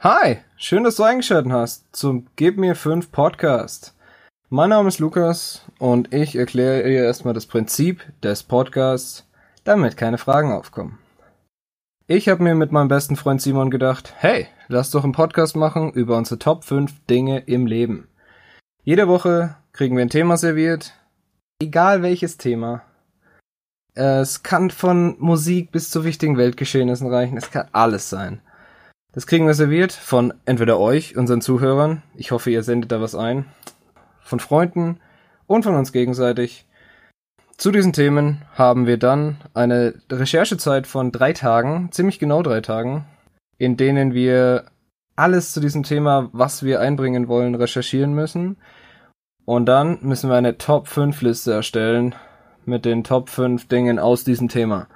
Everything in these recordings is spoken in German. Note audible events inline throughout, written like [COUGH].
Hi, schön, dass du eingeschaltet hast zum Gib mir 5 Podcast. Mein Name ist Lukas und ich erkläre dir erstmal das Prinzip des Podcasts, damit keine Fragen aufkommen. Ich habe mir mit meinem besten Freund Simon gedacht, hey, lass doch einen Podcast machen über unsere Top 5 Dinge im Leben. Jede Woche kriegen wir ein Thema serviert, egal welches Thema. Es kann von Musik bis zu wichtigen Weltgeschehnissen reichen, es kann alles sein. Das kriegen wir serviert von entweder euch, unseren Zuhörern, ich hoffe, ihr sendet da was ein, von Freunden und von uns gegenseitig. Zu diesen Themen haben wir dann eine Recherchezeit von drei Tagen, ziemlich genau drei Tagen, in denen wir alles zu diesem Thema, was wir einbringen wollen, recherchieren müssen. Und dann müssen wir eine Top 5 Liste erstellen mit den Top 5 Dingen aus diesem Thema.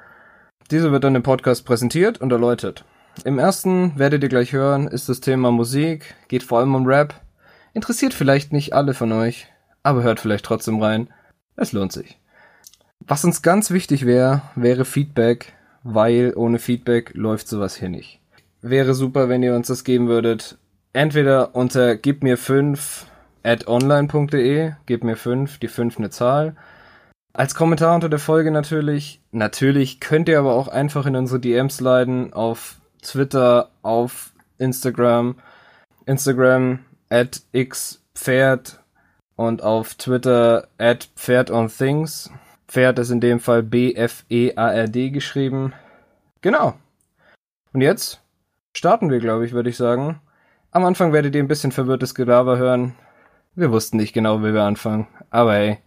Diese wird dann im Podcast präsentiert und erläutert. Im ersten werdet ihr gleich hören, ist das Thema Musik, geht vor allem um Rap. Interessiert vielleicht nicht alle von euch, aber hört vielleicht trotzdem rein. Es lohnt sich. Was uns ganz wichtig wäre, wäre Feedback, weil ohne Feedback läuft sowas hier nicht. Wäre super, wenn ihr uns das geben würdet. Entweder unter gib mir 5 at online.de, gib mir 5, die 5 eine Zahl. Als Kommentar unter der Folge natürlich. Natürlich könnt ihr aber auch einfach in unsere DMs leiten auf Twitter, auf Instagram, Instagram at xpferd und auf Twitter at Pferd on Things. Pferd ist in dem Fall B-F-E-A-R-D geschrieben. Genau. Und jetzt starten wir, glaube ich, würde ich sagen. Am Anfang werdet ihr ein bisschen verwirrtes Gelaber hören. Wir wussten nicht genau, wie wir anfangen. Aber hey,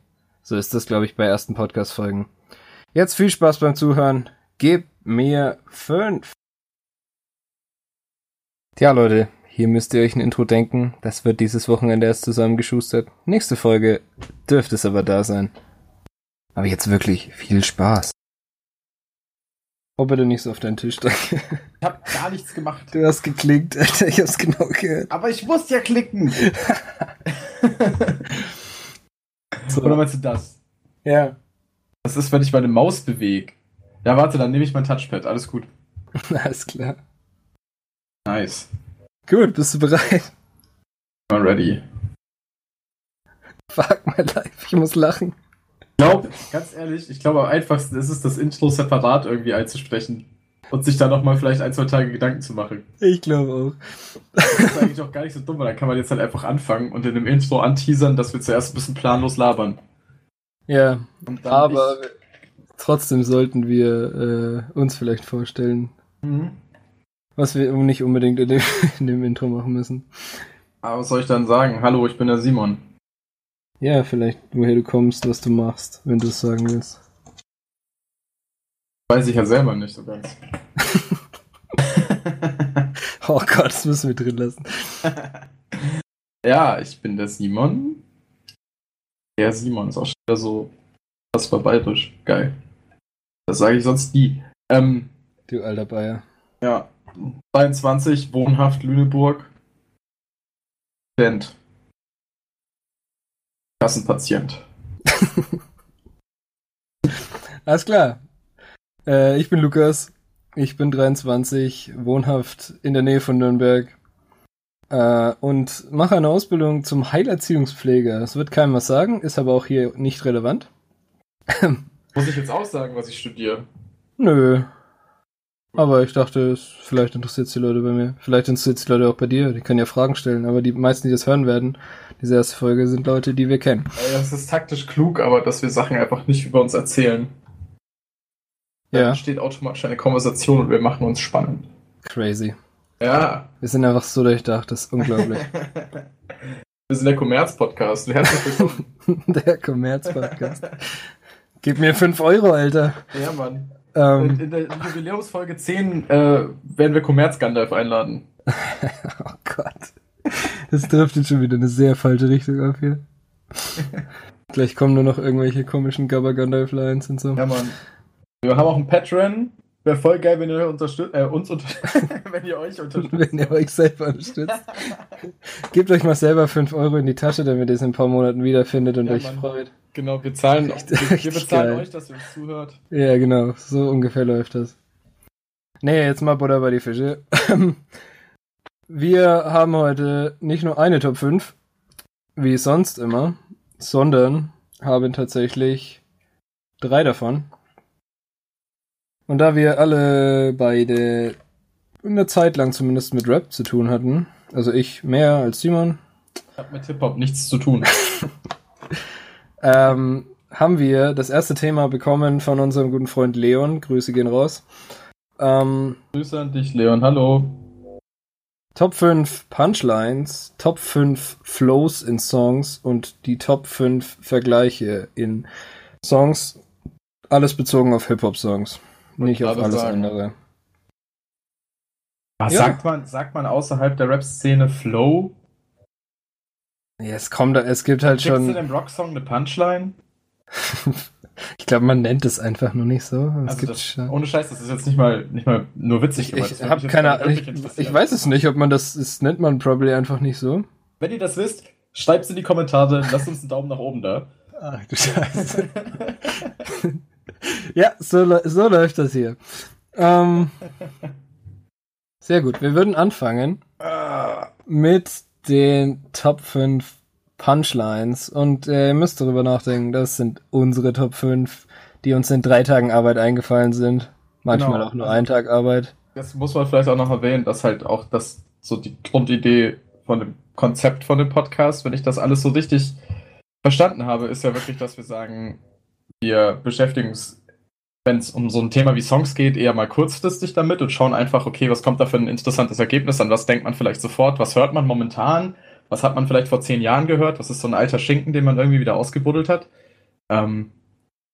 so ist das, glaube ich, bei ersten Podcast-Folgen. Jetzt viel Spaß beim Zuhören. Gib mir fünf. Tja, Leute, hier müsst ihr euch ein Intro denken. Das wird dieses Wochenende erst zusammengeschustert. Nächste Folge dürfte es aber da sein. Aber jetzt wirklich viel Spaß. Oh, bitte nicht so auf deinen Tisch danke. Ich hab gar nichts gemacht. Du hast geklickt, Alter, ich hab's genau gehört. Aber ich muss ja klicken. [LAUGHS] So. Oder meinst du das? Ja. Das ist, wenn ich meine Maus bewege. Ja, warte, dann nehme ich mein Touchpad. Alles gut. [LAUGHS] Alles klar. Nice. Gut, bist du bereit? I'm ready. Fuck my life, ich muss lachen. Ich glaube, ganz ehrlich, ich glaube am einfachsten ist es, das Intro separat irgendwie einzusprechen. Und sich dann nochmal vielleicht ein, zwei Tage Gedanken zu machen. Ich glaube auch. Das ist eigentlich auch gar nicht so dumm, weil dann kann man jetzt halt einfach anfangen und in dem Intro anteasern, dass wir zuerst ein bisschen planlos labern. Ja, aber trotzdem sollten wir äh, uns vielleicht vorstellen, ich, mhm. Was wir nicht unbedingt in dem, [LAUGHS] in dem Intro machen müssen. Aber was soll ich dann sagen? Hallo, ich bin der Simon. Ja, vielleicht woher du kommst, was du machst, wenn du es sagen willst. Weiß ich ja selber nicht so ganz. [LAUGHS] Oh Gott, das müssen wir drin lassen. [LAUGHS] ja, ich bin der Simon. Der Simon ist auch schon wieder so. Das war bayerisch. Geil. Das sage ich sonst nie. Ähm, Du alter Bayer. ja. 22, wohnhaft Lüneburg. Student. Kassenpatient. [LAUGHS] Alles klar. Äh, ich bin Lukas. Ich bin 23, wohnhaft in der Nähe von Nürnberg. Äh, und mache eine Ausbildung zum Heilerziehungspfleger. Das wird keinem was sagen, ist aber auch hier nicht relevant. Muss ich jetzt auch sagen, was ich studiere? Nö. Aber ich dachte, es, vielleicht interessiert die Leute bei mir. Vielleicht interessiert die Leute auch bei dir. Die können ja Fragen stellen. Aber die meisten, die das hören werden, diese erste Folge, sind Leute, die wir kennen. Das ist taktisch klug, aber dass wir Sachen einfach nicht über uns erzählen. Dann Ja, entsteht automatisch eine Konversation und wir machen uns spannend. crazy. Ja. Wir sind einfach so durchdacht, das ist unglaublich. [LAUGHS] Wir sind der Kommerz-Podcast. Herzlich willkommen. [LAUGHS] der Kommerz-Podcast. Gib mir 5 Euro, Alter. ja, Mann. Ähm, In, der Jubiläumsfolge 10 äh, werden wir Kommerz-Gandalf einladen. [LAUGHS] oh Gott. Das driftet schon wieder eine sehr falsche Richtung auf hier. [LAUGHS] Gleich kommen nur noch irgendwelche komischen Gabba Gandalf Lines und so. Ja, Mann. Wir haben auch einen Patreon. Wäre voll geil, wenn ihr unterstützt, äh, uns unter [LAUGHS] wenn ihr euch unterstützt. Wenn ihr euch selber unterstützt. Gebt euch mal selber 5 Euro in die Tasche, damit ihr es in ein paar Monaten wiederfindet und Ja, euch Mann. freut. Genau, wir zahlen, Echt- [LAUGHS] wir, bezahlen geil. euch, dass ihr uns zuhört. Ja, genau. So ungefähr läuft das. Nee, jetzt mal Butter bei die Fische. [CLEARS THROAT] Wir haben heute nicht nur eine Top 5, wie sonst immer, sondern haben tatsächlich drei davon. Und da wir alle beide eine Zeit lang zumindest mit Rap zu tun hatten, also ich mehr als Simon, Hat mit Hip-Hop nichts zu tun. [LAUGHS] ähm, haben wir das erste Thema bekommen von unserem guten Freund Leon. Grüße gehen raus. Ähm, Grüße an dich, Leon. Hallo. Top 5 Punchlines, Top 5 Flows in Songs und die Top 5 Vergleiche in Songs. Alles bezogen auf Hip-Hop-Songs, nicht auf alles sagen. andere. Was Ja. sagt man, sagt man außerhalb der Rap-Szene Flow? Ja, es kommt, es gibt halt in schon, dem Rocksong eine Punchline? [LAUGHS] ich glaube, man nennt es einfach nur nicht so. Es Also das, schon, ohne Scheiß, das ist jetzt nicht mal, nicht mal nur witzig ich, ich habe keine Ahnung, ich, ich weiß es nicht, ob man das, das nennt man probably einfach nicht so. Wenn ihr das wisst, schreibt's in die Kommentare, lasst uns einen Daumen nach oben da. Ach du Scheiße. [LAUGHS] ja, so, so läuft das hier. Ähm, sehr gut. Wir würden anfangen Ah, mit den Top 5 Punchlines. Und äh, ihr müsst darüber nachdenken, das sind unsere Top 5, die uns in drei Tagen Arbeit eingefallen sind. Manchmal Genau. auch nur ein Tag Arbeit. Das muss man vielleicht auch noch erwähnen, dass halt auch das so die Grundidee von dem Konzept von dem Podcast, wenn ich das alles so richtig verstanden habe, ist ja wirklich, dass wir sagen, wir beschäftigen uns, wenn es um so ein Thema wie Songs geht, eher mal kurzfristig damit und schauen einfach, okay, was kommt da für ein interessantes Ergebnis, an was denkt man vielleicht sofort, was hört man momentan, was hat man vielleicht vor zehn Jahren gehört, was ist so ein alter Schinken, den man irgendwie wieder ausgebuddelt hat. Ähm,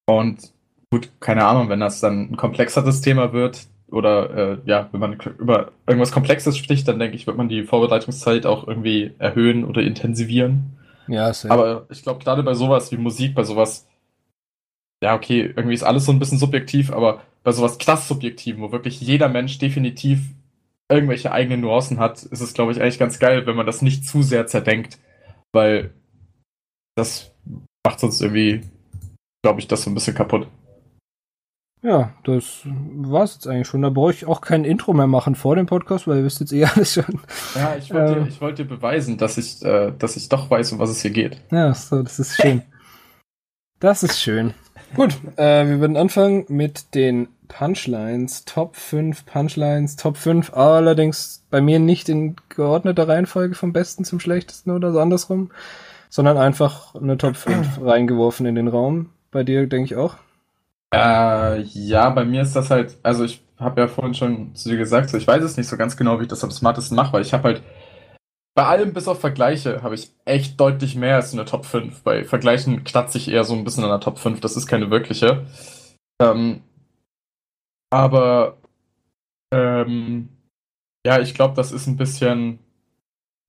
und gut, keine Ahnung, wenn das dann ein komplexeres Thema wird oder äh, ja, wenn man über irgendwas Komplexes spricht, dann denke ich, wird man die Vorbereitungszeit auch irgendwie erhöhen oder intensivieren. Ja, sehr. Aber ich glaube, gerade bei sowas wie Musik, bei sowas, ja, okay, irgendwie ist alles so ein bisschen subjektiv, aber bei sowas krass Subjektiven, wo wirklich jeder Mensch definitiv irgendwelche eigenen Nuancen hat, ist es, glaube ich, eigentlich ganz geil, wenn man das nicht zu sehr zerdenkt, weil das macht sonst irgendwie, glaube ich, das so ein bisschen kaputt. Ja, das war's jetzt eigentlich schon. Da brauche ich auch kein Intro mehr machen vor dem Podcast, weil ihr wisst jetzt eh [LAUGHS] alles schon. Ja, ich wollte Ähm. dir, ich wollte dir beweisen, dass ich, äh, dass ich doch weiß, um was es hier geht. Ja, so, das ist schön. Das ist schön. Gut, äh, wir würden anfangen mit den Punchlines. Top 5 Punchlines, Top 5, allerdings bei mir nicht in geordneter Reihenfolge vom besten zum schlechtesten oder so andersrum, sondern einfach eine Top 5 [CLEARS THROAT] reingeworfen in den Raum. Bei dir denke ich auch. Äh, ja, bei mir ist das halt, also ich habe ja vorhin schon zu dir gesagt, so ich weiß es nicht so ganz genau, wie ich das am smartesten mache, weil ich habe halt bei allem bis auf Vergleiche habe ich echt deutlich mehr als eine Top 5. Bei Vergleichen klatze ich eher so ein bisschen an der Top 5, das ist keine wirkliche. Ähm, aber ähm, ja, ich glaube, das ist ein bisschen.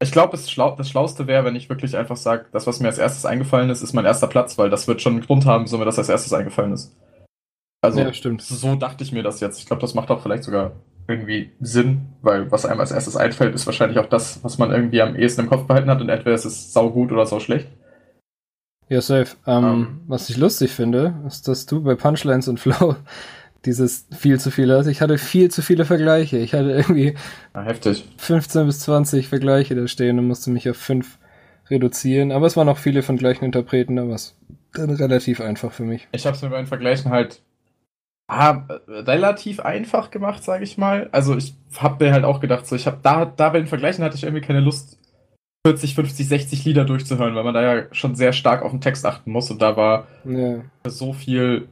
Ich glaube, schlau das Schlauste wäre, wenn ich wirklich einfach sage, das, was mir als erstes eingefallen ist, ist mein erster Platz, weil das wird schon einen Grund haben, wieso mir das als erstes eingefallen ist. Also, ja, stimmt. so dachte ich mir das jetzt. Ich glaube, das macht auch vielleicht sogar irgendwie Sinn, weil was einem als erstes einfällt, ist wahrscheinlich auch das, was man irgendwie am ehesten im Kopf behalten hat und entweder es ist sau gut oder sau schlecht. Ja, safe. Ähm, Ähm. was ich lustig finde, ist, dass du bei Punchlines und [LAUGHS] Flow dieses viel zu viele hast. Ich hatte viel zu viele Vergleiche. Ich hatte irgendwie Ja, heftig. 15 bis 20 Vergleiche da stehen und musste mich auf 5 reduzieren. Aber es waren auch viele von gleichen Interpreten, aber es dann relativ einfach für mich. Ich habe es mir bei den Vergleichen halt ah, relativ einfach gemacht, sage ich mal. Also ich habe mir halt auch gedacht, so ich habe da, da bei den Vergleichen hatte ich irgendwie keine Lust, 40, 50, 60 Lieder durchzuhören, weil man da ja schon sehr stark auf den Text achten muss und da war Ja. so viel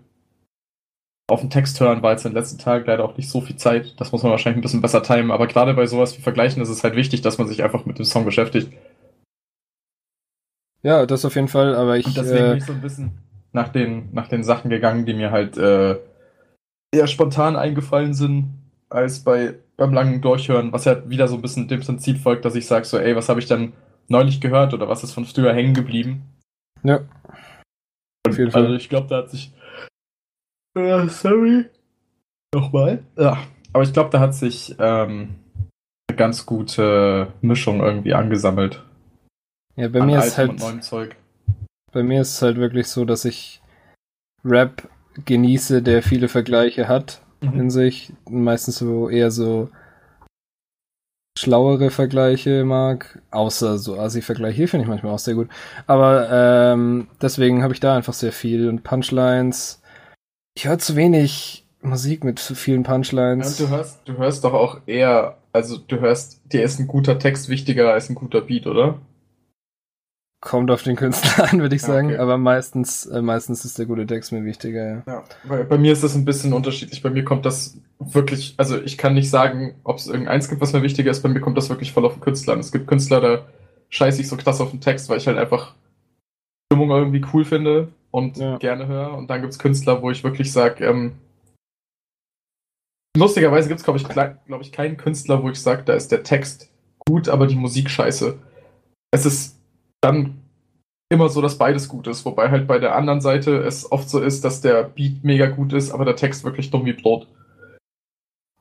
auf den Text hören war jetzt in den letzten Tagen leider auch nicht so viel Zeit. Das muss man wahrscheinlich ein bisschen besser timen. Aber gerade bei sowas wie Vergleichen ist es halt wichtig, dass man sich einfach mit dem Song beschäftigt. ja, das auf jeden Fall, aber ich. Und deswegen bin Äh, ich so ein bisschen nach den, nach den Sachen gegangen, die mir halt äh, eher spontan eingefallen sind, als bei beim langen Durchhören, was ja wieder so ein bisschen dem Prinzip folgt, dass ich sage so, ey, was habe ich dann neulich gehört oder was ist von früher hängen geblieben? ja, auf jeden Also Fall. ich glaube, da hat sich. Äh, sorry. Nochmal. Ja. Aber ich glaube, da hat sich ähm, eine ganz gute Mischung irgendwie angesammelt. Ja, bei an mir ist halt. Bei mir ist es halt wirklich so, dass ich Rap genieße, der viele Vergleiche hat Mhm. in sich. Meistens so eher so schlauere Vergleiche mag, außer so Asi-Vergleiche. Hier finde ich manchmal auch sehr gut. Aber ähm, deswegen habe ich da einfach sehr viel und Punchlines. Ich höre zu wenig Musik mit zu vielen Punchlines. Ja, du hörst, du hörst doch auch eher, also du hörst, dir ist ein guter Text wichtiger als ein guter Beat, oder? Kommt auf den Künstler [LAUGHS] an, würde ich sagen. Okay. Aber meistens, äh, meistens ist der gute Text mir wichtiger, ja. Ja, bei, bei mir ist das ein bisschen unterschiedlich. Bei mir kommt das wirklich, also ich kann nicht sagen, ob es irgendeins gibt, was mir wichtiger ist. Bei mir kommt das wirklich voll auf den Künstler an. Es gibt Künstler, da scheiße ich so krass auf den Text, weil ich halt einfach Stimmung irgendwie cool finde und Ja. gerne höre. Und dann gibt es Künstler, wo ich wirklich sage, ähm, lustigerweise gibt es, glaube ich, glaube ich, keinen Künstler, wo ich sage, da ist der Text gut, aber die Musik scheiße. Es ist dann immer so, dass beides gut ist, wobei halt bei der anderen Seite es oft so ist, dass der Beat mega gut ist, aber der Text wirklich dumm wie Brot.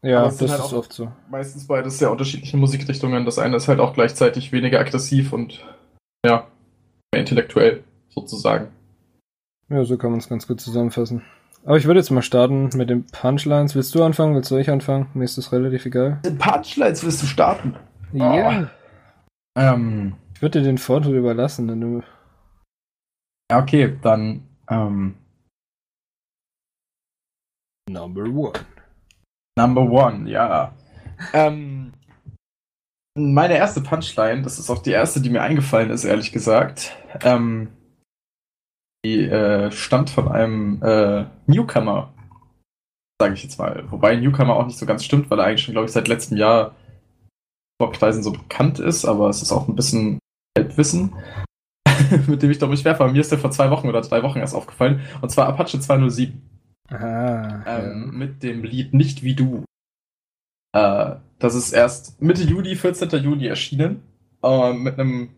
Ja, Aber das ist halt auch- oft so. Meistens beides sehr unterschiedliche Musikrichtungen. Das eine ist halt auch gleichzeitig weniger aggressiv und ja, mehr intellektuell sozusagen. Ja, so kann man es ganz gut zusammenfassen. Aber ich würde jetzt mal starten mit den Punchlines. Willst du anfangen? Willst du ich anfangen? Mir ist das relativ egal. Den Punchlines willst du starten? Ja. Ähm, Ich würde dir den Vorteil überlassen, wenn du. ja, okay, dann ähm, Number one. Number One, ja. Ähm, meine erste Punchline, das ist auch die erste, die mir eingefallen ist, ehrlich gesagt. Ähm, die äh, stammt von einem äh, Newcomer, sage ich jetzt mal. Wobei Newcomer auch nicht so ganz stimmt, weil er eigentlich schon, glaube ich, seit letztem Jahr vor Preisen so bekannt ist, aber es ist auch ein bisschen Halbwissen, [LAUGHS] mit dem ich glaube ich werfe. Mir ist der vor zwei Wochen oder drei Wochen erst aufgefallen. Und zwar Apache 207 Aha. ähm, mit dem Lied Nicht wie du. Äh, das ist erst Mitte Juli, 14. Juni erschienen. Äh, mit einem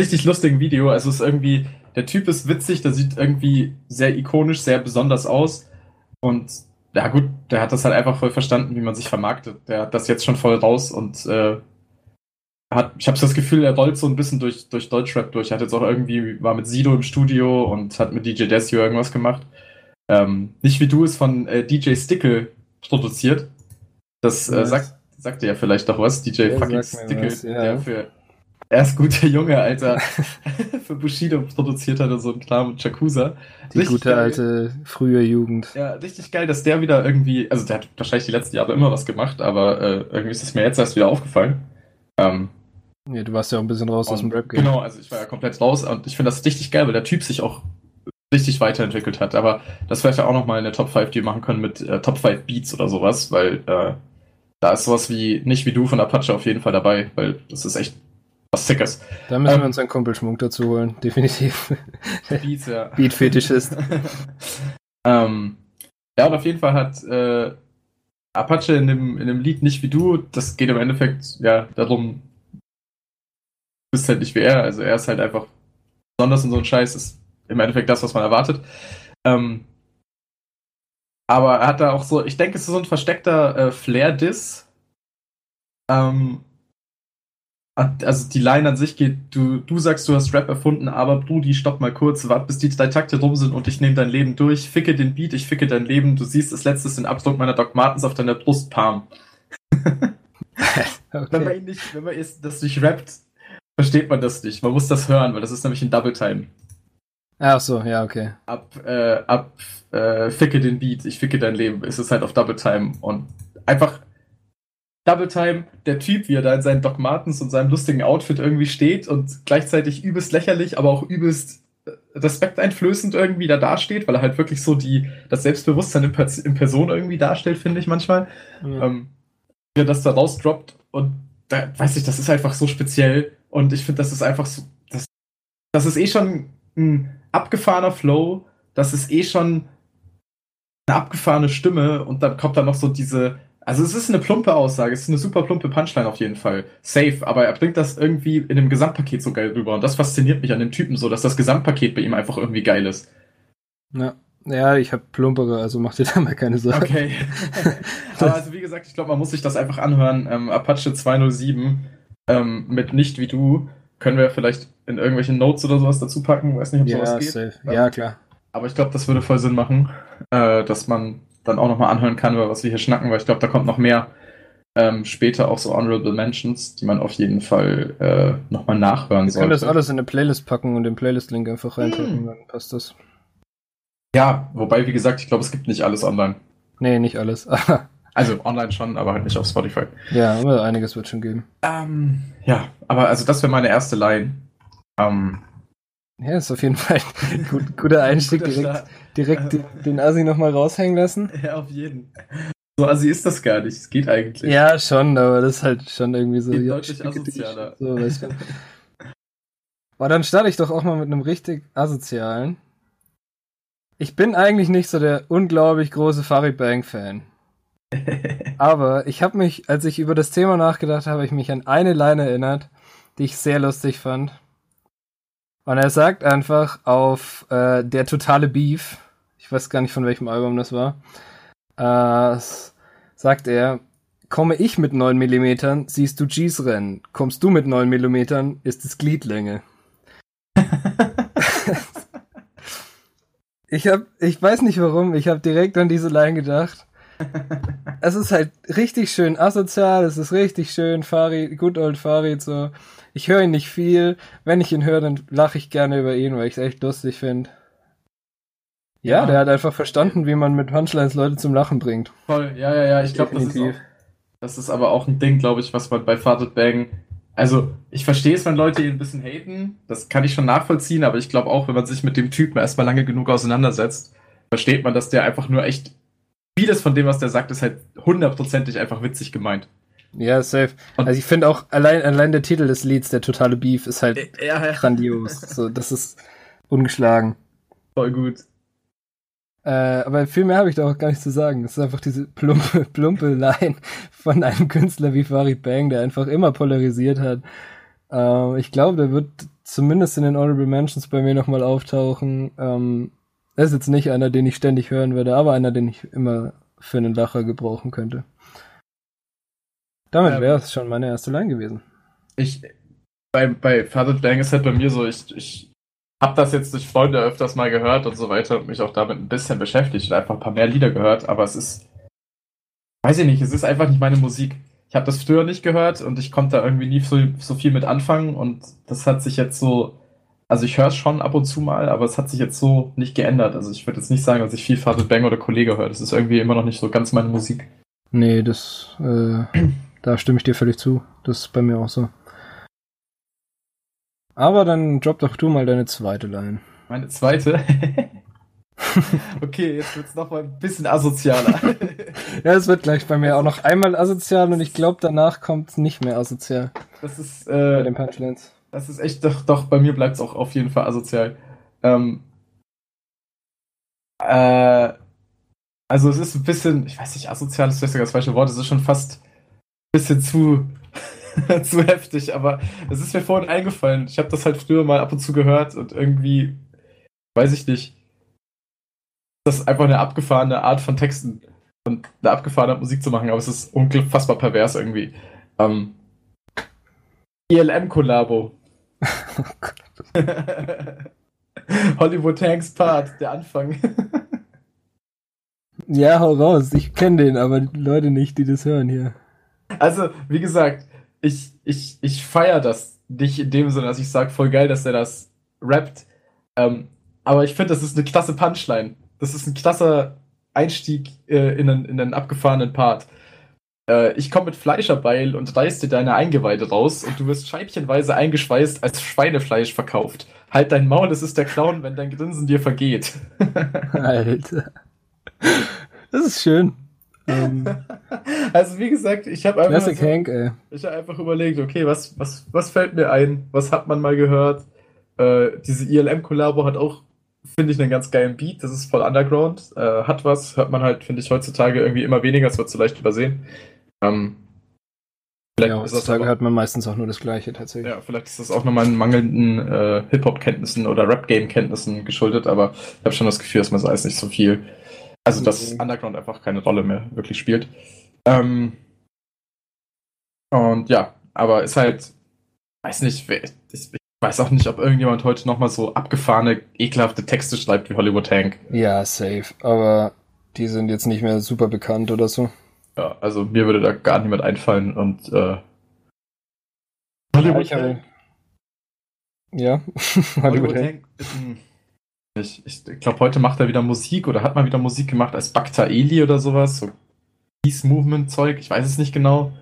richtig lustigen Video. Also es ist irgendwie, der Typ ist witzig, der sieht irgendwie sehr ikonisch, sehr besonders aus. Und ja gut, der hat das halt einfach voll verstanden, wie man sich vermarktet. Der hat das jetzt schon voll raus und äh, hat, ich habe das Gefühl, er rollt so ein bisschen durch, durch Deutschrap durch. Er hat jetzt auch irgendwie, war mit Sido im Studio und hat mit DJ Desio irgendwas gemacht. Ähm, nicht wie du ist von äh, DJ Stickle produziert. Das äh, sagt, sagt dir ja vielleicht doch was. DJ Der fucking Stickle, was, ja. der für erst gute Junge, Alter, [LAUGHS] für Bushido produziert hatte, so ein Kram mit Jakuza. Die Richtig gute geil. alte frühe Jugend. Ja, richtig geil, dass der wieder irgendwie, also der hat wahrscheinlich die letzten Jahre immer was gemacht, aber äh, irgendwie ist es mir jetzt erst wieder aufgefallen. Ähm, Ja, du warst ja auch ein bisschen raus aus dem und Rap-Game. Genau, also ich war ja komplett raus und ich finde das richtig geil, weil der Typ sich auch richtig weiterentwickelt hat. Aber das wäre ja auch nochmal eine Top 5, die wir machen können mit äh, Top 5 Beats oder sowas, weil äh, da ist sowas wie nicht wie du von Apache auf jeden Fall dabei, weil das ist echt was Sickes. Da müssen Ähm, wir uns einen Kumpel dazu holen, [LAUGHS] definitiv. Beats, ja. Beat-Fetischist. [LAUGHS] ähm, ja, und auf jeden Fall hat äh, Apache in dem, in dem Lied nicht wie du, das geht im Endeffekt ja darum, bist halt nicht wie er, also er ist halt einfach besonders und so ein Scheiß, ist im Endeffekt das, was man erwartet. Ähm, aber er hat da auch so, ich denke, es ist so ein versteckter äh, Flair-Diss. Ähm, also die Line an sich geht, du, du sagst, du hast Rap erfunden, aber Brudi, stopp mal kurz, wart bis die drei Takte rum sind und ich nehme dein Leben durch, ficke den Beat, ich ficke dein Leben, du siehst das letzte den Abdruck meiner Doc Martens auf deiner Brustpalm. [LAUGHS] [LAUGHS] Wenn man Okay. ihn nicht, wenn man es- das nicht rappt, versteht man das nicht. Man muss das hören, weil das ist nämlich ein Double Time. Ach so, ja, okay. Ab, äh, ab, äh, ficke den Beat, ich ficke dein Leben, ist es halt auf Double Time und einfach Double Time, der Typ, wie er da in seinen Doc Martens und seinem lustigen Outfit irgendwie steht und gleichzeitig übelst lächerlich, aber auch übelst äh, respekteinflößend irgendwie da dasteht, weil er halt wirklich so die, das Selbstbewusstsein in, Pers in Person irgendwie darstellt, finde ich manchmal. Ja. Ähm, wie er das da rausdroppt und da weiß ich, das ist einfach so speziell und ich finde, das ist einfach so, das, das ist eh schon ein abgefahrener Flow, das ist eh schon eine abgefahrene Stimme und dann kommt da noch so diese, also es ist eine plumpe Aussage, es ist eine super plumpe Punchline auf jeden Fall, safe, aber er bringt das irgendwie in dem Gesamtpaket so geil rüber und das fasziniert mich an dem Typen so, dass das Gesamtpaket bei ihm einfach irgendwie geil ist. ja. ja, ich hab plumpere, also mach dir [LAUGHS] da mal keine Sorgen. Okay. [LAUGHS] Aber also wie gesagt, ich glaube, man muss sich das einfach anhören. Ähm, Apache 207 ähm, mit Nicht wie du können wir vielleicht in irgendwelche Notes oder sowas dazu packen. Weiß nicht, ob Ja, sowas geht. safe. Ja, klar. Aber ich glaube, das würde voll Sinn machen, äh, dass man dann auch nochmal anhören kann, über was wir hier schnacken, weil ich glaube, da kommt noch mehr. ähm, später auch so Honorable Mentions, die man auf jeden Fall äh, nochmal nachhören Wir sollte. können das alles in eine Playlist packen und den Playlist-Link einfach reinpacken, Hm. dann passt das. Ja, wobei, wie gesagt, ich glaube, es gibt nicht alles online. Nee, nicht alles. [LAUGHS] Also online schon, aber halt nicht auf Spotify. ja, aber einiges wird schon geben. Ähm, ja, aber also das wäre meine erste Line. Ähm, Ja, ist auf jeden Fall ein gut, guter [LAUGHS] Einstieg. guter Direkt, Start. direkt den, den Assi nochmal raushängen lassen. Ja, auf jeden. So assi ist das gar nicht. Es geht eigentlich. Ja, schon, aber das ist halt schon irgendwie so. Geht ja, deutlich asozialer. So, weißt du. Aber dann starte ich doch auch mal mit einem richtig asozialen. Ich bin eigentlich nicht so der unglaublich große Farid Bang-Fan. Aber ich habe mich, als ich über das Thema nachgedacht habe, ich mich an eine Line erinnert, die ich sehr lustig fand. Und er sagt einfach auf äh, der totale Beef, ich weiß gar nicht von welchem Album das war, äh, sagt er, komme ich mit 9 mm, siehst du G's rennen. Kommst du mit 9 mm, ist es Gliedlänge. [LAUGHS] Ich hab, ich weiß nicht warum, ich habe direkt an diese Line gedacht. [LAUGHS] Es ist halt richtig schön asozial, es ist richtig schön Farid, good old Farid, so. Ich höre ihn nicht viel. Wenn ich ihn höre, dann lache ich gerne über ihn, weil ich es echt lustig finde. Ja, Ja. der hat einfach verstanden, wie man mit Punchlines Leute zum Lachen bringt. Voll, ja, ja, ja. Ich glaube, das ist, auch, das ist aber auch ein Ding, glaube ich, was man bei Farted Bang. Also, ich verstehe es, wenn Leute ihn ein bisschen haten. Das kann ich schon nachvollziehen, aber ich glaube auch, wenn man sich mit dem Typen erstmal lange genug auseinandersetzt, versteht man, dass der einfach nur echt. Vieles von dem, was der sagt, ist halt hundertprozentig einfach witzig gemeint. Ja, safe. Und- also ich finde auch, allein, allein der Titel des Lieds, der totale Beef, ist halt Ja, ja. grandios. [LAUGHS] So, das ist ungeschlagen. Voll gut. Äh, aber viel mehr habe ich da auch gar nicht zu sagen. Es ist einfach diese plumpe, [LAUGHS] plumpe Line von einem Künstler wie Farid Bang, der einfach immer polarisiert hat. Ähm, ich glaube, der wird zumindest in den Honorable Mentions bei mir nochmal auftauchen. Ähm, er ist jetzt nicht einer, den ich ständig hören würde, aber einer, den ich immer für einen Lacher gebrauchen könnte. Damit Ähm. wäre es schon meine erste Line gewesen. Ich, bei, bei Farted Bang ist halt bei mir so, ich, ich habe das jetzt durch Freunde öfters mal gehört und so weiter und mich auch damit ein bisschen beschäftigt und einfach ein paar mehr Lieder gehört, aber es ist, weiß ich nicht, es ist einfach nicht meine Musik. Ich habe das früher nicht gehört und ich konnte da irgendwie nie so, so viel mit anfangen und das hat sich jetzt so, also ich höre es schon ab und zu mal, aber es hat sich jetzt so nicht geändert. Also ich würde jetzt nicht sagen, dass ich viel Farted Bang oder Kollege höre. Das ist irgendwie immer noch nicht so ganz meine Musik. Nee, das, äh, [CLEARS THROAT] da stimme ich dir völlig zu. Das ist bei mir auch so. Aber dann drop doch du mal deine zweite Line. Meine zweite. [LAUGHS] okay, jetzt wird's noch mal ein bisschen asozialer. [LAUGHS] Ja, es wird gleich bei mir auch noch einmal asozial und ich glaube, danach kommt nicht mehr asozial Das ist, bei äh, den Punchlines. Das ist echt, doch, doch, bei mir bleibt's auch auf jeden Fall asozial. Ähm, äh, also es ist ein bisschen, ich weiß nicht, asozial ist vielleicht sogar das falsche Wort, es ist schon fast ein bisschen zu, [LAUGHS] zu heftig, aber es ist mir vorhin eingefallen. Ich habe das halt früher mal ab und zu gehört und irgendwie, weiß ich nicht, das ist einfach eine abgefahrene Art von Texten und eine abgefahrene Art Musik zu machen, aber es ist unfassbar pervers irgendwie. Ähm, ILM-Kollabo. Oh Gott. [LAUGHS] Hollywood Tanks Part, der Anfang. Ja, hau raus. Ich kenne den, aber die Leute nicht, die das hören hier. Also, wie gesagt, ich, ich, ich feiere das nicht in dem Sinne, dass ich sage, voll geil, dass der das rappt. Ähm, aber ich finde, das ist eine klasse Punchline. Das ist ein klasser Einstieg äh, in, einen, in einen abgefahrenen Part. Äh, ich komme mit Fleischerbeil und reiß dir deine Eingeweide raus und du wirst scheibchenweise eingeschweißt als Schweinefleisch verkauft. Halt dein Maul, es ist der Clown, wenn dein Grinsen dir vergeht. [LAUGHS] Alter. Das ist schön. Ähm, [LAUGHS] Also wie gesagt, ich habe einfach, so, Hank, ich hab einfach überlegt, okay, was, was, was fällt mir ein? Was hat man mal gehört? Äh, diese ILM-Kollabo hat auch, finde ich, einen ganz geilen Beat. Das ist voll Underground. Äh, hat was, hört man halt, finde ich, heutzutage irgendwie immer weniger. Es wird so leicht übersehen. Ähm, vielleicht, Ja, ist das heutzutage hört man meistens auch nur das Gleiche tatsächlich. ja, vielleicht ist das auch nochmal mangelnden äh, Hip-Hop-Kenntnissen oder Rap-Game-Kenntnissen geschuldet, aber ich habe schon das Gefühl, dass man das alles nicht so viel. Also, dass Mhm. Underground einfach keine Rolle mehr wirklich spielt. Ähm, und ja, aber ist halt, weiß nicht, ich, ich weiß auch nicht, ob irgendjemand heute nochmal so abgefahrene, ekelhafte Texte schreibt wie Hollywood Tank. Ja, safe. Aber die sind jetzt nicht mehr super bekannt oder so. Ja, also mir würde da gar niemand einfallen und äh, Hollywood ja, ja. [LAUGHS] Hollywood Hank ich, ich glaube, heute macht er wieder Musik oder hat mal wieder Musik gemacht als Bakta Eli oder sowas. So Peace Movement Zeug, ich weiß es nicht genau.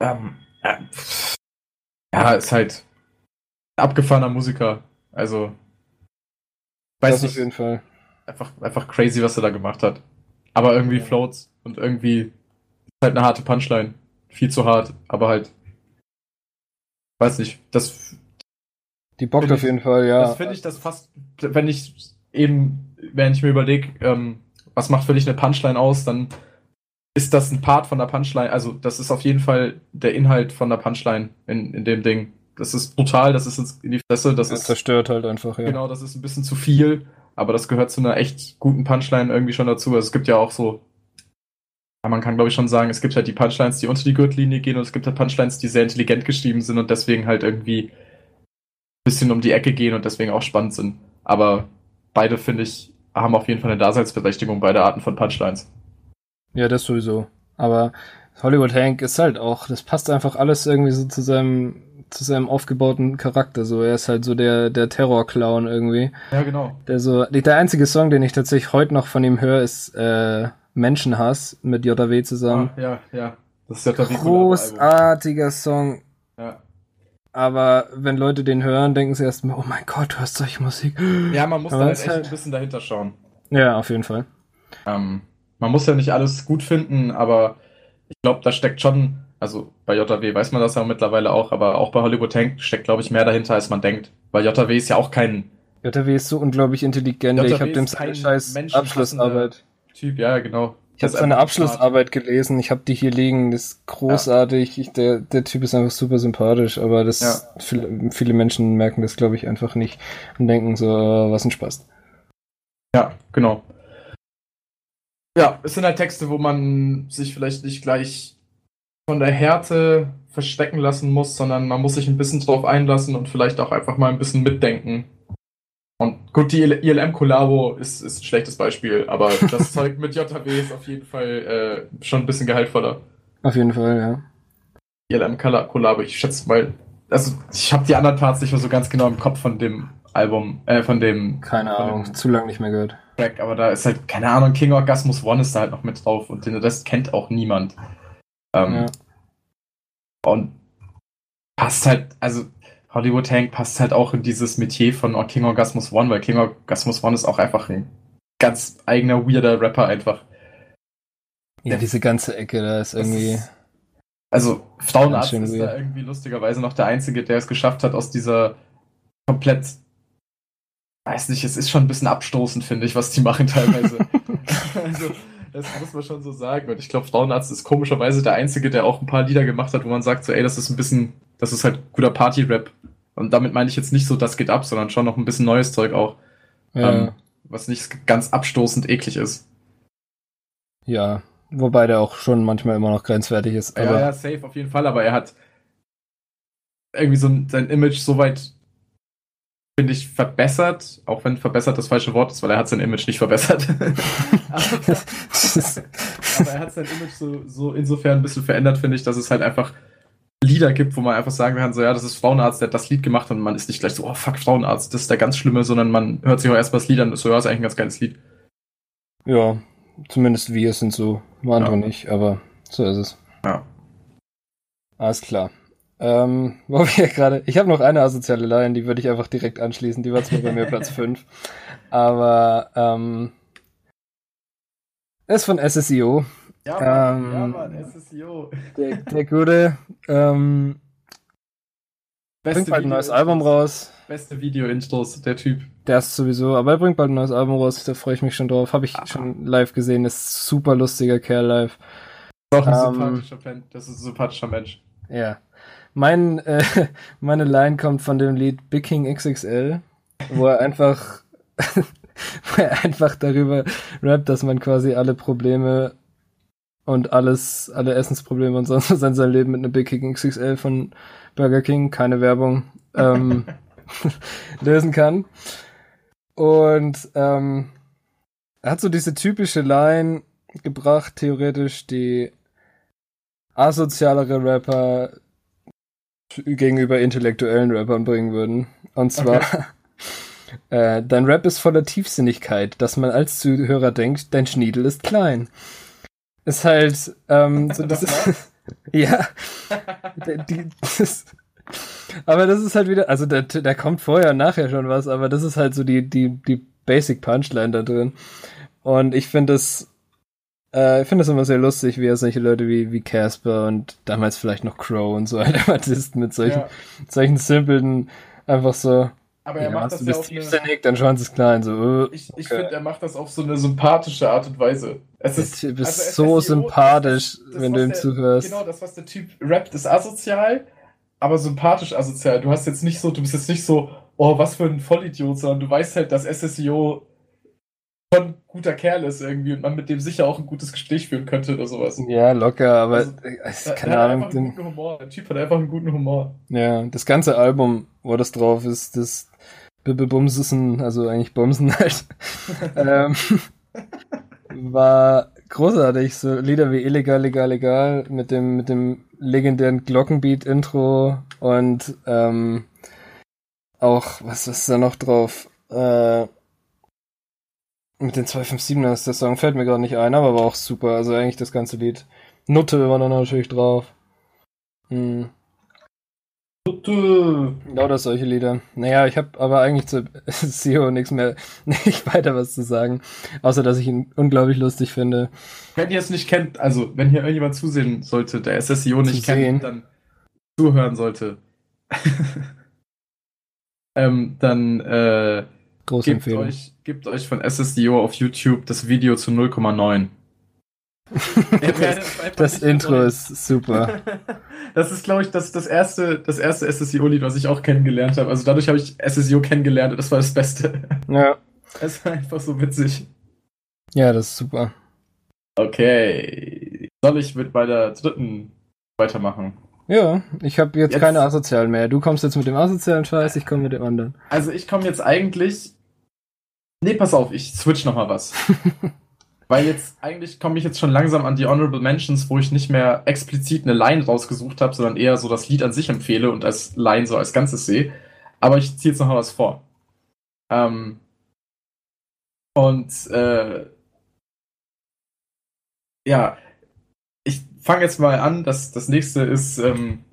Ähm, äh, ja, ist halt abgefahrener Musiker. Also, weiß das nicht, auf jeden Fall. Einfach, einfach crazy, was er da gemacht hat. Aber irgendwie ja. floats und irgendwie ist halt eine harte Punchline. Viel zu hart, aber halt. Weiß nicht, das die bockt auf jeden Fall, ja. Das finde ich das fast, wenn ich eben, wenn ich mir überlege, ähm, was macht für dich eine Punchline aus, dann ist das ein Part von der Punchline. Also, das ist auf jeden Fall der Inhalt von der Punchline in, in dem Ding. Das ist brutal, das ist in die Fresse, das, das ist. zerstört halt einfach, ja. Genau, das ist ein bisschen zu viel, aber das gehört zu einer echt guten Punchline irgendwie schon dazu. Also, es gibt ja auch so man kann glaube ich schon sagen, es gibt halt die Punchlines, die unter die Gürtellinie gehen und es gibt halt Punchlines, die sehr intelligent geschrieben sind und deswegen halt irgendwie bisschen um die Ecke gehen und deswegen auch spannend sind. Aber beide, finde ich, haben auf jeden Fall eine Daseinsberechtigung, beide Arten von Punchlines. Ja, das sowieso. Aber Hollywood Hank ist halt auch, das passt einfach alles irgendwie so zu seinem, zu seinem aufgebauten Charakter. So, er ist halt so der, der Terror-Clown irgendwie. Ja, genau. Der so, der einzige Song, den ich tatsächlich heute noch von ihm höre, ist äh, Menschenhass mit JW zusammen. Ah, ja, ja. Das ist JW Großartiger Song. Ja. Aber wenn Leute den hören, denken sie erstmal, oh mein Gott, du hast solche Musik. Ja, man muss Aber da halt echt halt... ein bisschen dahinter schauen. Ja, auf jeden Fall. Ähm, man muss ja nicht alles gut finden, aber ich glaube, da steckt schon, also bei JW weiß man das ja mittlerweile auch, aber auch bei Hollywood Tank steckt, glaube ich, mehr dahinter, als man denkt. Weil JW ist ja auch kein. JW ist so unglaublich intelligent. JW ich habe dem seine scheiß Abschlussarbeit. Typ, ja, genau. Ich habe seine Abschlussarbeit gelesen, ich habe die hier liegen, das ist großartig. Ja. Ich, der, der Typ ist einfach super sympathisch, aber das ja. viele, viele Menschen merken das, glaube ich, einfach nicht und denken so, äh, was ein Spaß. Ja, genau. Ja, es sind halt Texte, wo man sich vielleicht nicht gleich von der Härte verstecken lassen muss, sondern man muss sich ein bisschen drauf einlassen und vielleicht auch einfach mal ein bisschen mitdenken gut, die ILM-Kollabo ist, ist ein schlechtes Beispiel, aber [LAUGHS] das Zeug mit JW ist auf jeden Fall äh, schon ein bisschen gehaltvoller. Auf jeden Fall, ja. ILM-Kollabo, ich schätze mal, also ich habe die anderen Parts nicht mehr so ganz genau im Kopf von dem Album, äh, von dem. Keine von Ahnung, dem zu lange nicht mehr gehört. Track, aber da ist halt, keine Ahnung, King Orgasmus One ist da halt noch mit drauf und den Rest kennt auch niemand. Ähm, ja. Und passt halt, also Hollywood Hank passt halt auch in dieses Metier von King Orgasmus One, weil King Orgasmus One ist auch einfach ein ganz eigener, weirder Rapper einfach. Ja, Der, diese ganze Ecke, da ist irgendwie. Ist, also, Frauenarzt ist weird. da irgendwie lustigerweise noch der Einzige, der es geschafft hat, aus dieser komplett. Weiß nicht, es ist schon ein bisschen abstoßend, finde ich, was die machen teilweise. [LAUGHS] [LAUGHS] also, das muss man schon so sagen. Und ich glaube, Frauenarzt ist komischerweise der Einzige, der auch ein paar Lieder gemacht hat, wo man sagt, so, ey, das ist ein bisschen, das ist halt guter Party-Rap. Und damit meine ich jetzt nicht so, das geht ab, sondern schon noch ein bisschen neues Zeug auch. Ja. Ähm, was nicht ganz abstoßend eklig ist. Ja, wobei der auch schon manchmal immer noch grenzwertig ist. ja, ja, safe auf jeden Fall, aber er hat irgendwie so sein Image so weit finde ich, verbessert, auch wenn verbessert das falsche Wort ist, weil er hat sein Image nicht verbessert. aber, [LAUGHS] [LAUGHS] aber, er hat sein Image so, so insofern ein bisschen verändert, finde ich, dass es halt einfach Lieder gibt, wo man einfach sagen kann, so ja, das ist Frauenarzt, der hat das Lied gemacht und man ist nicht gleich so, oh fuck, Frauenarzt, das ist der ganz Schlimme, sondern man hört sich auch erstmal das Lied an so, ja, ist eigentlich ein ganz geiles Lied. Ja, zumindest wir sind so, andere ja. nicht, aber so ist es. Ja. Alles klar. Ähm, [LAUGHS] wo wir gerade, ich habe noch eine asoziale Line, die würde ich einfach direkt anschließen. Die war zwar bei mir [LAUGHS] Platz 5, aber ähm, ist von SSIO. Ja, Mann, ähm, ja, Mann SSIO. Der, der gute ähm, Beste bringt bald ein neues Album raus. Beste Video-Intros, der Typ. Der ist sowieso, aber er bringt bald ein neues Album raus, da freue ich mich schon drauf. Habe ich Aha. schon live gesehen, ist super lustiger Kerl live. Auch ein ähm, sympathischer das ist ein sympathischer Mensch. Ja. Mein, äh, [LAUGHS] meine Line kommt von dem Lied Big King XXL, wo er einfach, [LAUGHS] wo er einfach darüber rappt, dass man quasi alle Probleme und alles, alle Essensprobleme und sonst was in seinem Leben mit einem Big King XXL von Burger King, keine Werbung, ähm, [LAUGHS] [LAUGHS] lösen kann. Und ähm, er hat so diese typische Line, gebracht, theoretisch, die asozialere Rapper gegenüber intellektuellen Rappern bringen würden. Und zwar, okay. [LAUGHS] äh, dein Rap ist voller Tiefsinnigkeit, dass man als Zuhörer denkt, dein Schniedel ist klein. Ist halt, ähm, so, das, das ist, [LAUGHS] ja, die, das, aber das ist halt wieder, also da, da kommt vorher und nachher schon was, aber das ist halt so die, die, die Basic Punchline da drin. Und ich finde es, äh, ich finde es immer sehr lustig, wie er solche Leute wie, wie Casper und damals vielleicht noch Crow und so [LAUGHS] halt immer mit solchen, ja. solchen simpeln, einfach so. Aber er ja, macht das ja auf eine... dann schauen sie es klein, so. Uh, ich ich finde, er macht das auf so eine sympathische Art und Weise. Es ist, du bist also so sympathisch, das, wenn du ihm zuhörst. Genau, das, was der Typ rappt, ist asozial, aber sympathisch asozial. Du hast jetzt nicht so, du bist jetzt nicht so, oh, was für ein Vollidiot, sondern du weißt halt, dass SSIO schon ein guter Kerl ist irgendwie und man mit dem sicher auch ein gutes Gespräch führen könnte oder sowas. Ja, locker, aber also, äh, keine der Ahnung. Hat einfach einen guten Humor. Der Typ hat einfach einen guten Humor. Ja, das ganze Album, wo das drauf ist, das Bumsen, also eigentlich Bumsen halt, [LAUGHS] ähm, war großartig. So Lieder wie Illegal, Legal, Legal mit dem, mit dem legendären Glockenbeat-Intro und ähm, auch, was ist da noch drauf? Äh, mit den 257er ist der Song, fällt mir gerade nicht ein, aber war auch super. Also eigentlich das ganze Lied. Nutte war dann natürlich drauf. Hm. Lauter solche Lieder. Naja, ich habe aber eigentlich zu [LAUGHS] SEO nichts mehr, [LAUGHS] nicht weiter was zu sagen. Außer, dass ich ihn unglaublich lustig finde. Wenn ihr es nicht kennt, also wenn hier irgendjemand zusehen sollte, der SSEO nicht kennt, dann zuhören sollte. [LAUGHS] ähm, dann äh, Große gebt euch, gebt euch von SSDO auf YouTube das Video zu 0,9. [LAUGHS] das, das Intro ist super. [LAUGHS] Das ist, glaube ich, das, das erste, das erste SSIO-Lied, was ich auch kennengelernt habe. Also dadurch habe ich SSIO kennengelernt und das war das Beste. Ja. [LAUGHS] Es war einfach so witzig. Ja, das ist super. Okay. Soll ich mit meiner dritten weitermachen? Ja, ich habe jetzt, jetzt, keine asozialen mehr. Du kommst jetzt mit dem asozialen Scheiß, ich komme mit dem anderen. Also ich komme jetzt eigentlich Nee, pass auf, ich switch noch mal was. Weil jetzt eigentlich komme ich jetzt schon langsam an die Honorable Mentions, wo ich nicht mehr explizit eine Line rausgesucht habe, sondern eher so das Lied an sich empfehle und als Line so als Ganzes sehe. Aber ich ziehe jetzt noch mal was vor. Ähm, und äh, ja, ich fange jetzt mal an. Das, das nächste ist. Ähm,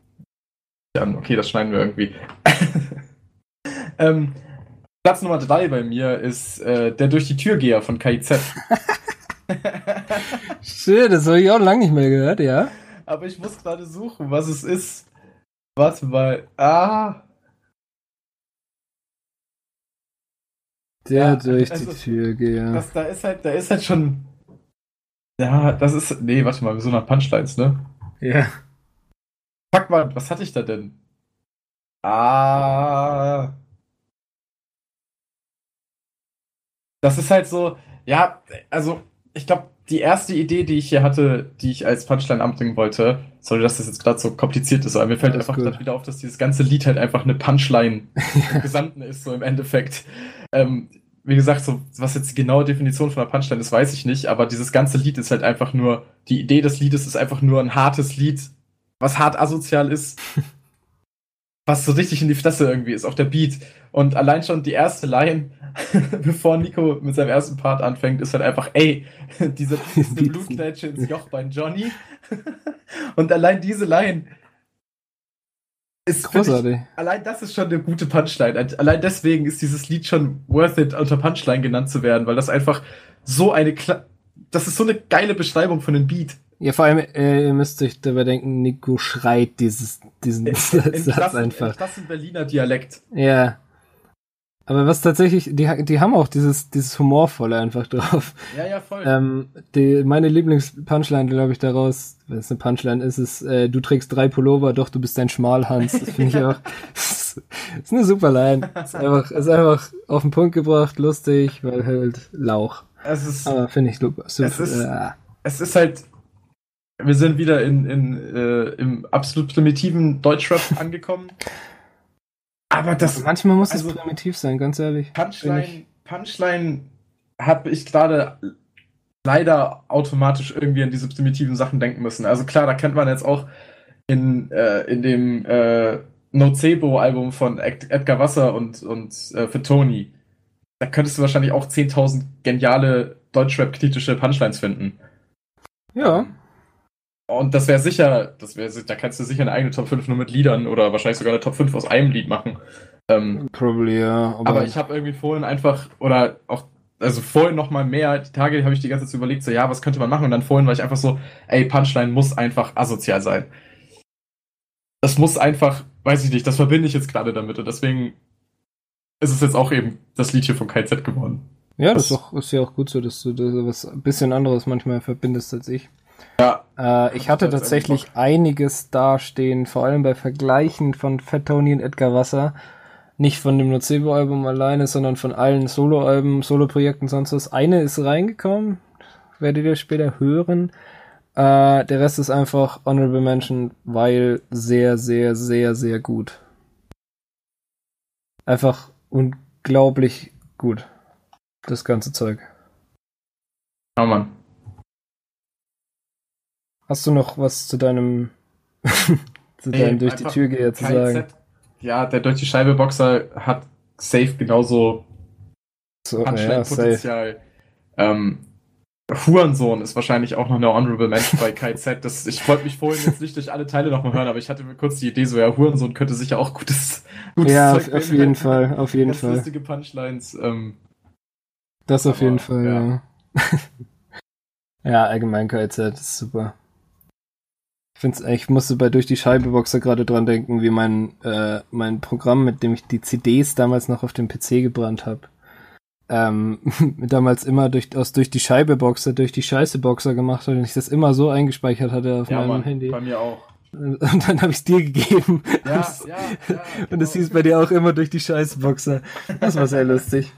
okay, das schneiden wir irgendwie. [LAUGHS] ähm, Platz Nummer 3 bei mir ist äh, der Durch die Türgeher von KIZ. [LAUGHS] Schön, das habe ich auch lange nicht mehr gehört, ja. Aber ich muss gerade suchen, was es ist. Warte mal. Ah. Der ja, durch also, die Türgeher. Das, da ist halt, da ist halt schon. Ja, das ist. Nee, warte mal, so nach Punchlines, ne? Ja. Fuck mal, was hatte ich da denn? Ah. das ist halt so, ja, also ich glaube, die erste Idee, die ich hier hatte, die ich als Punchline anbringen wollte, sorry, dass das jetzt gerade so kompliziert ist, aber mir fällt einfach gerade wieder auf, dass dieses ganze Lied halt einfach eine Punchline [LAUGHS] im Gesamten ist, so im Endeffekt. Ähm, wie gesagt, so, was jetzt die genaue Definition von einer Punchline ist, weiß ich nicht, aber dieses ganze Lied ist halt einfach nur, die Idee des Liedes ist einfach nur ein hartes Lied, was hart asozial ist, [LAUGHS] was so richtig in die Fresse irgendwie ist, auch der Beat. Und allein schon die erste Line [LAUGHS] bevor Nico mit seinem ersten Part anfängt, ist halt einfach, ey, [LAUGHS] diese, [LAUGHS] diese ins Joch bei Johnny. Und allein diese Line ist großartig. Ich, allein das ist schon eine gute Punchline. Allein deswegen ist dieses Lied schon worth it, unter Punchline genannt zu werden, weil das einfach so eine, Kla das ist so eine geile Beschreibung von dem Beat. Ja, vor allem, äh, ihr müsst euch dabei denken, Nico schreit dieses, diesen [LAUGHS] in, in [LAUGHS] Satz einfach. Das ist Berliner Dialekt. Ja. Aber was tatsächlich, die, die haben auch dieses, dieses Humorvolle einfach drauf. Ja, ja, voll. Ähm, die, meine Lieblings-Punchline, glaube ich, daraus, wenn es eine Punchline ist, ist, äh, du trägst drei Pullover, doch du bist ein Schmalhans. Das finde ich [LAUGHS] auch, ist, ist eine super Line. Ist einfach, ist einfach auf den Punkt gebracht, lustig, weil halt Lauch. Es ist, Aber finde ich super. super es, ist, äh, es ist halt, wir sind wieder in, in, äh, im absolut primitiven Deutschrap [LAUGHS] angekommen. Aber das. Also manchmal muss also, es primitiv sein, ganz ehrlich. Punchline, Punchline habe ich gerade leider automatisch irgendwie an diese primitiven Sachen denken müssen. Also klar, da kennt man jetzt auch in, äh, in dem äh, Nocebo-Album von Ed Edgar Wasser und, und äh, für Tony. Da könntest du wahrscheinlich auch 10.000 geniale Deutschrap-kritische Punchlines finden. Ja. Und das wäre sicher, das wäre, da kannst du sicher eine eigene Top 5 nur mit Liedern oder wahrscheinlich sogar eine Top 5 aus einem Lied machen. Ähm, Probably, ja. aber, aber ich habe irgendwie vorhin einfach, oder auch, also vorhin noch mal mehr, die Tage habe ich die ganze Zeit überlegt, so, ja, was könnte man machen? Und dann vorhin war ich einfach so, ey, Punchline muss einfach asozial sein. Das muss einfach, weiß ich nicht, das verbinde ich jetzt gerade damit und deswegen ist es jetzt auch eben das Lied hier von KZ geworden. Ja, das, das ist, auch, ist ja auch gut so, dass du da was ein bisschen anderes manchmal verbindest als ich. Ja. Äh, ich hatte tatsächlich einiges dastehen, vor allem bei Vergleichen von Fat Tony und Edgar Wasser. Nicht von dem Nocebo-Album alleine, sondern von allen Solo-Alben, Solo-Projekten, sonst was. Eine ist reingekommen, werdet ihr später hören. Äh, der Rest ist einfach Honorable Mention, weil sehr, sehr, sehr, sehr gut. Einfach unglaublich gut. Das ganze Zeug. Oh Mann. Hast du noch was zu deinem, [LAUGHS] zu deinem nee, durch die Tür gehe zu sagen? Ja, der durch die Scheibe Boxer hat safe genauso so, Punchline-Potenzial. Ja, ähm, Hurensohn ist wahrscheinlich auch noch eine Honorable Mention bei KZ. Das, ich wollte mich vorhin jetzt nicht durch alle Teile nochmal hören, aber ich hatte mir kurz die Idee, so ja, Hurensohn könnte sicher auch gutes, gutes ja, Zeug auf, auf jeden Fall, auf jeden Fall. lustige Punchlines. Ähm, das auf aber, jeden Fall, ja. Ja, [LAUGHS] ja allgemein KZ ist super. Ich find's, ich musste bei durch die Scheibe-Boxer gerade dran denken, wie mein, äh, mein Programm, mit dem ich die CDs damals noch auf dem PC gebrannt habe. Ähm, [LAUGHS] damals immer durch, aus durch die Scheibe-Boxer, durch die Scheiße-Boxer gemacht hat und ich das immer so eingespeichert hatte auf ja, meinem Mann, Handy. Bei mir auch. [LAUGHS] Und dann habe ich es dir gegeben. Ja, ja, [LAUGHS] ja, und es genau. hieß bei dir auch immer durch die Scheiße-Boxer. Das war sehr lustig.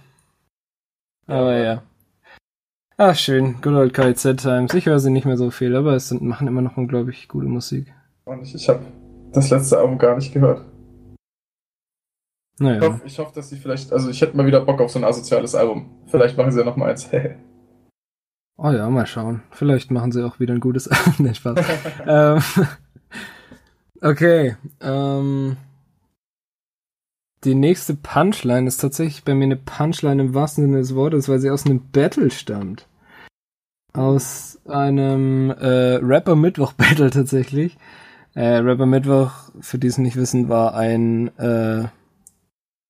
Aber ja. Ach, schön. Good old KZ Times. Ich höre sie nicht mehr so viel, aber es sind, machen immer noch unglaublich gute Musik. Und ich, ich habe das letzte Album gar nicht gehört. Naja. Ich hoffe, ich hoffe, dass sie vielleicht, also ich hätte mal wieder Bock auf so ein asoziales Album. Vielleicht machen sie ja noch mal eins. [LAUGHS] oh ja, mal schauen. Vielleicht machen sie auch wieder ein gutes [LAUGHS] Album. nee, Spaß. [LAUGHS] ähm, okay. Ähm, die nächste Punchline ist tatsächlich bei mir eine Punchline im wahrsten Sinne des Wortes, weil sie aus einem Battle stammt. Aus einem äh, Rapper Mittwoch Battle [LAUGHS] tatsächlich. Äh, Rapper Mittwoch, für die es nicht wissen, war ein, äh,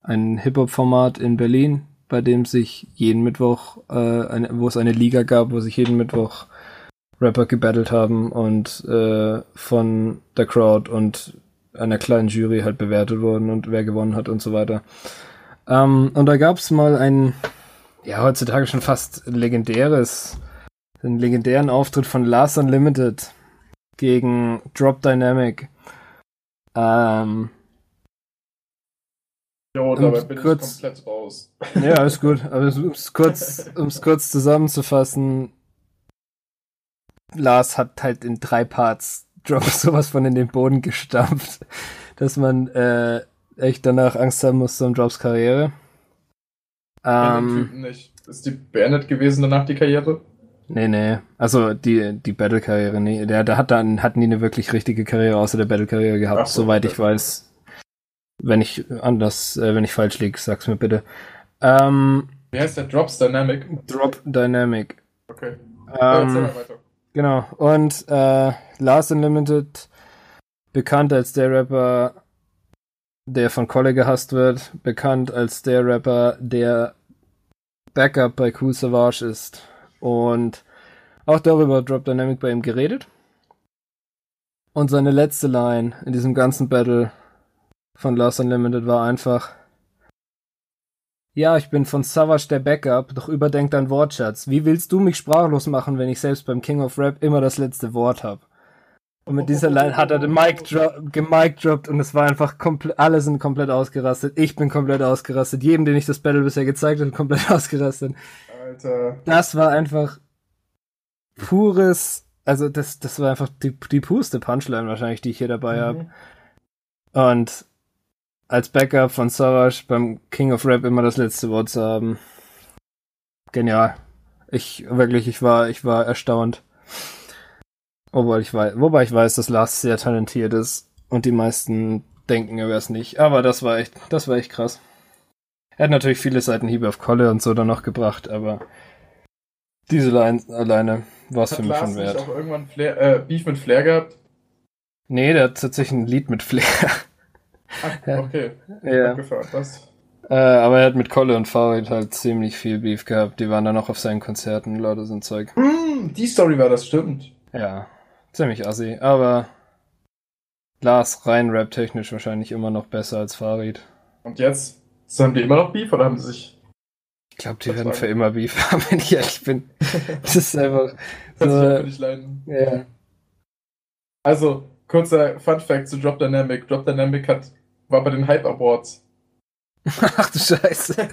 ein Hip-Hop-Format in Berlin, bei dem sich jeden Mittwoch, äh, eine, wo es eine Liga gab, wo sich jeden Mittwoch Rapper gebattelt haben und äh, von der Crowd und einer kleinen Jury halt bewertet wurden und wer gewonnen hat und so weiter. Ähm, und da gab es mal ein, ja, heutzutage schon fast legendäres, einen legendären Auftritt von Lars Unlimited gegen Drop Dynamic. Ähm, Jo, dabei bin kurz, ich komplett raus. Ja, ist gut. Aber um es kurz, um's kurz zusammenzufassen, Lars hat halt in drei Parts Drop [LAUGHS] sowas von in den Boden gestampft, dass man äh, echt danach Angst haben muss um Drops Karriere. Ähm, nicht. Ist die beendet gewesen danach die Karriere? Nee, nee. Also die, die Battle-Karriere, nee. Der, der hat dann, hat nie eine wirklich richtige Karriere außer der Battle-Karriere gehabt, so, soweit okay. ich weiß. Wenn ich anders, äh, wenn ich falsch liege, sag's mir bitte. Ähm, Wie heißt der? Drops Dynamic? Drop Dynamic. Okay. Ähm. Genau. Und äh, Last Unlimited, bekannt als der Rapper, der von Kolle gehasst wird, bekannt als der Rapper, der Backup bei Cool Savage ist. Und auch darüber hat Drop Dynamic bei ihm geredet. Und seine letzte Line in diesem ganzen Battle von Lost Unlimited war einfach, ja, ich bin von Savage der Backup, doch überdenk dein Wortschatz. Wie willst du mich sprachlos machen, wenn ich selbst beim King of Rap immer das letzte Wort habe? Und mit dieser Line hat er den Mic dro gemic droppt und es war einfach komplett, alle sind komplett ausgerastet. Ich bin komplett ausgerastet. Jedem, den ich das Battle bisher gezeigt habe, [LAUGHS] komplett ausgerastet. Alter. Das war einfach pures, also das, das war einfach die, die purste Punchline wahrscheinlich, die ich hier dabei mhm. habe. Und als Backup von Savage beim King of Rap immer das letzte Wort zu haben. Genial. Ich wirklich, ich war, ich war erstaunt. Wobei ich weiß, wobei ich weiß, dass Lars sehr talentiert ist und die meisten denken, er wäre es nicht. Aber das war echt, das war echt krass. Er hat natürlich viele Seitenhiebe auf Kolle und so dann noch gebracht, aber diese Line alleine war es für mich schon wert. Hat auch irgendwann Flair, äh, Beef mit Flair gehabt? Nee, der hat tatsächlich ein Lied mit Flair. [LAUGHS] Ach, okay. Ja. Was? Äh, aber er hat mit Kolle und Farid halt ziemlich viel Beef gehabt. Die waren dann auch auf seinen Konzerten, lauter so ein Zeug. Mm, die Story war das, stimmt. Ja, ziemlich assi. Aber Lars rein rap-technisch wahrscheinlich immer noch besser als Farid. Und jetzt? Haben die immer noch Beef oder haben sie sich. Ich glaube, die werden für immer Beef [LAUGHS] haben, wenn ich ehrlich bin. Das ist einfach. [LAUGHS] Kannst so, du nicht leiden. Ja. Also, kurzer Fun Fact zu Drop Dynamic. Drop Dynamic hat, war bei den Hype Awards. [LAUGHS] Ach du Scheiße. [LAUGHS]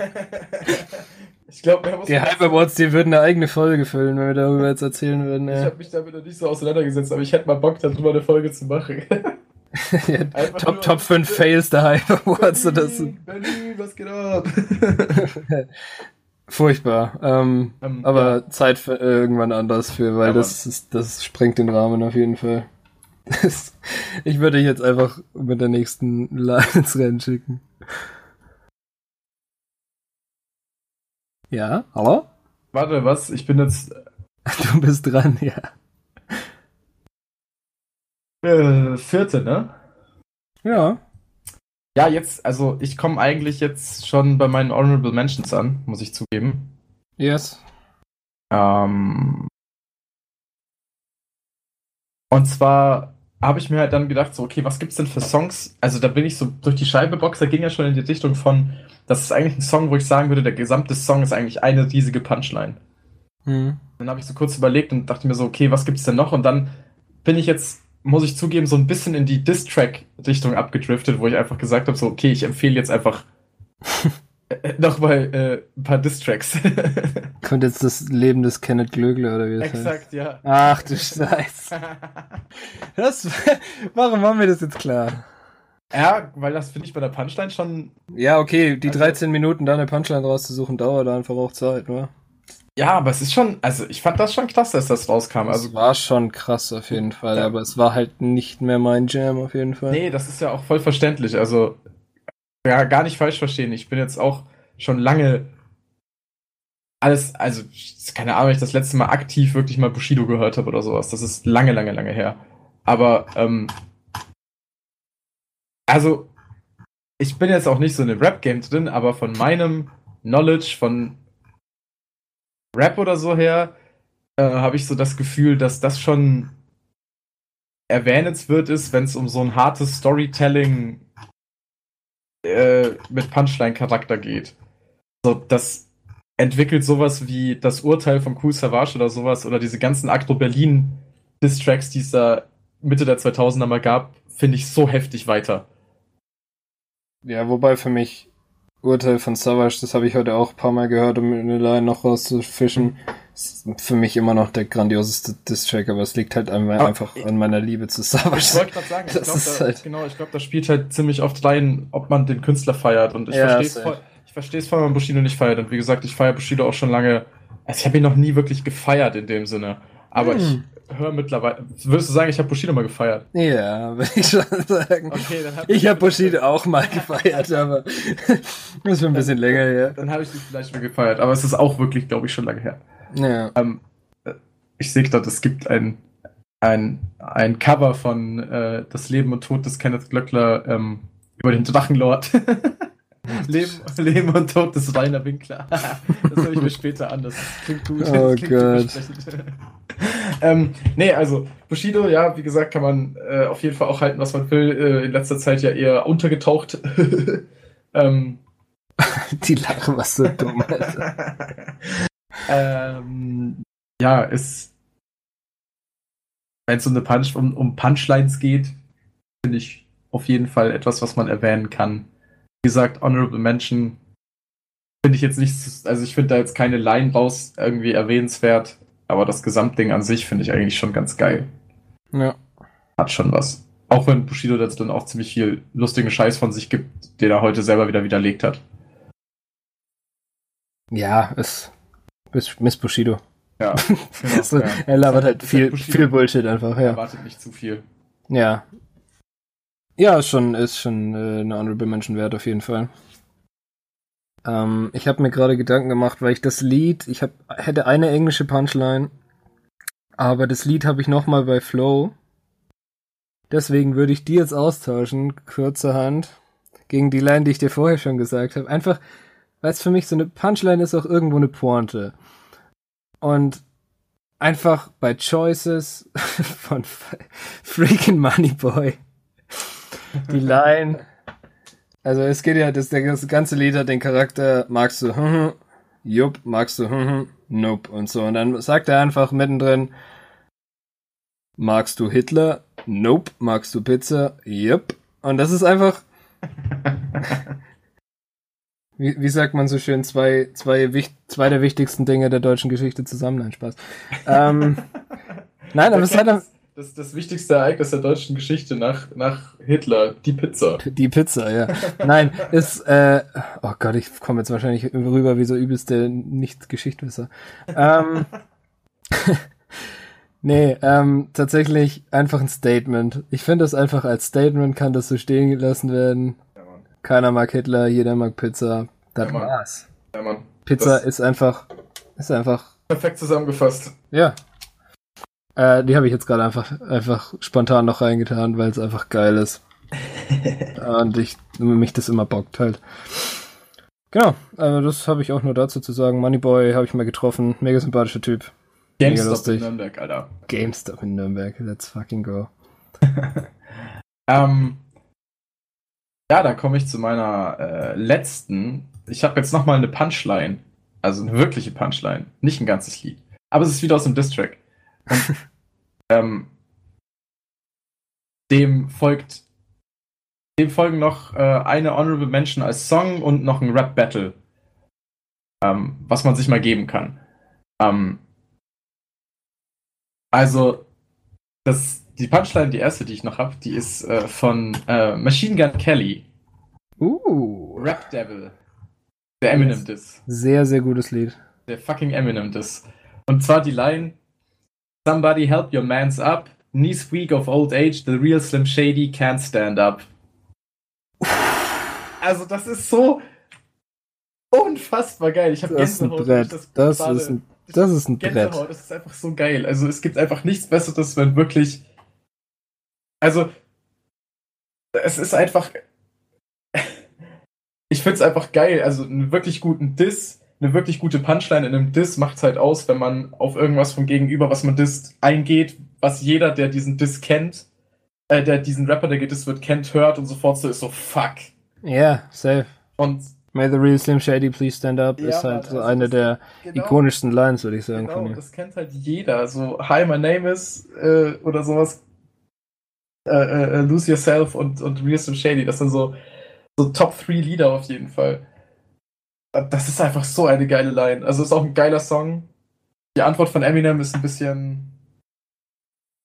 ich glaube, Die Hype Awards, die würden eine eigene Folge füllen, wenn wir darüber jetzt erzählen würden. Ja. Ich habe mich damit noch nicht so auseinandergesetzt, aber ich hätte mal Bock, darüber eine Folge zu machen. [LAUGHS] ja, Top, Top 5 Fails der Hype Awards. Berlin, das Berlin, was geht ab? Furchtbar. Ähm, um, ähm, aber ja. Zeit für irgendwann anders für, weil ja, das ist, das sprengt den Rahmen auf jeden Fall. Das, [LAUGHS] ich würde dich jetzt einfach mit der nächsten Line [LAUGHS] ins Rennen schicken. Ja, hallo? Warte, was? Ich bin jetzt. [LAUGHS] Du bist dran, ja. Äh, vierte, ne? Ja. Ja, jetzt, also ich komme eigentlich jetzt schon bei meinen Honorable Mentions an, muss ich zugeben. Yes. Ähm. Und zwar habe ich mir halt dann gedacht, so, okay, was gibt's denn für Songs? Also da bin ich so durch die Scheibe box, da ging ja schon in die Richtung von, das ist eigentlich ein Song, wo ich sagen würde, der gesamte Song ist eigentlich eine riesige Punchline. Mhm. Dann habe ich so kurz überlegt und dachte mir so, okay, was gibt's denn noch? Und dann bin ich jetzt muss ich zugeben, so ein bisschen in die Diss-Track-Richtung abgedriftet, wo ich einfach gesagt habe, so, okay, ich empfehle jetzt einfach [LAUGHS] äh, nochmal äh, ein paar Diss-Tracks. [LAUGHS] Kommt jetzt das Leben des Kenneth Glögle, oder wie das Exakt, heißt? ja. Ach du Scheiße. [LAUGHS] Das, warum machen wir das jetzt klar? Ja, weil das finde ich bei der Punchline schon. Ja, okay, die also, 13 Minuten da eine Punchline rauszusuchen, dauert einfach auch Zeit, oder? Ja, aber es ist schon, also ich fand das schon krass, dass das rauskam. Also es war schon krass auf jeden Fall, ja. aber es war halt nicht mehr mein Jam auf jeden Fall. Nee, das ist ja auch voll verständlich. Also ja, gar nicht falsch verstehen. Ich bin jetzt auch schon lange alles, also keine Ahnung, ich das letzte Mal aktiv wirklich mal Bushido gehört habe oder sowas. Das ist lange, lange, lange her. Aber ähm, also ich bin jetzt auch nicht so in dem Rap-Game drin, aber von meinem Knowledge, von Rap oder so her, äh, habe ich so das Gefühl, dass das schon erwähnenswert ist, wenn es um so ein hartes Storytelling äh, mit Punchline-Charakter geht. So, das entwickelt sowas wie das Urteil von Cool Savage oder sowas oder diese ganzen Agro Berlin Distracks, die es da Mitte der 2000er mal gab, finde ich so heftig weiter. Ja, wobei für mich Urteil von Savage, das habe ich heute auch ein paar Mal gehört, um eine Line noch rauszufischen. Ist für mich immer noch der grandioseste Distrack, aber es liegt halt ah, einfach an meiner Liebe zu Savage. Ich wollte gerade sagen, ich glaube, da, halt genau, ich glaube, das spielt halt ziemlich oft rein, ob man den Künstler feiert. Und ich ja, verstehe es voll, ich verstehe es voll, wenn man Bushido nicht feiert. Und wie gesagt, ich feiere Bushido auch schon lange. Also ich habe ihn noch nie wirklich gefeiert in dem Sinne. Aber hm. ich höre mittlerweile. Würdest du sagen, ich habe Bushido mal gefeiert? Ja, würde ich schon sagen. Okay, dann hab ich ich habe Bushido auch mal gefeiert, aber [LAUGHS] das ist ein bisschen länger her. Dann habe ich dich vielleicht mal gefeiert, aber es ist auch wirklich, glaube ich, schon lange her. Ja. Ähm, ich sehe gerade, es gibt ein, ein, ein Cover von äh, Das Leben und Tod des Kenneth Glöckler ähm, über den Drachenlord. [LAUGHS] Leben, Leben und Tod des Rainer Winkler. [LAUGHS] das höre ich mir später an. Das klingt gut. Oh [LAUGHS] Gott. ähm, nee, also Bushido, ja, wie gesagt, kann man äh, auf jeden Fall auch halten, was man will. Äh, in letzter Zeit ja eher untergetaucht. ähm, Die Lache war so dumm. Ähm, ja, ist wenn es um eine Punch, um, um Punchlines geht, finde ich auf jeden Fall etwas, was man erwähnen kann. Wie gesagt, Honorable Mention finde ich jetzt nicht, also ich finde da jetzt keine Line raus irgendwie erwähnenswert. Aber das Gesamtding an sich finde ich eigentlich schon ganz geil. Ja. Hat schon was. Auch wenn Bushido jetzt dann auch ziemlich viel lustigen Scheiß von sich gibt, den er heute selber wieder widerlegt hat. Ja, es Miss, Bushido. Ja, [LAUGHS] genau, so, ja. Er labert halt viel, Bushido. viel Bullshit einfach, ja. Erwartet nicht zu viel. Ja. Ja, ist schon, ist schon äh, eine Honorable Mention wert auf jeden Fall. Ähm, ich habe mir gerade Gedanken gemacht, weil ich das Lied, ich hab, hätte eine englische Punchline, aber das Lied habe ich nochmal bei Flow. Deswegen würde ich die jetzt austauschen, kurzerhand, gegen die Line, die ich dir vorher schon gesagt habe. Einfach, weil es für mich so eine Punchline ist auch irgendwo eine Pointe. Und einfach bei Choices [LAUGHS] von Freaking Money Boy. Die Line. Also es geht ja, das, das ganze Lied hat den Charakter, magst du, hm, hm, jupp, magst du, hm, hm, nope und so. Und dann sagt er einfach mittendrin, magst du Hitler? Nope. Magst du Pizza? Jupp. Und das ist einfach, [LAUGHS] wie, wie sagt man so schön, zwei, zwei, zwei der wichtigsten Dinge der deutschen Geschichte zusammen. Nein, Spaß. Ähm, [LAUGHS] nein, aber es hat am- Das ist das wichtigste Ereignis der deutschen Geschichte nach, nach Hitler, die Pizza. die Pizza, ja. Nein, ist, äh, oh Gott, ich komme jetzt wahrscheinlich rüber wie so übelste Nicht-Geschichtwisser. Ähm, [LAUGHS] nee, ähm, tatsächlich einfach ein Statement. Ich finde das einfach als Statement kann das so stehen gelassen werden. Keiner mag Hitler, jeder mag Pizza. Das Ja, war's. Ja, Mann. Pizza Das- ist einfach, ist einfach, Perfekt zusammengefasst. ja. Äh, die habe ich jetzt gerade einfach, einfach spontan noch reingetan, weil es einfach geil ist. [LAUGHS] Und ich, mich das immer bockt halt. Genau, also das habe ich auch nur dazu zu sagen. Moneyboy habe ich mal getroffen, mega sympathischer Typ. GameStop in Nürnberg, Alter. GameStop in Nürnberg, let's fucking go. [LAUGHS] Ähm, ja, dann komme ich zu meiner äh, letzten. Ich habe jetzt nochmal eine Punchline. Also eine wirkliche Punchline. Nicht ein ganzes Lied. Aber es ist wieder aus dem Distrack. Und [LAUGHS] ähm, dem folgt. Dem folgen noch äh, eine Honorable Mention als Song und noch ein Rap-Battle. Ähm, was man sich mal geben kann. Ähm, also, das, die Punchline, die erste, die ich noch habe, die ist äh, von äh, Machine Gun Kelly, Uh, Rap Devil. Der Eminem. Diss. sehr, sehr gutes Lied. Der fucking Eminem Diss. Und zwar die Line: Somebody help your man's up. Knees weak of old age, the real Slim Shady can't stand up. Also, das ist so unfassbar geil. Ich habe Das ist ein Gänsehaut. Brett. Das gerade- ist ein, das ist ein Brett. Das ist einfach so geil. Also es gibt einfach nichts Besseres, wenn wirklich. Also es ist einfach. [LAUGHS] Ich find's einfach geil. Also einen wirklich guten Diss, eine wirklich gute Punchline in einem Diss macht's halt aus, wenn man auf irgendwas vom Gegenüber, was man disst, eingeht, was jeder, der diesen Diss kennt, äh, der diesen Rapper, der gedisst wird, kennt, hört und sofort so ist so fuck. Ja, safe. Und May the real Slim Shady please stand up Ja, ist halt so also eine der genau. ikonischsten Lines, würde ich sagen, von Genau, ihm. das kennt halt jeder. So, hi, my name is äh, oder sowas. Äh, äh, Lose Yourself und, und Real Slim Shady. Das sind so, so Top 3 Lieder auf jeden Fall. Äh, Das ist einfach so eine geile Line. Also ist auch ein geiler Song. Die Antwort von Eminem ist ein bisschen.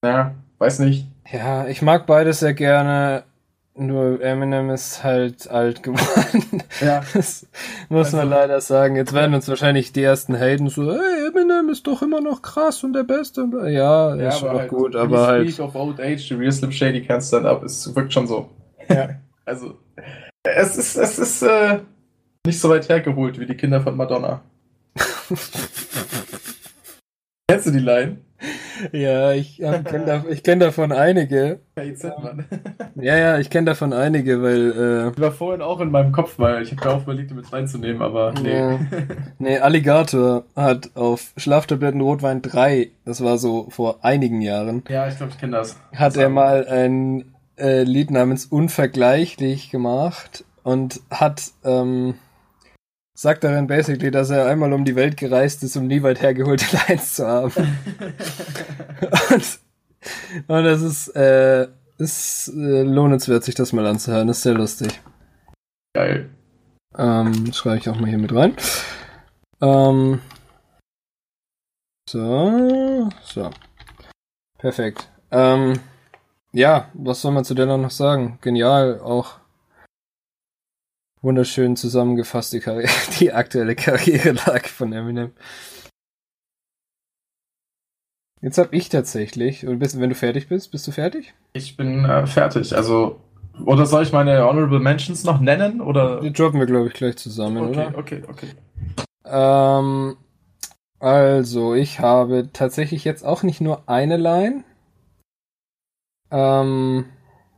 Naja, weiß nicht. Ja, ich mag beides sehr gerne. Nur Eminem ist halt alt geworden. [LAUGHS] Ja. [LAUGHS] Das muss man Also- leider sagen. Jetzt werden uns wahrscheinlich die ersten Haten so, hey, Eminem ist doch immer noch krass und der Beste. Ja, Ja, ist schon noch halt, gut, aber halt. speak of old age, the Real Slim Shady can't stand up. Es wirkt schon so. Ja. [LAUGHS] Also, es ist, es ist äh, nicht so weit hergeholt wie die Kinder von Madonna. Kennst du die Line? [LAUGHS] ja, ich, ähm, kenn da, ich kenne davon einige. KIZ, Mann. Ja, ja, ich kenne davon einige, weil, Die war vorhin auch in meinem Kopf, weil ich habe darauf überlegt, die mit reinzunehmen, aber nee. Ja. [LAUGHS] nee, Alligator hat auf Schlaftabletten Rotwein 3, das war so vor einigen Jahren, Ja, ich glaube, ich kenne das. hat er mal ein äh, Lied namens Unvergleichlich gemacht und hat, ähm, sagt darin basically, dass er einmal um die Welt gereist ist, um nie weit hergeholte Lines [LAUGHS] zu haben. [LAUGHS] und, und das ist, äh, ist äh, lohnenswert, sich das mal anzuhören. Das ist sehr lustig. Geil. Ähm, schreibe ich auch mal hier mit rein. Ähm, so, so. Perfekt. Ähm, ja, was soll man zu der noch sagen? Genial, auch wunderschön zusammengefasst die, Karriere, [LAUGHS] die aktuelle Karrierelage von Eminem. Jetzt hab ich tatsächlich, und bist, wenn du fertig bist, bist du fertig? Ich bin äh, fertig. Also, oder soll ich meine Honorable Mentions noch nennen? Oder? Die droppen wir, glaube ich, gleich zusammen, Okay, oder? okay, okay. Ähm, also, ich habe tatsächlich jetzt auch nicht nur eine Line, ähm,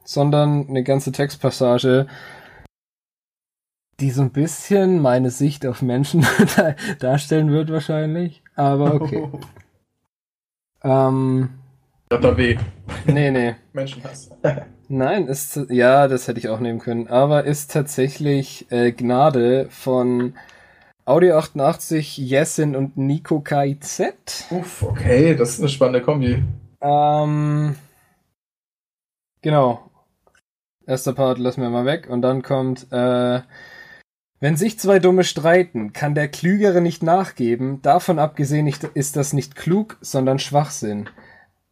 sondern eine ganze Textpassage, die so ein bisschen meine Sicht auf Menschen [LAUGHS] da- darstellen wird wahrscheinlich. Aber okay. [LAUGHS] ähm, JW. nee, nee. [LAUGHS] Menschenhass. Nein, ist ja, das hätte ich auch nehmen können, aber ist tatsächlich äh, Gnade von Audio 88, Jessin und Nico KIZ. Uff, okay, das ist eine spannende Kombi. Ähm, genau. Erster Part lassen wir mal weg und dann kommt, äh, wenn sich zwei Dumme streiten, kann der Klügere nicht nachgeben. Davon abgesehen ist das nicht klug, sondern Schwachsinn.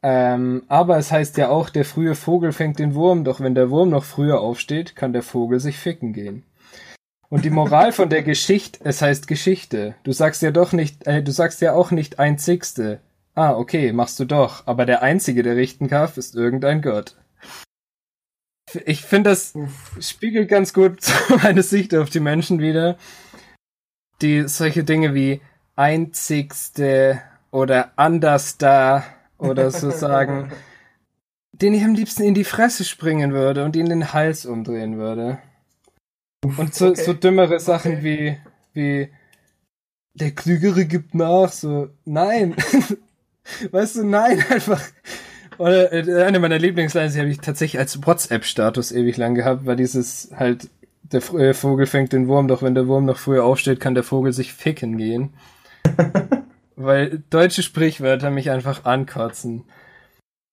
Ähm, aber es heißt ja auch, der frühe Vogel fängt den Wurm, doch wenn der Wurm noch früher aufsteht, kann der Vogel sich ficken gehen. Und die Moral von der Geschichte, es heißt Geschichte. Du sagst ja doch nicht, äh, du sagst ja auch nicht einzigste. Ah, okay, machst du doch. Aber der Einzige, der richten kann, ist irgendein Gott. Ich finde, das spiegelt ganz gut [LAUGHS] meine Sicht auf die Menschen wieder. Die solche Dinge wie einzigste oder anders da oder so [LAUGHS] sagen, den ich am liebsten in die Fresse springen würde und ihn den Hals umdrehen würde. Und so, okay. so dümmere Sachen Okay. wie, wie der Klügere gibt nach, so, nein. [LAUGHS] weißt du, nein, einfach. Oder äh, eine meiner Lieblingslines, die habe ich tatsächlich als WhatsApp-Status ewig lang gehabt, war dieses halt, der äh, Vogel fängt den Wurm, doch wenn der Wurm noch früher aufsteht, kann der Vogel sich ficken gehen. [LAUGHS] Weil deutsche Sprichwörter mich einfach ankotzen.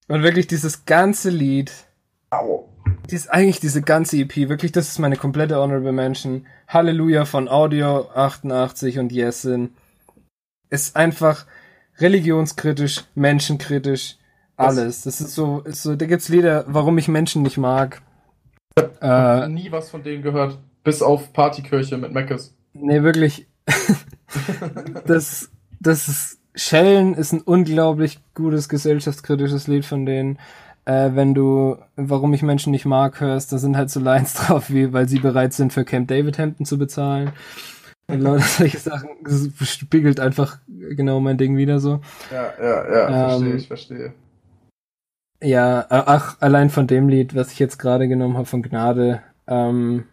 Und wirklich dieses ganze Lied, Au. dies eigentlich diese ganze EP, wirklich, das ist meine komplette Honorable Mention. Halleluja von Audio 88 und Yesin. Ist einfach religionskritisch, menschenkritisch, alles. Das ist so, ist so, da gibt's Lieder, warum ich Menschen nicht mag. Äh, Nie was von denen gehört. Bis auf Partykirche mit Meckes. nee, wirklich. [LAUGHS] das, das ist, Schellen ist ein unglaublich gutes gesellschaftskritisches Lied von denen. Äh, wenn du, warum ich Menschen nicht mag, hörst, da sind halt so Lines [LAUGHS] drauf, wie, weil sie bereit sind, für Camp David Hemden zu bezahlen. Und Leute, [LAUGHS] solche Sachen, das spiegelt einfach genau mein Ding wieder so. Ja, ja, ja, Ähm, verstehe, ich verstehe. Ja, äh, ach, allein von dem Lied, was ich jetzt gerade genommen habe von Gnade, ähm,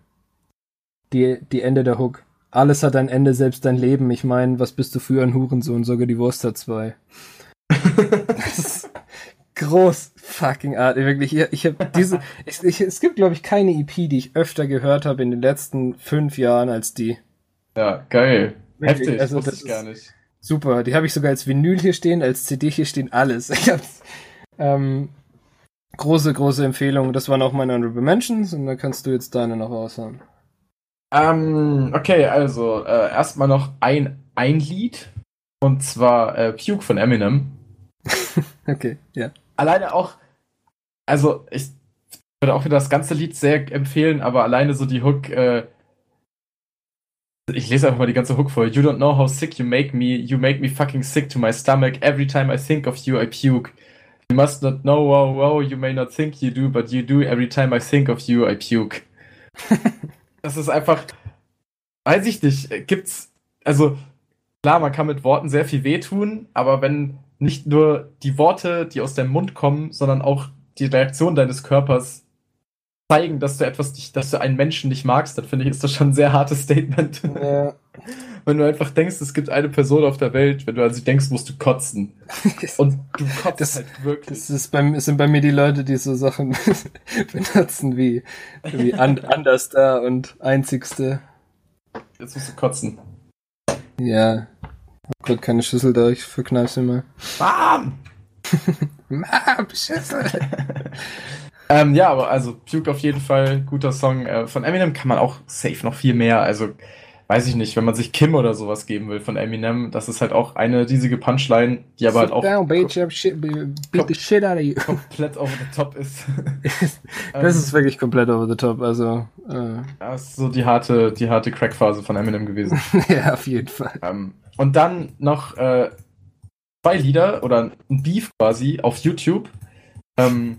die, die Ende der Hook. Alles hat ein Ende, selbst dein Leben. Ich meine, was bist du für ein Hurensohn? Sogar die Wurst hat zwei. [LAUGHS] Das ist groß fucking art. Wirklich, ich, ich habe diese, ich, ich, es gibt glaube ich keine EP, die ich öfter gehört habe in den letzten fünf Jahren als die. Ja, geil. Wirklich, Heftig, also wusste das ich gar nicht. Super, die habe ich sogar als Vinyl hier stehen, als CD hier stehen, alles. [LAUGHS] Ich hab's, ähm, große, große Empfehlung. Das waren auch meine Honorable Mentions und dann kannst du jetzt deine noch raushauen. Ähm, okay, also äh, erstmal noch ein, ein Lied. Und zwar äh, Puke von Eminem. [LAUGHS] Okay, ja. Alleine auch, also ich würde auch wieder das ganze Lied sehr empfehlen, aber alleine so die Hook, äh, ich lese einfach mal die ganze Hook vor. You don't know how sick you make me. You make me fucking sick to my stomach. Every time I think of you, I puke. You must not know, wow, wow, you may not think you do, but you do. Every time I think of you, I puke. [LAUGHS] das ist einfach, weiß ich nicht, äh, gibt's, also klar, man kann mit Worten sehr viel wehtun, aber wenn nicht nur die Worte, die aus deinem Mund kommen, sondern auch die Reaktion deines Körpers zeigen, dass du etwas nicht, dass du einen Menschen nicht magst, dann finde ich, ist das schon ein sehr hartes Statement. ja. [LAUGHS] wenn du einfach denkst, es gibt eine Person auf der Welt, wenn du an sie denkst, musst du kotzen. [LAUGHS] Und du kotzt Das- halt wirklich. Das ist bei, sind bei mir die Leute, die so Sachen [LAUGHS] benutzen wie, wie an, anders da und einzigste. Jetzt musst du kotzen. Ja. Hab grad keine Schüssel da, ich verkneif sie mal. Bam! Ah, Schüssel. Ähm, ja, aber also Puke auf jeden Fall, guter Song. Äh, von Eminem kann man auch safe noch viel mehr. Also, weiß ich nicht, wenn man sich Kim oder sowas geben will von Eminem, das ist halt auch eine riesige Punchline, die aber halt Sit auch down, bitch, I'm shit, beat the shit out of you. komplett over the top ist. [LAUGHS] Das ist wirklich komplett over the top, also, äh, das ist so die harte, die harte Crack-Phase von Eminem gewesen. [LAUGHS] ja, auf jeden Fall. ähm, und dann noch äh, zwei Lieder oder ein Beef quasi auf YouTube. Ähm,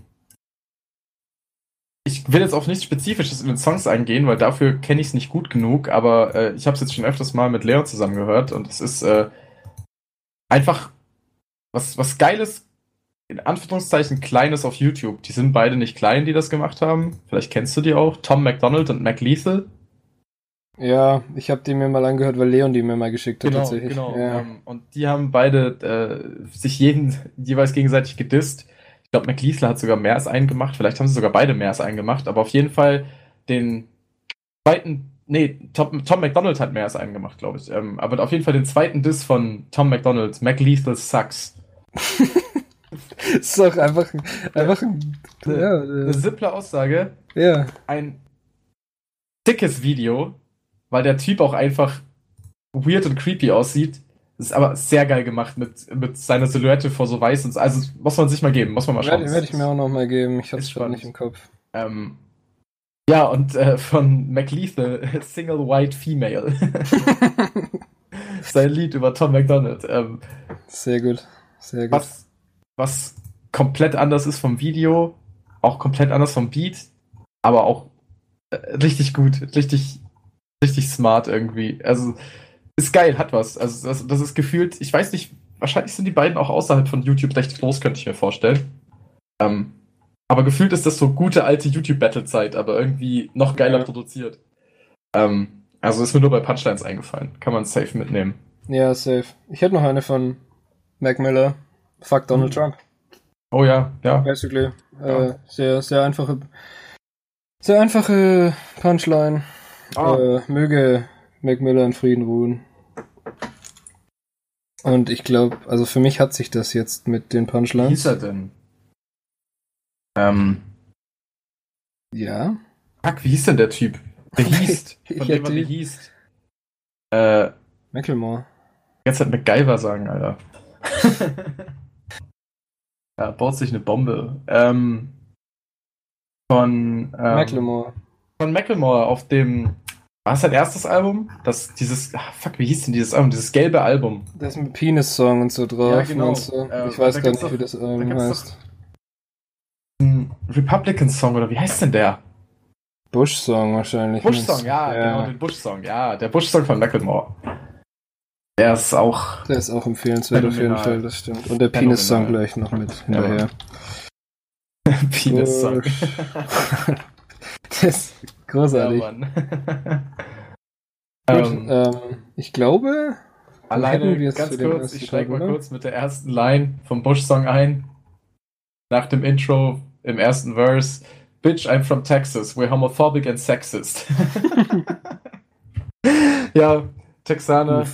will jetzt auf nichts Spezifisches in den Songs eingehen, weil dafür kenne ich es nicht gut genug, aber äh, ich habe es jetzt schon öfters mal mit Leon zusammen gehört und es ist äh, einfach was, was Geiles, in Anführungszeichen Kleines auf YouTube. Die sind beide nicht klein, die das gemacht haben. Vielleicht kennst du die auch. Tom McDonald und Mac Lethal. Ja, ich habe die mir mal angehört, weil Leon die mir mal geschickt hat. Genau, tatsächlich. genau. Ja. Ähm, und die haben beide äh, sich jeden jeweils gegenseitig gedisst. Ich glaube, McLeisler hat sogar mehr als einen gemacht. Vielleicht haben sie sogar beide mehr als einen gemacht. Aber auf jeden Fall den zweiten, nee, Tom, Tom McDonald hat mehr als einen gemacht, glaube ich. Ähm, aber auf jeden Fall den zweiten Diss von Tom McDonald, McLethal Sucks. [LAUGHS] ist doch einfach, einfach ein, Eine, ja, eine äh, simple Aussage. ja. Ein dickes Video, weil der Typ auch einfach weird und creepy aussieht. Das ist aber sehr geil gemacht mit, mit seiner Silhouette vor so weiß und so. Also muss man sich mal geben, muss man mal schauen. Werde, werde ich mir auch noch mal geben. Ich hab's schon nicht im Kopf. Ähm, ja, und äh, von McLethal, [LAUGHS] Single White Female. [LAUGHS] Sein Lied über Tom McDonald. Ähm, Sehr gut. Sehr gut. was, was komplett anders ist vom Video, auch komplett anders vom Beat, aber auch äh, richtig gut, richtig, richtig smart irgendwie. Also ist geil, hat was. Also das, das ist gefühlt, ich weiß nicht, wahrscheinlich sind die beiden auch außerhalb von YouTube recht groß, könnte ich mir vorstellen. Ähm, aber gefühlt ist das so gute alte YouTube-Battle-Zeit, aber irgendwie noch geiler Ja. produziert. Ähm, also ist mir nur bei Punchlines eingefallen. Kann man safe mitnehmen. Ja, safe. Ich hätte noch eine von Mac Miller. Fuck Donald Mhm. Trump. Oh ja, ja. Basically. Ja. Äh, sehr, sehr einfache, sehr einfache Punchline. Ah. Äh, möge Mac Miller in Frieden ruhen. Und ich glaube, also für mich hat sich das jetzt mit den Wie Punchlines. hieß er denn? Ähm, Ja. fuck, wie hieß denn der Typ? Der [LAUGHS] hieß. Ich Von dem, der hieß. Äh, Macklemore. jetzt hat MacGyver sagen, Alter. [LAUGHS] ja, baut sich eine Bombe. Ähm, von, ähm, Macklemore. von Macklemore auf dem, war es sein erstes Album? Das, dieses, ah, fuck, wie hieß denn dieses Album? Dieses gelbe Album. Da ist ein Penis-Song und so drauf. Ja, genau. du? Äh, ich weiß gar nicht, wie doch- das da ähm, gibt's heißt. Ein Republican-Song oder wie heißt denn der? Bush-Song wahrscheinlich. Bush-Song, du? ja, genau, den Bush-Song, ja, der Bush-Song von Macklemore. Der ist auch Der ist auch empfehlenswert auf jeden Phänomenal. Fall, das stimmt. Und der Phänomenal. Penis-Song gleich noch mit hinterher. [LAUGHS] Penis-Song. [LAUGHS] das großartig. Ja. [LAUGHS] Gut, ähm, ähm, ich glaube, alleine ganz kurz, ich steige mal kurz mit der ersten Line vom Bush-Song ein. Nach dem Intro im ersten Verse. Bitch, I'm from Texas. We're homophobic and sexist. [LAUGHS] [LAUGHS] ja, Texaner,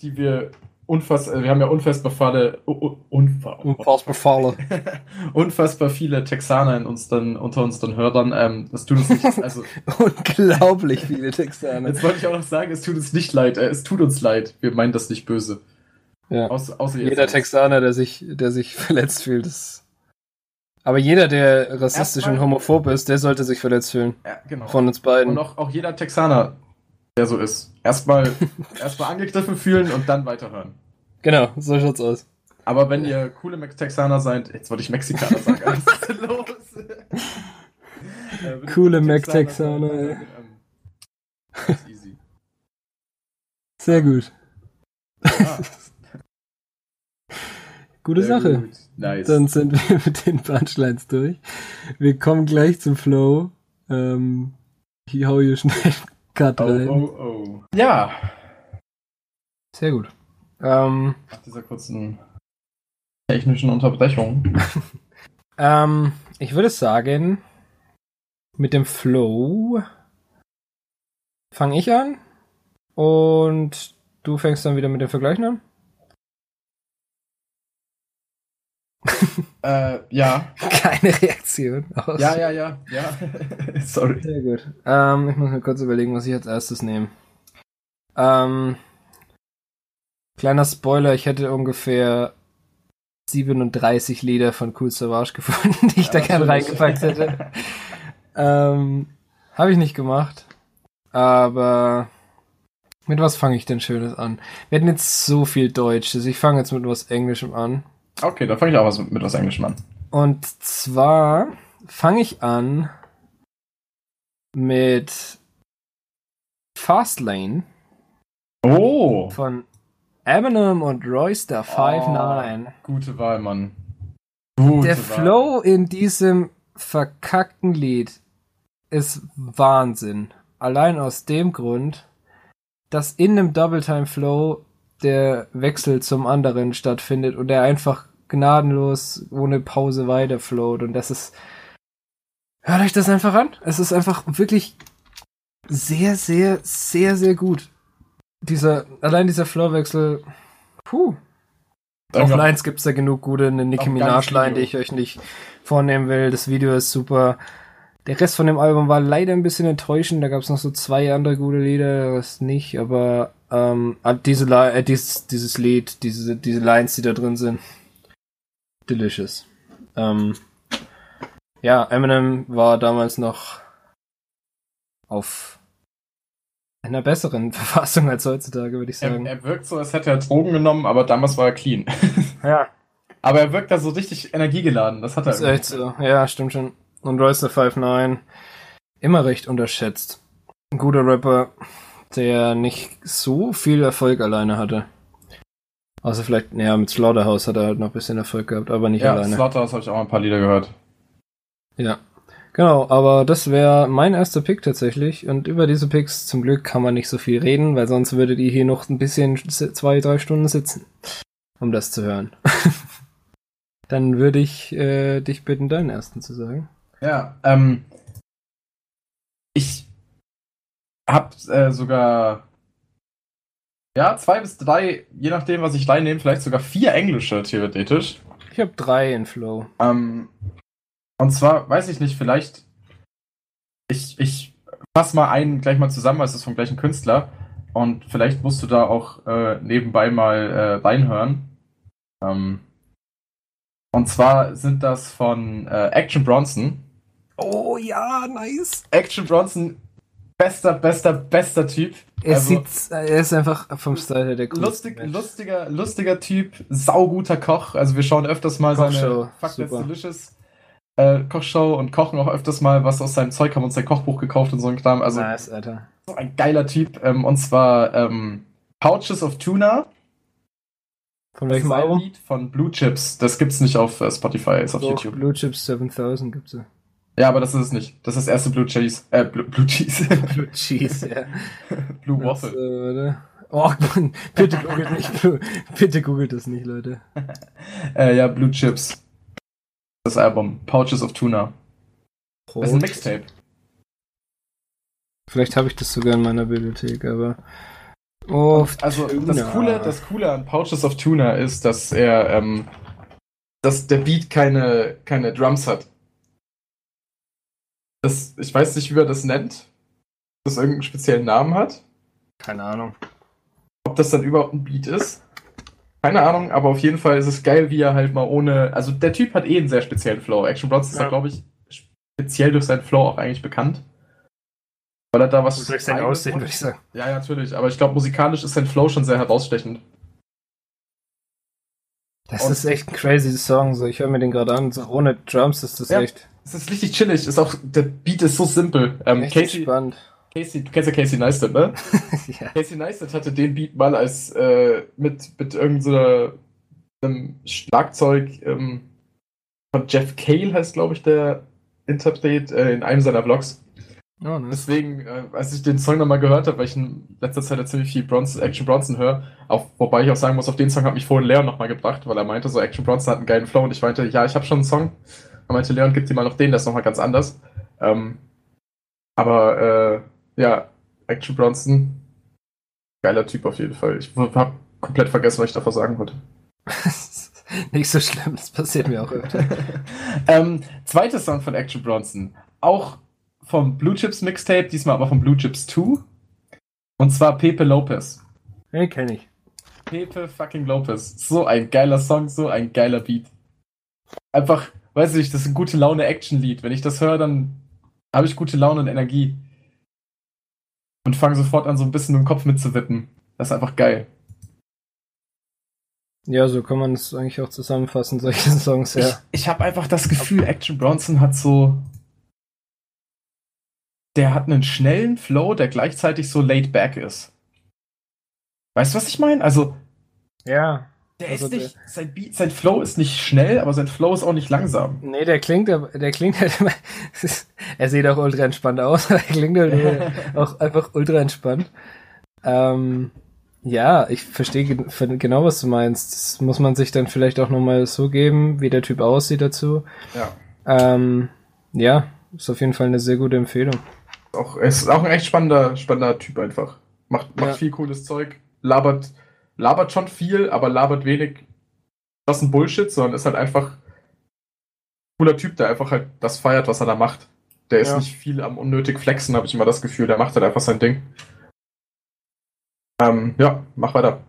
die wir unfassbar, wir haben ja unfassbar viele, unfa unfassbar falle. [LAUGHS] unfassbar viele Texaner in uns dann, unter unseren Hörern. Ähm, das tut uns nicht, also [LAUGHS] Unglaublich viele Texaner. Jetzt wollte ich auch noch sagen, es tut uns nicht leid. Äh, es tut uns leid. Wir meinen das nicht böse. Ja. Aus, außer. Jeder Texaner, der sich, der sich [LAUGHS] verletzt fühlt, ist. Aber jeder, der rassistisch Erstmal- und homophob ist, der sollte sich verletzt fühlen. Ja, genau. Von uns beiden. und auch, auch jeder Texaner, der so ist. Erstmal [LAUGHS] erstmal angegriffen fühlen und dann weiterhören. Genau, so schaut's aus. Aber wenn ihr coole Texaner seid, jetzt wollte ich Mexikaner sagen, [LAUGHS] was ist denn los? Äh, Coole Texaner Mac-Texaner, seid, ey. ähm, [LAUGHS] easy. Sehr gut. Ah, Gute sehr Sache. gut. Nice. Dann sind wir mit den Punchlines durch. Wir kommen gleich zum Flow. Ähm, ich hau hier schnell Cut oh, oh, oh. Ja, Sehr gut. Ähm, nach dieser kurzen technischen Unterbrechung. [LAUGHS] ähm, ich würde sagen, mit dem Flow fange ich an und du fängst dann wieder mit dem Vergleichen an. Äh, ja. [LAUGHS] Keine Reaktion. [LAUGHS] Aus. Ja, ja, ja, ja. [LAUGHS] Sorry. Sehr gut. Ähm, ich muss mir kurz überlegen, was ich als erstes nehme. Ähm, kleiner Spoiler, ich hätte ungefähr 37 Lieder von Cool Savage gefunden, [LAUGHS] die ich da Ja, gerne natürlich. reingepackt hätte. ähm, Habe ich nicht gemacht. Aber Mit was fange ich denn Schönes an? Wir hatten jetzt so viel Deutsches. Ich fange jetzt mit was Englischem an. Okay, dann fange ich auch was, mit was Englischem an. Und zwar fange ich an mit Fastlane Oh! von Eminem und Royster 5'9. Gute Wahl, Mann. Gute Der Wahl. Flow in diesem verkackten Lied ist Wahnsinn. Allein aus dem Grund, dass in einem Double Time Flow der Wechsel zum anderen stattfindet und er einfach gnadenlos ohne Pause weiterflowt und das ist hört euch das einfach an. Es ist einfach wirklich sehr sehr sehr sehr gut. Dieser allein dieser Flowwechsel puh auf Lines gibt's da genug gute, eine Nicki Auf ganz Minaj Line, Video. die ich euch nicht vornehmen will. Das Video ist super. Der Rest von dem Album war leider ein bisschen enttäuschend. Da gab's noch so zwei andere gute Lieder, was nicht, aber ähm, ah, diese äh, dieses, dieses Lied, diese, diese Lines, die da drin sind, delicious. Ähm, ja, Eminem war damals noch auf einer besseren [LAUGHS] Verfassung als heutzutage, würde ich Er, sagen. er wirkt so, als hätte er Drogen genommen, aber damals war er clean. [LAUGHS] ja, aber er wirkt da so richtig energiegeladen. Das hat er Das ist echt so. Ja, stimmt schon. Und Royster 5'9 immer recht unterschätzt. Ein guter Rapper, der nicht so viel Erfolg alleine hatte. Außer vielleicht, ja, mit Slaughterhouse hat er halt noch ein bisschen Erfolg gehabt, aber nicht Ja, alleine. Slaughterhouse habe ich auch mal ein paar Lieder gehört. Ja. Genau, aber das wäre mein erster Pick tatsächlich. Und über diese Picks zum Glück kann man nicht so viel reden, weil sonst würdet ihr hier noch ein bisschen zwei, drei Stunden sitzen, um das zu hören. [LAUGHS] Dann würde ich äh, dich bitten, deinen ersten zu sagen. Ja, ähm, ich hab äh, sogar ja zwei bis drei, je nachdem, was ich rein nehme, vielleicht sogar vier englische theoretisch. Ich habe drei in Flow. Ähm, und zwar, weiß ich nicht, vielleicht ich, ich fass mal einen gleich mal zusammen, weil es ist vom gleichen Künstler. Und vielleicht musst du da auch äh, nebenbei mal äh, reinhören. Ähm, und zwar sind das von äh, Action Bronson. Oh ja, nice. Action Bronson, bester, bester, bester Typ. Er Also, sieht, er ist einfach vom Style her der coolste lustig, Mensch. lustiger, lustiger Typ, sauguter Koch. Also wir schauen öfters mal Kochshow, seine Fuck That's. Delicious äh, Kochshow und kochen auch öfters mal was aus seinem Zeug, haben uns sein Kochbuch gekauft und so ein Kram. Also nice, Alter. so ein geiler Typ. Ähm, und zwar ähm, Pouches of Tuna. Von welchem Album? Lied von Blue Chips. Das gibt's nicht auf äh, Spotify, ist auf YouTube. Blue Chips 7000 gibt's ja. Ja, aber das ist es nicht. Das ist das erste Blue Cheese. Äh, Blue, Blue Cheese. [LAUGHS] Blue Cheese, ja. [LAUGHS] Blue Das, Waffle. äh, warte. Oh, Mann, [LAUGHS] bitte googelt nicht, Blue- bitte googelt das nicht, Leute. Äh, ja, Blue Chips. Das Album. Pouches of Tuna. Das ist ein Mixtape. Vielleicht habe ich das sogar in meiner Bibliothek, aber. Oh, Also das. Coole, das Coole an Pouches of Tuna ist, dass er, ähm, dass der Beat keine, keine Drums hat. Das, ich weiß nicht, wie man das nennt. Das irgendeinen speziellen Namen hat. keine Ahnung. Ob das dann überhaupt ein Beat ist. Keine Ahnung, aber auf jeden Fall ist es geil, wie er halt mal ohne. Also der Typ hat eh einen sehr speziellen Flow. Action Bronson ist Ja. da, glaube ich, speziell durch seinen Flow auch eigentlich bekannt. Weil er da was. Durch sein Aussehen, würde ich sagen. Ja, ja, natürlich. Aber ich glaube, musikalisch ist sein Flow schon sehr herausstechend. Das Und- ist echt ein crazy Song, so. Ich höre mir den gerade an, so ohne Drums ist das Ja. echt, Es ist richtig chillig. Ist auch, der Beat ist so simpel. Ähm, echt Casey, spannend. Casey, du kennst ja Casey Neistat, ne? [LAUGHS] ja. Casey Neistat hatte den Beat mal als äh, mit, mit irgendeinem so einem Schlagzeug ähm, von Jeff Cale heißt, glaube ich, der Interpret äh, in einem seiner Vlogs. Oh, nice. Deswegen, äh, als ich den Song nochmal gehört habe, weil ich in letzter Zeit ja ziemlich viel Bronson, Action Bronson höre, auch, wobei ich auch sagen muss, auf den Song hat mich vorhin Leon nochmal gebracht, weil er meinte, so Action Bronson hat einen geilen Flow und ich meinte, ja, ich habe schon einen Song. Er meinte, Leon, gib dir mal noch den, der ist nochmal ganz anders. Ähm, aber äh, ja, Action Bronson, geiler Typ auf jeden Fall. Ich habe komplett vergessen, was ich davor sagen wollte. [LAUGHS] Nicht so schlimm, das passiert mir auch öfter. [LAUGHS] ähm, zweiter Song von Action Bronson, auch vom Blue Chips Mixtape, diesmal aber von Blue Chips 2. Und zwar Pepe Lopez. Den kenne ich. Pepe fucking Lopez. So ein geiler Song, so ein geiler Beat. Einfach, weiß ich nicht, das ist ein gute Laune Action-Lied. Wenn ich das höre, dann habe ich gute Laune und Energie. und fange sofort an, so ein bisschen im Kopf mitzuwippen. Das ist einfach geil. Ja, so kann man es eigentlich auch zusammenfassen, solche [LAUGHS] Songs, ja. Ich, ich habe einfach das Gefühl, Action Bronson hat so. Der hat einen schnellen Flow, der gleichzeitig so laid back ist. Weißt du, was ich meine? Also. Ja. Der Also ist nicht. Sein, Beat, sein Flow ist nicht schnell, aber sein Flow ist auch nicht langsam. Nee, der klingt, der klingt halt immer, [LAUGHS] er sieht auch ultra entspannt aus, [LAUGHS] aber er klingt halt [LAUGHS] auch einfach ultra entspannt. Ähm, ja, ich verstehe gen- ver- genau, was du meinst. Das muss man sich dann vielleicht auch nochmal so geben, wie der Typ aussieht dazu. Ja. Ähm, ja, ist auf jeden Fall eine sehr gute Empfehlung. Auch, er ist auch ein echt spannender, spannender Typ einfach. Macht, macht Ja. viel cooles Zeug. Labert, labert schon viel, aber labert wenig. Das ist ein Bullshit, sondern ist halt einfach cooler Typ, der einfach halt das feiert, was er da macht. Der ist Ja. nicht viel am unnötig flexen, habe ich immer das Gefühl. Der macht halt einfach sein Ding. Ähm, ja, mach weiter.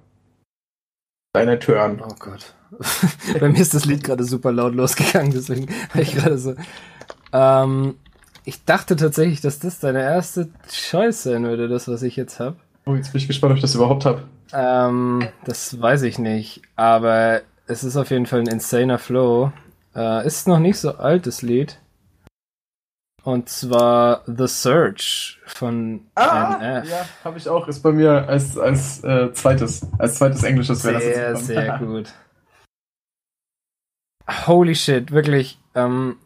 Deine Turn. Oh Gott. [LAUGHS] Bei mir ist das Lied gerade super laut losgegangen, deswegen war ich gerade so. Ähm, ich dachte tatsächlich, dass das deine erste Choice sein würde, das, was ich jetzt habe. Oh, jetzt bin ich gespannt, ob ich das überhaupt habe. Ähm, das weiß ich nicht, aber es ist auf jeden Fall ein insaner Flow. Äh, ist noch nicht so alt, das Lied. Und zwar The Search von NF. Ah, ja, habe ich auch. Ist bei mir als, als äh, zweites, als zweites Englisches wäre das Sehr, jetzt sehr [LAUGHS] gut. Holy shit, wirklich. Ähm,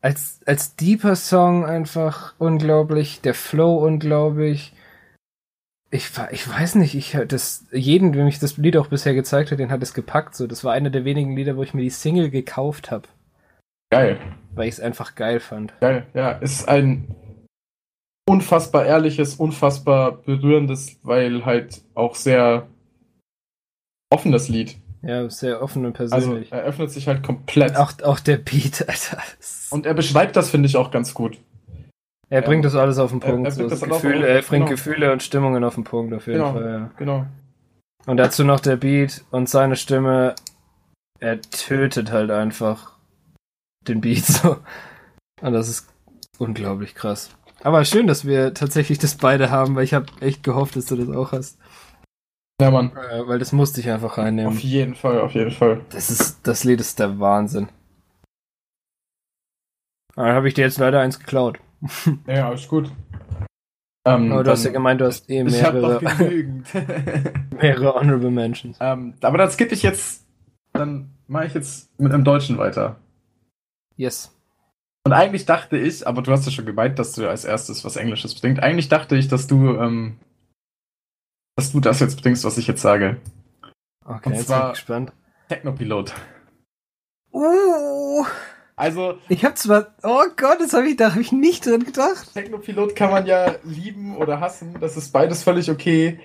als, als deeper Song einfach unglaublich, der Flow unglaublich. Ich, ich weiß nicht, ich das jeden, dem ich das Lied auch bisher gezeigt hat, den hat es gepackt. So, das war einer der wenigen Lieder, wo ich mir die Single gekauft habe, Geil. weil ich es einfach geil fand. Geil, ja, ist ein unfassbar ehrliches, unfassbar berührendes, weil halt auch sehr offenes Lied. Ja, sehr offen und Also persönlich. er öffnet sich halt komplett. auch, auch der Beat, [LAUGHS] Alter. Und er beschreibt das, finde ich, auch ganz gut. er bringt das alles auf den er- Punkt. er so, bringt den Gefühle, er bringt genau. Gefühle und Stimmungen auf den Punkt, auf jeden Genau. Fall, ja. Genau. Und dazu noch der Beat und seine Stimme. Er tötet halt einfach den Beat [LAUGHS] so. Und das ist unglaublich krass. Aber schön, dass wir tatsächlich das beide haben, weil ich habe echt gehofft, dass du das auch hast. Ja, Mann. Äh, weil das musste ich einfach Auf reinnehmen. jeden Fall, auf jeden Fall. Das ist, das Lied ist der Wahnsinn. Aber Dann habe ich dir jetzt leider eins geklaut. [LAUGHS] Ja, alles gut. Ähm, Aber du hast ja gemeint, du hast eh ich habe doch mehrere, genügend. [LAUGHS] mehrere Honorable Mentions. ähm, aber dann skippe ich jetzt, dann mache ich jetzt mit einem Deutschen weiter. Yes. Und eigentlich dachte ich, aber du hast ja schon gemeint, dass du als erstes was Englisches bedingt. Eigentlich dachte ich, dass du, ähm, dass du das jetzt bedingst, was ich jetzt sage. Okay, Und jetzt zwar- bin ich gespannt. Technopilot. Uh, Also, ich habe zwar. Oh Gott, das habe ich, da habe ich nicht dran gedacht. Technopilot kann man ja lieben oder hassen. Das ist beides völlig okay.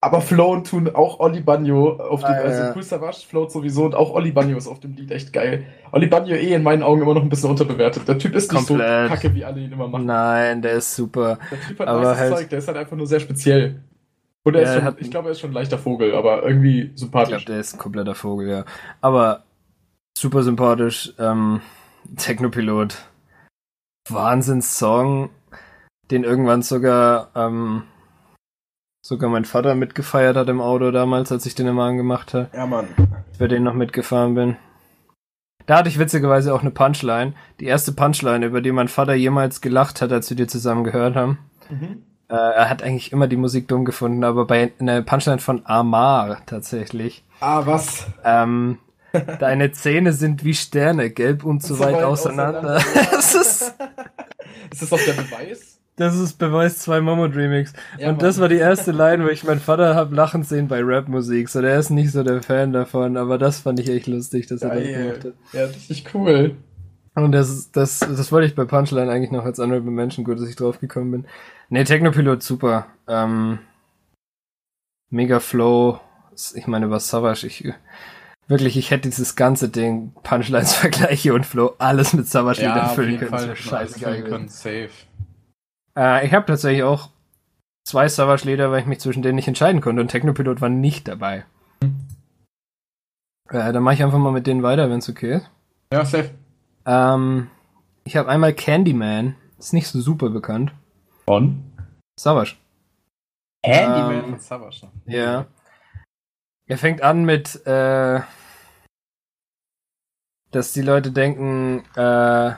Aber flowen tun auch Oli Banjo auf dem, Ah, also ja. Cool Savage float sowieso und auch Oli Banjo ist auf dem Lied echt geil. Oli Banjo eh in meinen Augen immer noch ein bisschen unterbewertet. Der Typ ist nicht Komplett. so kacke, wie alle ihn immer machen. Nein, der ist super. Der Typ hat Aber nices halt- Zeug, der ist halt einfach nur sehr speziell. Und er Ja, ist schon, hat- ich glaube, er ist schon ein leichter Vogel, aber irgendwie Ich sympathisch. glaube, der ist ein kompletter Vogel, ja. Aber super sympathisch. Ähm, Technopilot. Wahnsinns-Song, den irgendwann sogar, ähm, sogar mein Vater mitgefeiert hat im Auto damals, als ich den immer angemacht habe, Ja, Mann. als wir den noch mitgefahren bin. Da hatte ich witzigerweise auch eine Punchline. Die erste Punchline, über die mein Vater jemals gelacht hat, als wir die zusammen gehört haben. Mhm. Äh, er hat eigentlich immer die Musik dumm gefunden, aber bei einer Punchline von Amar tatsächlich. Ah, was? Ähm, [LAUGHS] deine Zähne sind wie Sterne, gelb und so, weit, auseinander. [LAUGHS] das, ist, ist das auch der Beweis? das ist Beweis 2 Momo Remix. Ja, und das Mann. war die erste Line, wo ich meinen Vater hab lachen sehen bei Rapmusik. So, der ist nicht so der Fan davon, aber das fand ich echt lustig, dass er das gemacht Geil. hat. Ja, richtig cool. Und das, ist- das, das wollte ich bei Punchline eigentlich noch als Honorable Mention, gut, dass ich drauf gekommen bin. Nee, Technopilot super. Ähm, mega Flow. Ich meine, über Savage, ich, wirklich, ich hätte dieses ganze Ding, Punchlines, [LAUGHS] Vergleiche und Flow, alles mit Savage auf füllen können. Fall. scheißegal können. Safe. Äh, ich habe tatsächlich auch zwei Savage Lieder, weil ich mich zwischen denen nicht entscheiden konnte und Technopilot war nicht dabei. Äh, dann mache ich einfach mal mit denen weiter, wenn es okay ist. Ja, safe. Ähm, ich habe einmal Candyman, ist nicht so super bekannt. Von? Savage. Handyman Ähm, von Savage. Ja. Er fängt an mit, äh, dass die Leute denken, äh,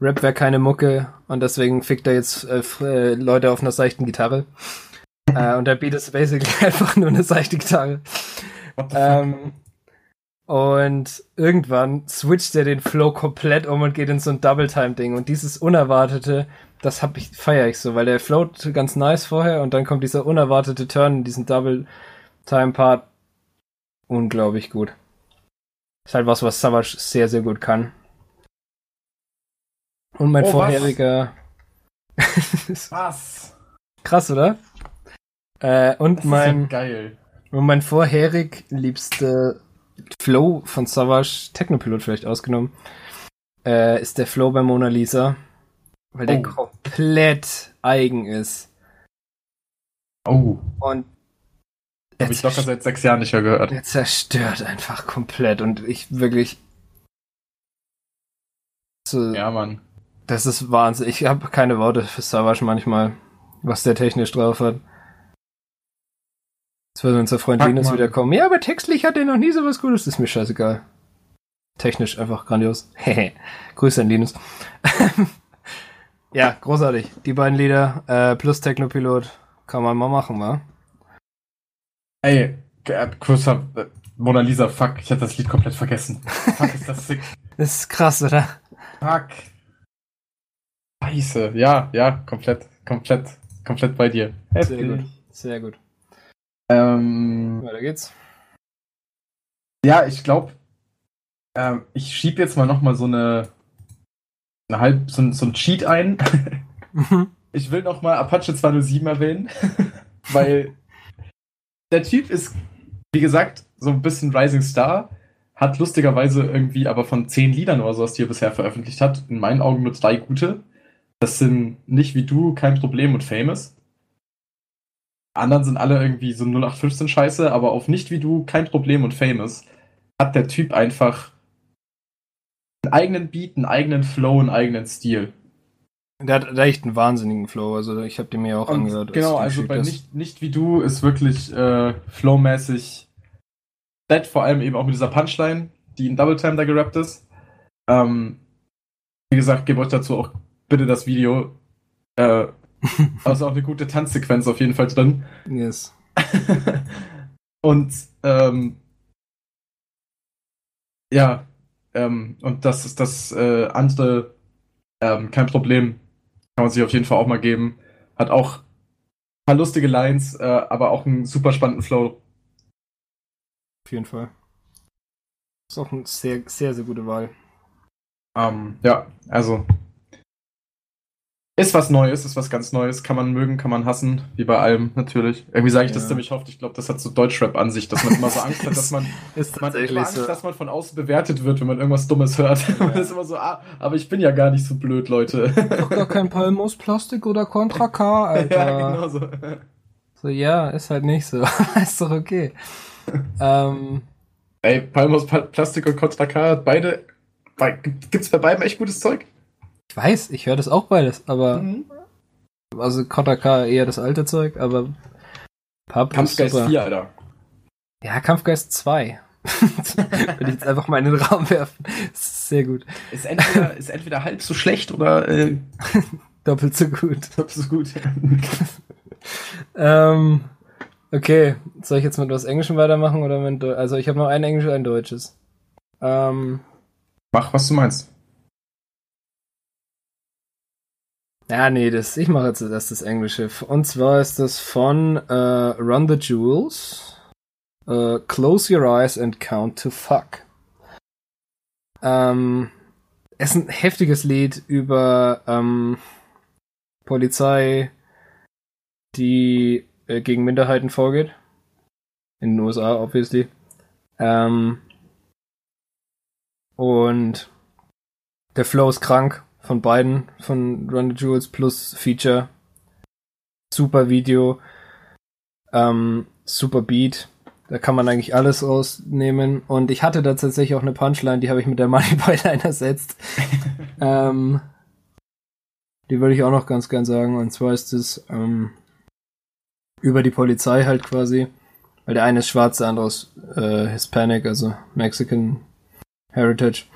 Rap wäre keine Mucke und deswegen fickt er jetzt äh, äh, Leute auf einer seichten Gitarre. äh, und der Beat ist basically [LAUGHS] einfach nur eine seichte Gitarre. Ähm, und irgendwann switcht er den Flow komplett um und geht in so ein Double-Time-Ding. Und dieses Unerwartete, das hab ich, feier ich so, weil der float ganz nice vorher und dann kommt dieser unerwartete Turn in diesen Double-Time-Part. Unglaublich gut. Ist halt was, was Savage sehr, sehr gut kann. Und mein Oh, was? vorheriger. [LAUGHS] Was? Krass, oder? Äh, und Das ist mein. ja geil. Und mein vorherig liebster Flow von Savage, Technopilot vielleicht ausgenommen, äh, ist der Flow bei Mona Lisa. Weil der Oh. komplett eigen ist. Oh, Und habe ich locker seit sechs Jahren nicht mehr gehört. er zerstört einfach komplett. Und ich wirklich. So, Ja, Mann. Das ist Wahnsinn. Ich habe keine Worte für Savage manchmal, was der technisch drauf hat. Jetzt wird unser Freund Fuck, Linus Mann. wieder kommen. Ja, aber textlich hat er noch nie so was Gutes. ist mir scheißegal. Technisch einfach grandios. [LAUGHS] Hehe. Grüße an Linus. [LAUGHS] ja, großartig. Die beiden Lieder äh, plus Technopilot kann man mal machen, wa? Ey, kurzer äh, Mona Lisa, fuck, ich hatte das Lied komplett vergessen. Fuck, ist das sick. [LAUGHS] Das ist krass, oder? Fuck. Scheiße. Ja, ja, komplett, komplett, komplett bei dir. Sehr gut. Sehr gut. Ähm, Weiter geht's. ja, ich glaube, ähm, ich schieb jetzt mal noch mal so eine, eine halb, so, ein- so ein Cheat ein. Ich will noch mal Apache 207 erwähnen, [LAUGHS] weil der Typ ist, wie gesagt, so ein bisschen Rising Star, hat lustigerweise irgendwie aber von zehn Liedern oder sowas, die er bisher veröffentlicht hat, in meinen Augen nur drei gute. Das sind nicht wie du, kein Problem und Famous. Anderen sind alle irgendwie so 0815 Scheiße, aber auf nicht wie du, kein Problem und Famous hat der Typ einfach einen eigenen Beat, einen eigenen Flow, einen eigenen Stil. Der hat echt einen wahnsinnigen Flow. Also ich habe den mir auch Und angehört. Genau, also bei nicht, nicht wie du ist wirklich äh, flowmäßig dead, vor allem eben auch mit dieser Punchline, die in Double Time da gerappt ist. Ähm, wie gesagt, gebt euch dazu auch bitte das Video. Äh, [LAUGHS] also auch eine gute Tanzsequenz auf jeden Fall drin. Yes. [LAUGHS] und ähm, ja, ähm, und das ist das äh, andere, ähm, kein Problem. Kann man sich auf jeden Fall auch mal geben. Hat auch ein paar lustige Lines, äh, aber auch einen super spannenden Flow. Auf jeden Fall. Ist auch eine sehr, sehr, sehr gute Wahl. Ähm, ja, also ist was Neues, ist was ganz Neues. Kann man mögen, kann man hassen, wie bei allem natürlich. Irgendwie sage ich das Ja. ziemlich oft. Ich glaube, das hat so Deutschrap an sich, dass man immer so Angst hat, dass [LAUGHS] man Ist Man immer Angst, so. dass man von außen bewertet wird, wenn man irgendwas Dummes hört. [LAUGHS] Man ist immer so, ah, aber ich bin ja gar nicht so blöd, Leute. Doch gar kein Palm aus Plastik oder Contra K, [LAUGHS] Alter. ja, genau so. So, ja, ist halt nicht so. ist doch okay. ähm, Ey, Palmos Pa- Plastik und Contra K, beide, bei, gibt's bei beiden echt gutes Zeug? Ich weiß, ich höre das auch beides, aber Mhm. also Contra K eher das alte Zeug, aber Pub ist Kampfgeist super. 4, Alter. Ja, Kampfgeist 2. [LAUGHS] Will ich jetzt einfach mal in den Raum werfen. Ist sehr gut. Ist entweder, [LAUGHS] ist entweder halb so schlecht oder äh, Doppelt so gut. so gut. [LAUGHS] Ähm, okay, soll ich jetzt mit was Englischem weitermachen oder mit Also ich habe noch ein Englisch und ein Deutsches. Ähm, Mach, was du meinst. Ja, nee, das, ich mache jetzt erst das Englische. Und zwar ist das von äh, Run the Jewels. Äh, Close your eyes and count to fuck. Ähm, es ist ein heftiges Lied über ähm, Polizei, die äh, gegen Minderheiten vorgeht. In den USA, obviously. Ähm, und der Flow ist krank von beiden, von Run the Jewels plus Feature. Super Video. Ähm, super Beat. Da kann man eigentlich alles rausnehmen. Und ich hatte da tatsächlich auch eine Punchline, die habe ich mit der [LAUGHS] Moneyboy Line ersetzt. [LAUGHS] ähm, Die würde ich auch noch ganz gern sagen. Und zwar ist es ähm, über die Polizei halt quasi. Weil der eine ist schwarz, der andere ist äh, Hispanic, also Mexican Heritage.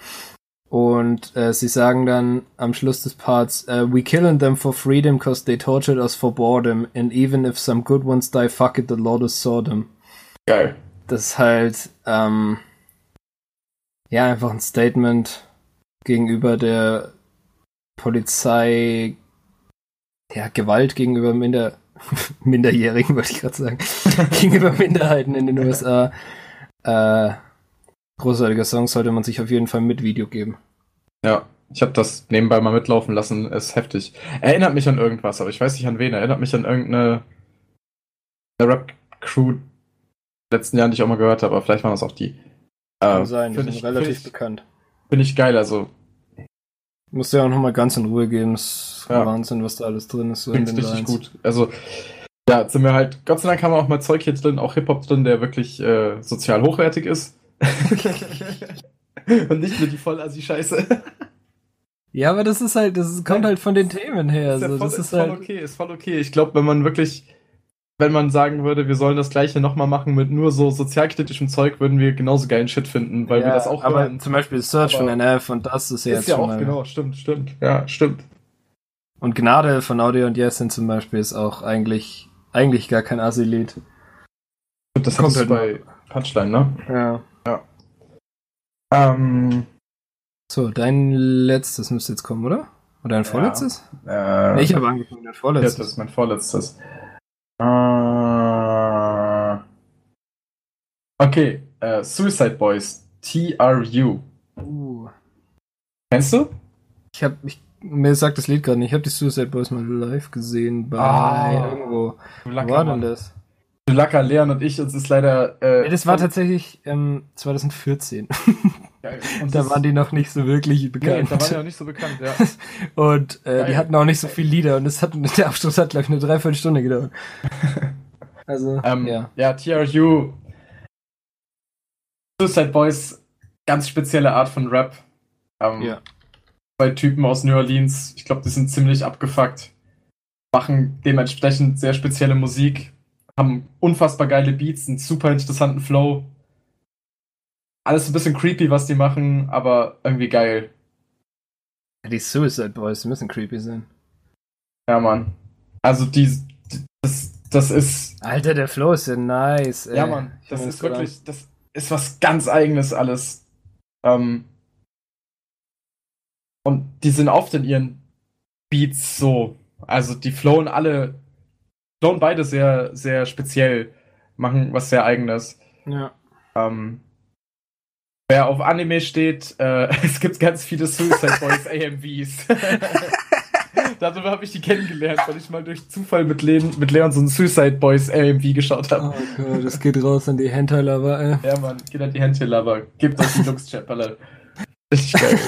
Und äh, sie sagen dann am Schluss des Parts, uh, we killing them for freedom cause they tortured us for boredom and even if some good ones die, fuck it, the Lord is saw them. Geil. Das ist halt, ähm, ja, einfach ein Statement gegenüber der Polizei, ja, Gewalt gegenüber Minder, [LAUGHS] Minderjährigen, [LAUGHS] wollte ich gerade sagen, [LAUGHS] gegenüber Minderheiten in den USA. Äh, großartiger Song sollte man sich auf jeden Fall mit Video geben. Ja, ich habe das nebenbei mal mitlaufen lassen, ist heftig. Erinnert mich an irgendwas, aber ich weiß nicht an wen. Erinnert mich an irgendeine Rap-Crew letzten Jahren, die ich auch mal gehört habe, aber vielleicht waren das auch die. Kann äh, sein, die sind ich, relativ ich, bekannt. Finde ich geil, also Musst du ja auch nochmal ganz in Ruhe geben. Es ist Ja. Wahnsinn, was da alles drin ist. So in klingt richtig gut. Also, ja, sind wir halt, Gott sei Dank haben wir auch mal Zeug hier drin, auch Hip-Hop drin, der wirklich äh, sozial hochwertig ist. [LAUGHS] Und nicht nur die Voll-Assi-Scheiße. Ja, aber das ist halt, das ist, kommt halt von den Themen her. ist ja so. voll, das ist voll halt, okay, ist voll okay. Ich glaube, wenn man wirklich, wenn man sagen würde, wir sollen das gleiche nochmal machen mit nur so sozialkritischem Zeug, würden wir genauso geilen Shit finden, weil wir ja, das auch aber hören. zum Beispiel Search Aber von NF und das ist ja ist jetzt ja schon auch, mal. genau, stimmt, stimmt. Ja, stimmt. Und Gnade von Audio und Yes sind zum Beispiel ist auch eigentlich, eigentlich gar kein Assi-Lied. Das Kommt halt bei Punchline, ne? Ja. Ähm, So, dein letztes müsste jetzt kommen, oder? Oder dein Ja. vorletztes? äh, Nee, ich habe angefangen, dein Ja, vorletztes. das ist mein vorletztes. Äh, okay, äh, Suicide Boys, TRU. Uh. Kennst du? Ich habe, ich, mir sagt das Lied gerade nicht. Ich habe die Suicide Boys mal live gesehen bei Ah. irgendwo. Du Wo Lacker, war denn das? Du Lacker, Leon und ich, uns ist leider. Äh, Nee, das war tatsächlich ähm, 2014. [LAUGHS] Geil. Und da das- waren die noch nicht so wirklich Nee, bekannt. da waren die noch nicht so bekannt, ja. [LAUGHS] und äh, Geil. die hatten auch nicht so viele Lieder und es hat, [LAUGHS] der Abschluss hat, glaube ich, eine Dreiviertelstunde gedauert. [LAUGHS] Also, Ähm, ja. ja, TRU. Suicide Boys, ganz spezielle Art von Rap. Ähm, Ja. Zwei Typen aus New Orleans, ich glaube, die sind ziemlich abgefuckt. Machen dementsprechend sehr spezielle Musik, haben unfassbar geile Beats, einen super interessanten Flow. Alles ein bisschen creepy, was die machen, aber irgendwie geil. Die Suicide Boys müssen creepy sein. Ja, Mann. Also, die, die das, das ist Alter, der Flow ist ja nice. Ey. Ja, Mann, Ich das ist wirklich, das ist was ganz Eigenes alles. Ähm, und die sind oft in ihren Beats so. Also die flowen alle, flowen beide sehr, sehr speziell, machen was sehr Eigenes. Ja. Ähm, wer auf Anime steht, äh, [LAUGHS] es gibt ganz viele Suicide Boys [LAUGHS] AMVs. [LAUGHS] Darüber habe ich die kennengelernt, weil ich mal durch Zufall mit, Leon, mit Leon so ein Suicide Boys AMV geschaut habe. Oh Gott, das geht raus an die Hentai-Lover, ey. Ja, Mann, geht an die Hände, Lover. Gebt euch die Lux-Chat, Alter. Richtig geil.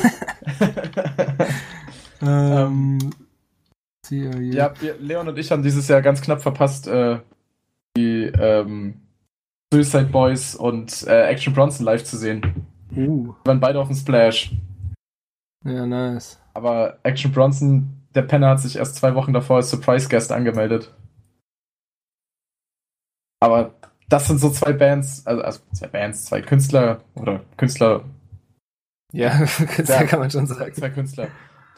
Ähm, hier, hier. ja, wir, Leon und ich haben dieses Jahr ganz knapp verpasst, äh, die ähm, Suicide Boys und äh, Action Bronson live zu sehen. Uh, Wir waren beide auf dem Splash. ja, nice. Aber Action Bronson, der Penner hat sich erst zwei Wochen davor als Surprise Guest angemeldet. Aber das sind so zwei Bands, also, also zwei Bands, zwei Künstler oder Künstler, Ja, das [LAUGHS] Ja. [LAUGHS] kann man schon sagen. zwei Künstler,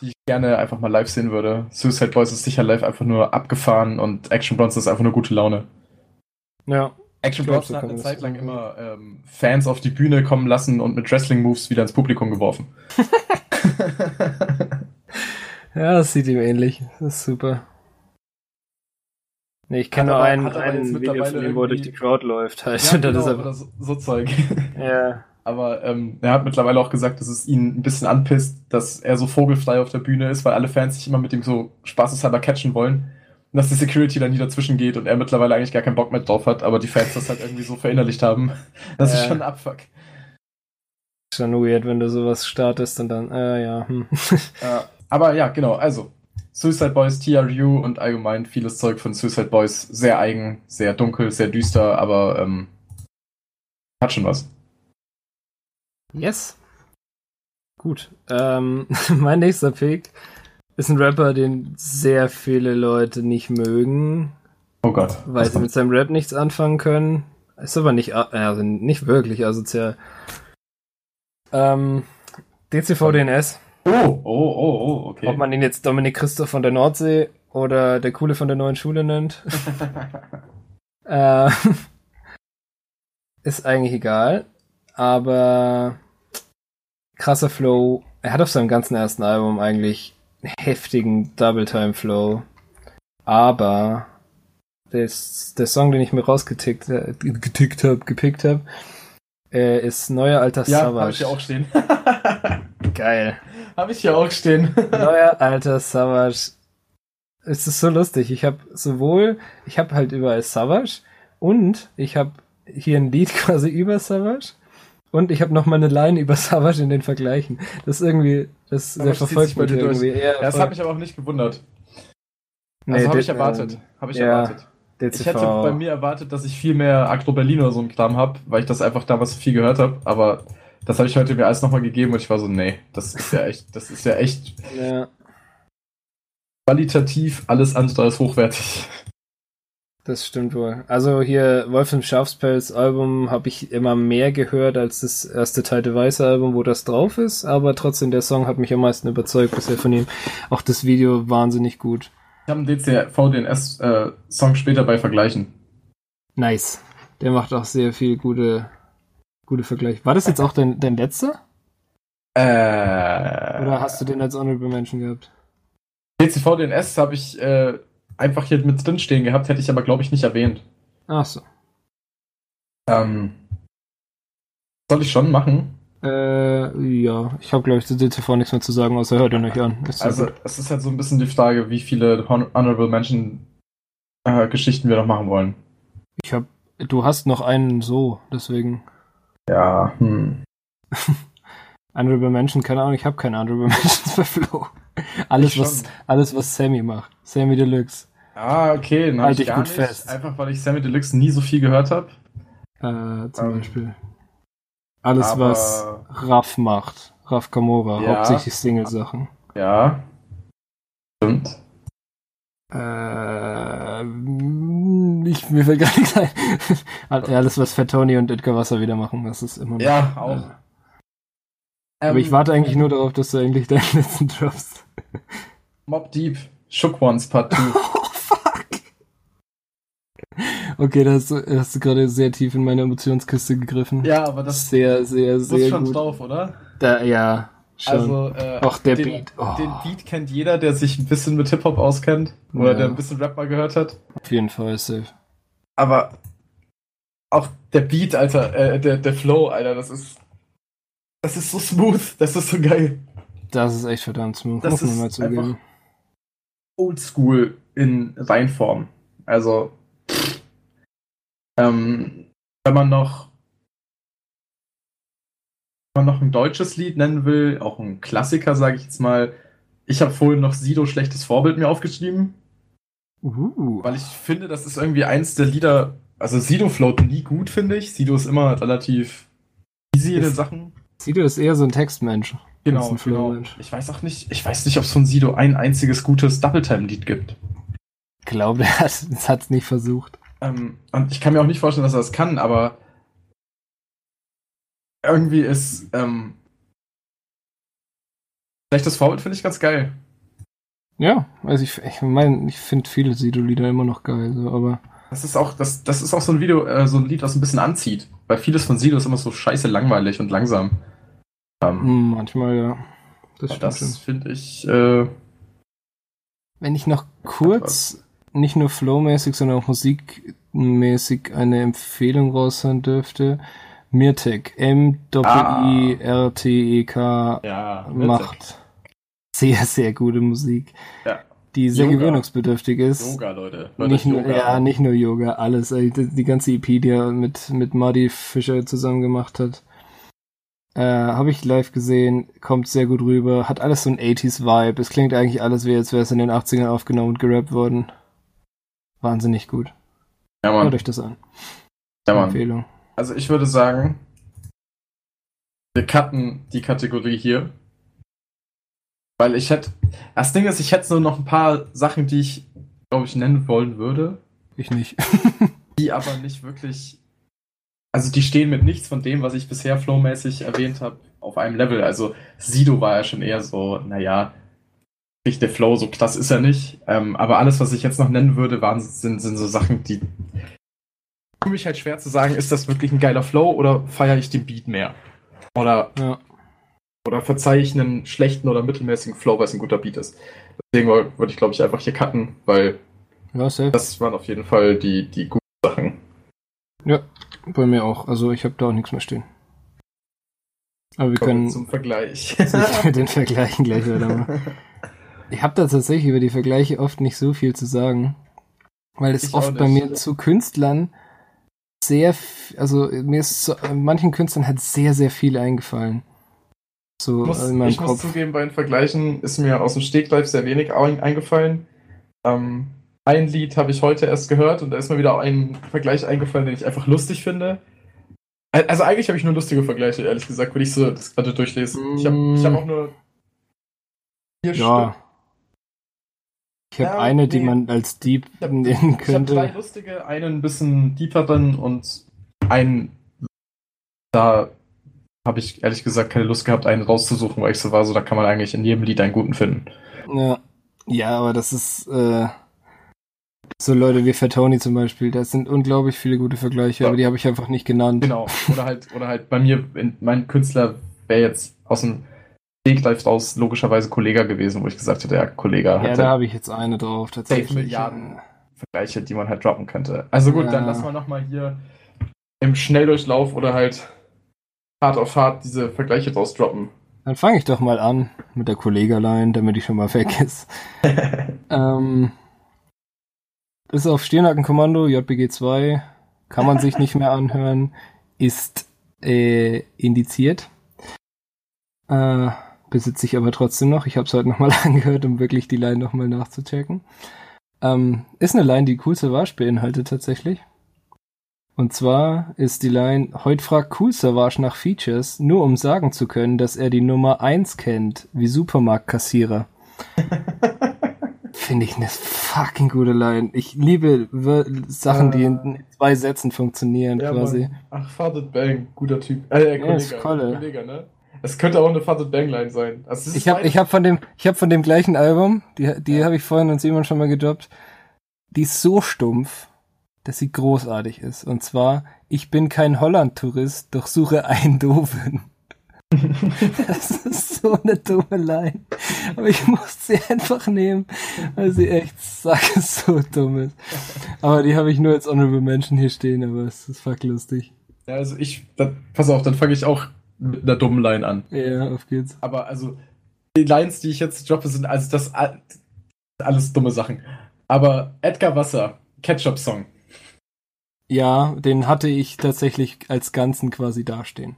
die ich gerne einfach mal live sehen würde. Suicide Boys ist sicher live einfach nur abgefahren und Action Bronson ist einfach nur gute Laune. Ja. Action Bronson so hat eine Zeit lang immer ähm, Fans auf die Bühne kommen lassen und mit Wrestling-Moves wieder ins Publikum geworfen. [LAUGHS] Ja, das sieht ihm ähnlich. Das ist super. Nee, ich kenne nur aber- ein, hat aber ein jetzt Video mittlerweile von ihm, wo er durch die Crowd läuft halt. ja, Und dann genau, ist er, oder so, so Zeug. [LAUGHS] ja. Aber ähm, er hat mittlerweile auch gesagt, dass es ihn ein bisschen anpisst, dass er so vogelfrei auf der Bühne ist, weil alle Fans sich immer mit ihm so spaßeshalber catchen wollen. Dass die Security dann nie dazwischen geht und er mittlerweile eigentlich gar keinen Bock mehr drauf hat, aber die Fans das halt irgendwie so verinnerlicht haben. [LAUGHS] Das ist Ja. schon ein Abfuck. Schon weird, wenn du sowas startest und dann, äh, ja, hm. [LAUGHS] Ja, aber ja, genau, also Suicide Boys, TRU und allgemein vieles Zeug von Suicide Boys sehr eigen, sehr dunkel, sehr düster, aber ähm, hat schon was. Yes. Gut. Ähm, [LAUGHS] mein nächster Pick Ist ein Rapper, den sehr viele Leute nicht mögen, Oh Gott. weil sie mit seinem Rap nichts anfangen können. Ist aber nicht, a- also nicht wirklich asozial. Ähm, DCVDNS. Oh, oh, oh, oh, okay. Ob man ihn jetzt Dominik Christoph von der Nordsee oder der Coole von der neuen Schule nennt. [LAUGHS] äh, ist eigentlich egal. Aber krasser Flow. Er hat auf seinem ganzen ersten Album eigentlich heftigen Double-Time-Flow. Aber das, der Song, den ich mir rausgetickt äh, getickt hab, gepickt habe, äh, ist Neuer Alter ja, Savage. habe ich ja auch stehen. [LAUGHS] Geil. habe ich ja auch stehen. Neuer alter Savage. Es ist so lustig. Ich habe sowohl, ich habe halt überall Savage und ich habe hier ein Lied [LAUGHS] quasi über Savage und ich habe noch mal eine Line über [LAUGHS] Savage in den Vergleichen. Das ist irgendwie, das der verfolgt mich irgendwie. Ja, das voll. hat mich aber auch nicht gewundert. Nee, Also habe ich erwartet. Habe ich ja, erwartet. DCV. Ich hätte bei mir erwartet, dass ich viel mehr Agro Berlin oder so einen Kram habe, weil ich das einfach damals viel gehört habe. Aber das habe ich heute mir alles nochmal gegeben und ich war so, nee, das ist ja echt, das ist ja echt Ja, qualitativ alles andere als hochwertig. Das stimmt wohl. Also hier Wolf im Schafspelz Album habe ich immer mehr gehört als das erste Teil Weiße Album, wo das drauf ist, aber trotzdem der Song hat mich am meisten überzeugt bisher von ihm. Auch das Video wahnsinnig gut. Ich habe einen DCV-DNS-Song äh, später bei Vergleichen. Nice. Der macht auch sehr viel gute, gute Vergleiche. War das jetzt auch dein, dein letzter? Äh, Oder hast du den als Honorable Mention gehabt? DCV-DNS habe ich äh, einfach hier mit drin stehen gehabt, hätte ich aber, glaube ich, nicht erwähnt. Ach so. Ähm, soll ich schon machen? Äh, ja. Ich habe, glaube ich, zu DTV nichts mehr zu sagen, außer hört ihn euch an. Ist so Also, es ist halt so ein bisschen die Frage, wie viele Hon Honorable Mention äh, Geschichten wir noch machen wollen. Ich hab, du hast noch einen so, deswegen. Ja, hm. [LAUGHS] Honorable Mention, keine Ahnung, ich habe keine Honorable [LAUGHS] Mentions für Flo. [LAUGHS] Alles, was, alles, was Sammy macht. Sammy Deluxe. Ah, okay, dann hab Halt ich gar gut nicht. fest. Einfach weil ich Sammy Deluxe nie so viel gehört habe. Äh, zum Ähm, Beispiel. Alles, aber- was Raff macht. Raff Kamora, Ja. hauptsächlich Single-Sachen. Ja. Stimmt. Äh, ich, mir fällt [LAUGHS] gar nichts ein. Alles, was Fat Tony und Edgar Wasser wieder machen, das ist immer noch. Ja, auch. Äh, aber ich warte eigentlich nur darauf, dass du endlich deinen letzten droppst. Mob Deep, Shook Ones Part 2. [LAUGHS] Oh, fuck! Okay, da hast du, hast du gerade sehr tief in meine Emotionskiste gegriffen. ja, aber das sehr, sehr, ist sehr schon gut. drauf, oder? Da, ja, schon. Also, äh, Auch der den, Beat. Oh. Den Beat kennt jeder, der sich ein bisschen mit Hip-Hop auskennt. Oder Ja. der ein bisschen Rap mal gehört hat. Auf jeden Fall safe. Aber auch der Beat, Alter, äh, der, der Flow, Alter, das ist. Das ist so smooth, das ist so geil. Das ist echt verdammt smooth, Das muss man mal zugeben. Oldschool in Reinform. Also. Ähm, wenn man noch. Wenn man noch ein deutsches Lied nennen will, auch ein Klassiker, sage ich jetzt mal. Ich habe vorhin noch Sido schlechtes Vorbild mir aufgeschrieben, Uh. weil ich finde, das ist irgendwie eins der Lieder. Also Sido float nie gut, finde ich. Sido ist immer relativ easy in den Sachen. Sido ist eher so ein Textmensch. Genau, genau. Ich weiß auch nicht, ich weiß nicht, ob es von Sido ein einziges gutes Double-Time-Lied gibt. Ich glaube, er hat es hat's nicht versucht. Ähm, und ich kann mir auch nicht vorstellen, dass er das kann, aber irgendwie ist ähm, schlechtes Vorbild finde ich ganz geil. Ja, also ich, ich meine, ich finde viele Sido-Lieder immer noch geil, so, aber Das ist auch, das, das ist auch so ein Video, äh, so ein Lied, was ein bisschen anzieht. Weil vieles von Sido ist immer so scheiße langweilig und langsam. Ähm, hm, manchmal ja. Das das finde ich, äh, Wenn ich noch kurz, nicht nur flowmäßig, sondern auch musikmäßig eine Empfehlung raushauen dürfte, Mirtek, M-I-R-T-E-K ja, macht sehr, sehr gute Musik, Ja. die sehr Yoga. gewöhnungsbedürftig ist. Yoga, Leute. Hört Nicht euch nur, Yoga ja, nicht nur Yoga, alles. Also die, ganze EP, die er mit, mit Muddy Fischer zusammen gemacht hat. Äh, Habe ich live gesehen, kommt sehr gut rüber, hat alles so ein 80s-Vibe. Es klingt eigentlich alles wie, als wäre es in den 80ern aufgenommen und gerappt worden. Wahnsinnig gut. Ja, Hört Mann. euch das an. Ja, Mann. Empfehlung. Also ich würde sagen, wir cutten die Kategorie hier. Weil ich hätte. Das Ding ist, ich hätte so noch ein paar Sachen, die ich, glaube ich, nennen wollen würde. Ich nicht. die [LAUGHS] aber nicht wirklich. Also die stehen mit nichts von dem, was ich bisher flowmäßig erwähnt habe, auf einem Level. Also Sido war ja schon eher so, naja, nicht der Flow, so krass ist er nicht. Ähm, aber alles, was ich jetzt noch nennen würde, waren, sind, sind so Sachen, die für mich halt schwer zu sagen, ist das wirklich ein geiler Flow oder feiere ich den Beat mehr? Oder, Ja. oder verzeihe ich einen schlechten oder mittelmäßigen Flow, weil es ein guter Beat ist. Deswegen würde ich, glaube ich, einfach hier cutten, weil Ja, das waren auf jeden Fall die, die guten Sachen. Ja, bei mir auch. Also ich habe da auch nichts mehr stehen. Aber wir Kommen können zum Vergleich. [LAUGHS] den Vergleichen gleich [LAUGHS] weitermachen. Ich habe da tatsächlich über die Vergleiche oft nicht so viel zu sagen, weil es Ich oft bei mir zu Künstlern sehr, also mir ist zu manchen Künstlern hat sehr, sehr viel eingefallen. So Ich muss, in meinem ich muss Kopf. zugeben, bei den Vergleichen ist mir aus dem Stegreif sehr wenig ein- eingefallen. Ähm, ein Lied habe ich heute erst gehört und da ist mir wieder ein Vergleich eingefallen, den ich einfach lustig finde. Al- Also eigentlich habe ich nur lustige Vergleiche, ehrlich gesagt, wenn ich so das gerade durchlese. Ich habe hab auch nur vier Ja. Stück. Ich habe Ja, eine, die nee. man als Deep hab- nennen Ich habe könnte. drei lustige, einen ein bisschen deeperen und einen da habe ich ehrlich gesagt keine Lust gehabt, einen rauszusuchen, weil ich so war, so da kann man eigentlich in jedem Lied einen guten finden. Ja. ja, aber das ist äh, so Leute wie Fat Tony zum Beispiel. Das sind unglaublich viele gute Vergleiche, Ja. aber die habe ich einfach nicht genannt. Genau. Oder halt, oder halt bei mir, in, mein Künstler wäre jetzt aus dem Stegreif raus logischerweise Kollega gewesen, wo ich gesagt hätte, ja, Kollega Ja, da habe ich jetzt eine drauf tatsächlich. Milliarden. Vergleiche, die man halt droppen könnte. Also gut, Ja. dann lassen wir nochmal hier im Schnelldurchlauf oder halt hart auf hart diese Vergleiche draus droppen. Dann fange ich doch mal an mit der Kollegerlein, damit die schon mal weg ist. [LAUGHS] ähm, ist auf Stirnackenkommando, JBG 2, kann man sich nicht mehr anhören, ist äh, indiziert. Äh, besitze ich aber trotzdem noch. Ich habe es heute nochmal [LAUGHS] angehört, um wirklich die Line nochmal nachzuchecken. Ähm, ist eine Line, die Cool Savage beinhaltet tatsächlich. Und zwar ist die Line, heute fragt Cool Savage nach Features, nur um sagen zu können, dass er die Nummer 1 kennt, wie Supermarktkassierer. [LAUGHS] Finde ich eine fucking gute Line. Ich liebe Sachen, die in zwei Sätzen funktionieren, Ja, quasi. Mann. Ach, Fadet Bang, guter Typ. Äh, Ja, ist Kollege, Kolle. Kollege, ne? Es könnte auch eine Fadet Bang Line sein. Also, Ich habe ich hab von dem ich habe von dem gleichen Album, die die habe ich vorhin und Simon schon mal gedroppt. Die ist so stumpf, dass sie großartig ist und zwar ich bin kein Holland Tourist, doch suche einen doofen. [LAUGHS] Das ist so eine dumme Line. Aber ich muss sie einfach nehmen, weil sie echt sacke so dumm ist. Aber die habe ich nur als Honorable Mention hier stehen, aber es ist fuck lustig. Ja, also ich, dann, pass auf, dann fange ich auch mit einer dummen Line an. Ja, auf geht's. Aber also, die Lines, die ich jetzt droppe, sind also das alles dumme Sachen. Aber Edgar Wasser, Ketchup-Song. Ja, den hatte ich tatsächlich als Ganzen quasi dastehen.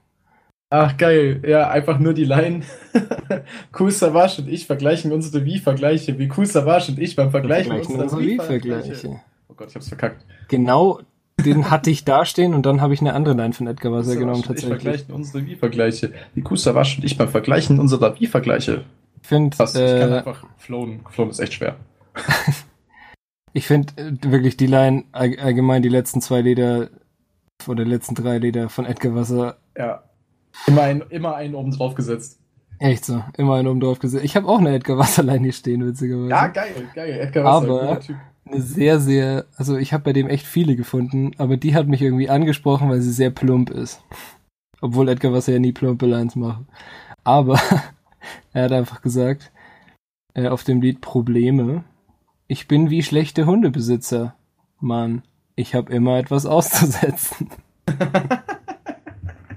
Ach, geil. Ja, einfach nur die Line. [LAUGHS] cool Savage und ich vergleichen unsere Wie-Vergleiche, wie Cool Savage und ich beim Vergleichen Vergleichen unserer unsere Wie-Vergleiche. Oh Gott, ich hab's verkackt. Genau, den hatte ich dastehen und dann habe ich eine andere Line von Edgar Wasser genommen und ich tatsächlich. vergleichen unsere Wie-Vergleiche, wie Cool Savage und ich beim Vergleichen unserer Wie-Vergleiche. Ich finde, Passt, ich kann äh, einfach flown. Flown ist echt schwer. [LAUGHS] ich finde äh, wirklich die Line all- allgemein die letzten zwei Lieder oder die letzten drei Lieder von Edgar Wasser Ja. Immer, ein, immer einen oben drauf gesetzt. echt so, immer einen oben drauf gesehen. Ich habe auch eine Edgar Wasser Line hier stehen witzigerweise. Ja, geil, geil. Edgar Wasser, Aber- eine sehr, sehr, also ich habe bei dem echt viele gefunden, aber die hat mich irgendwie angesprochen, weil sie sehr plump ist. Obwohl Edgar Wasser ja nie plumpe Lines macht. Aber [LAUGHS] er hat einfach gesagt, äh, auf dem Lied Probleme, ich bin wie schlechte Hundebesitzer. Mann, ich habe immer etwas auszusetzen. [LAUGHS]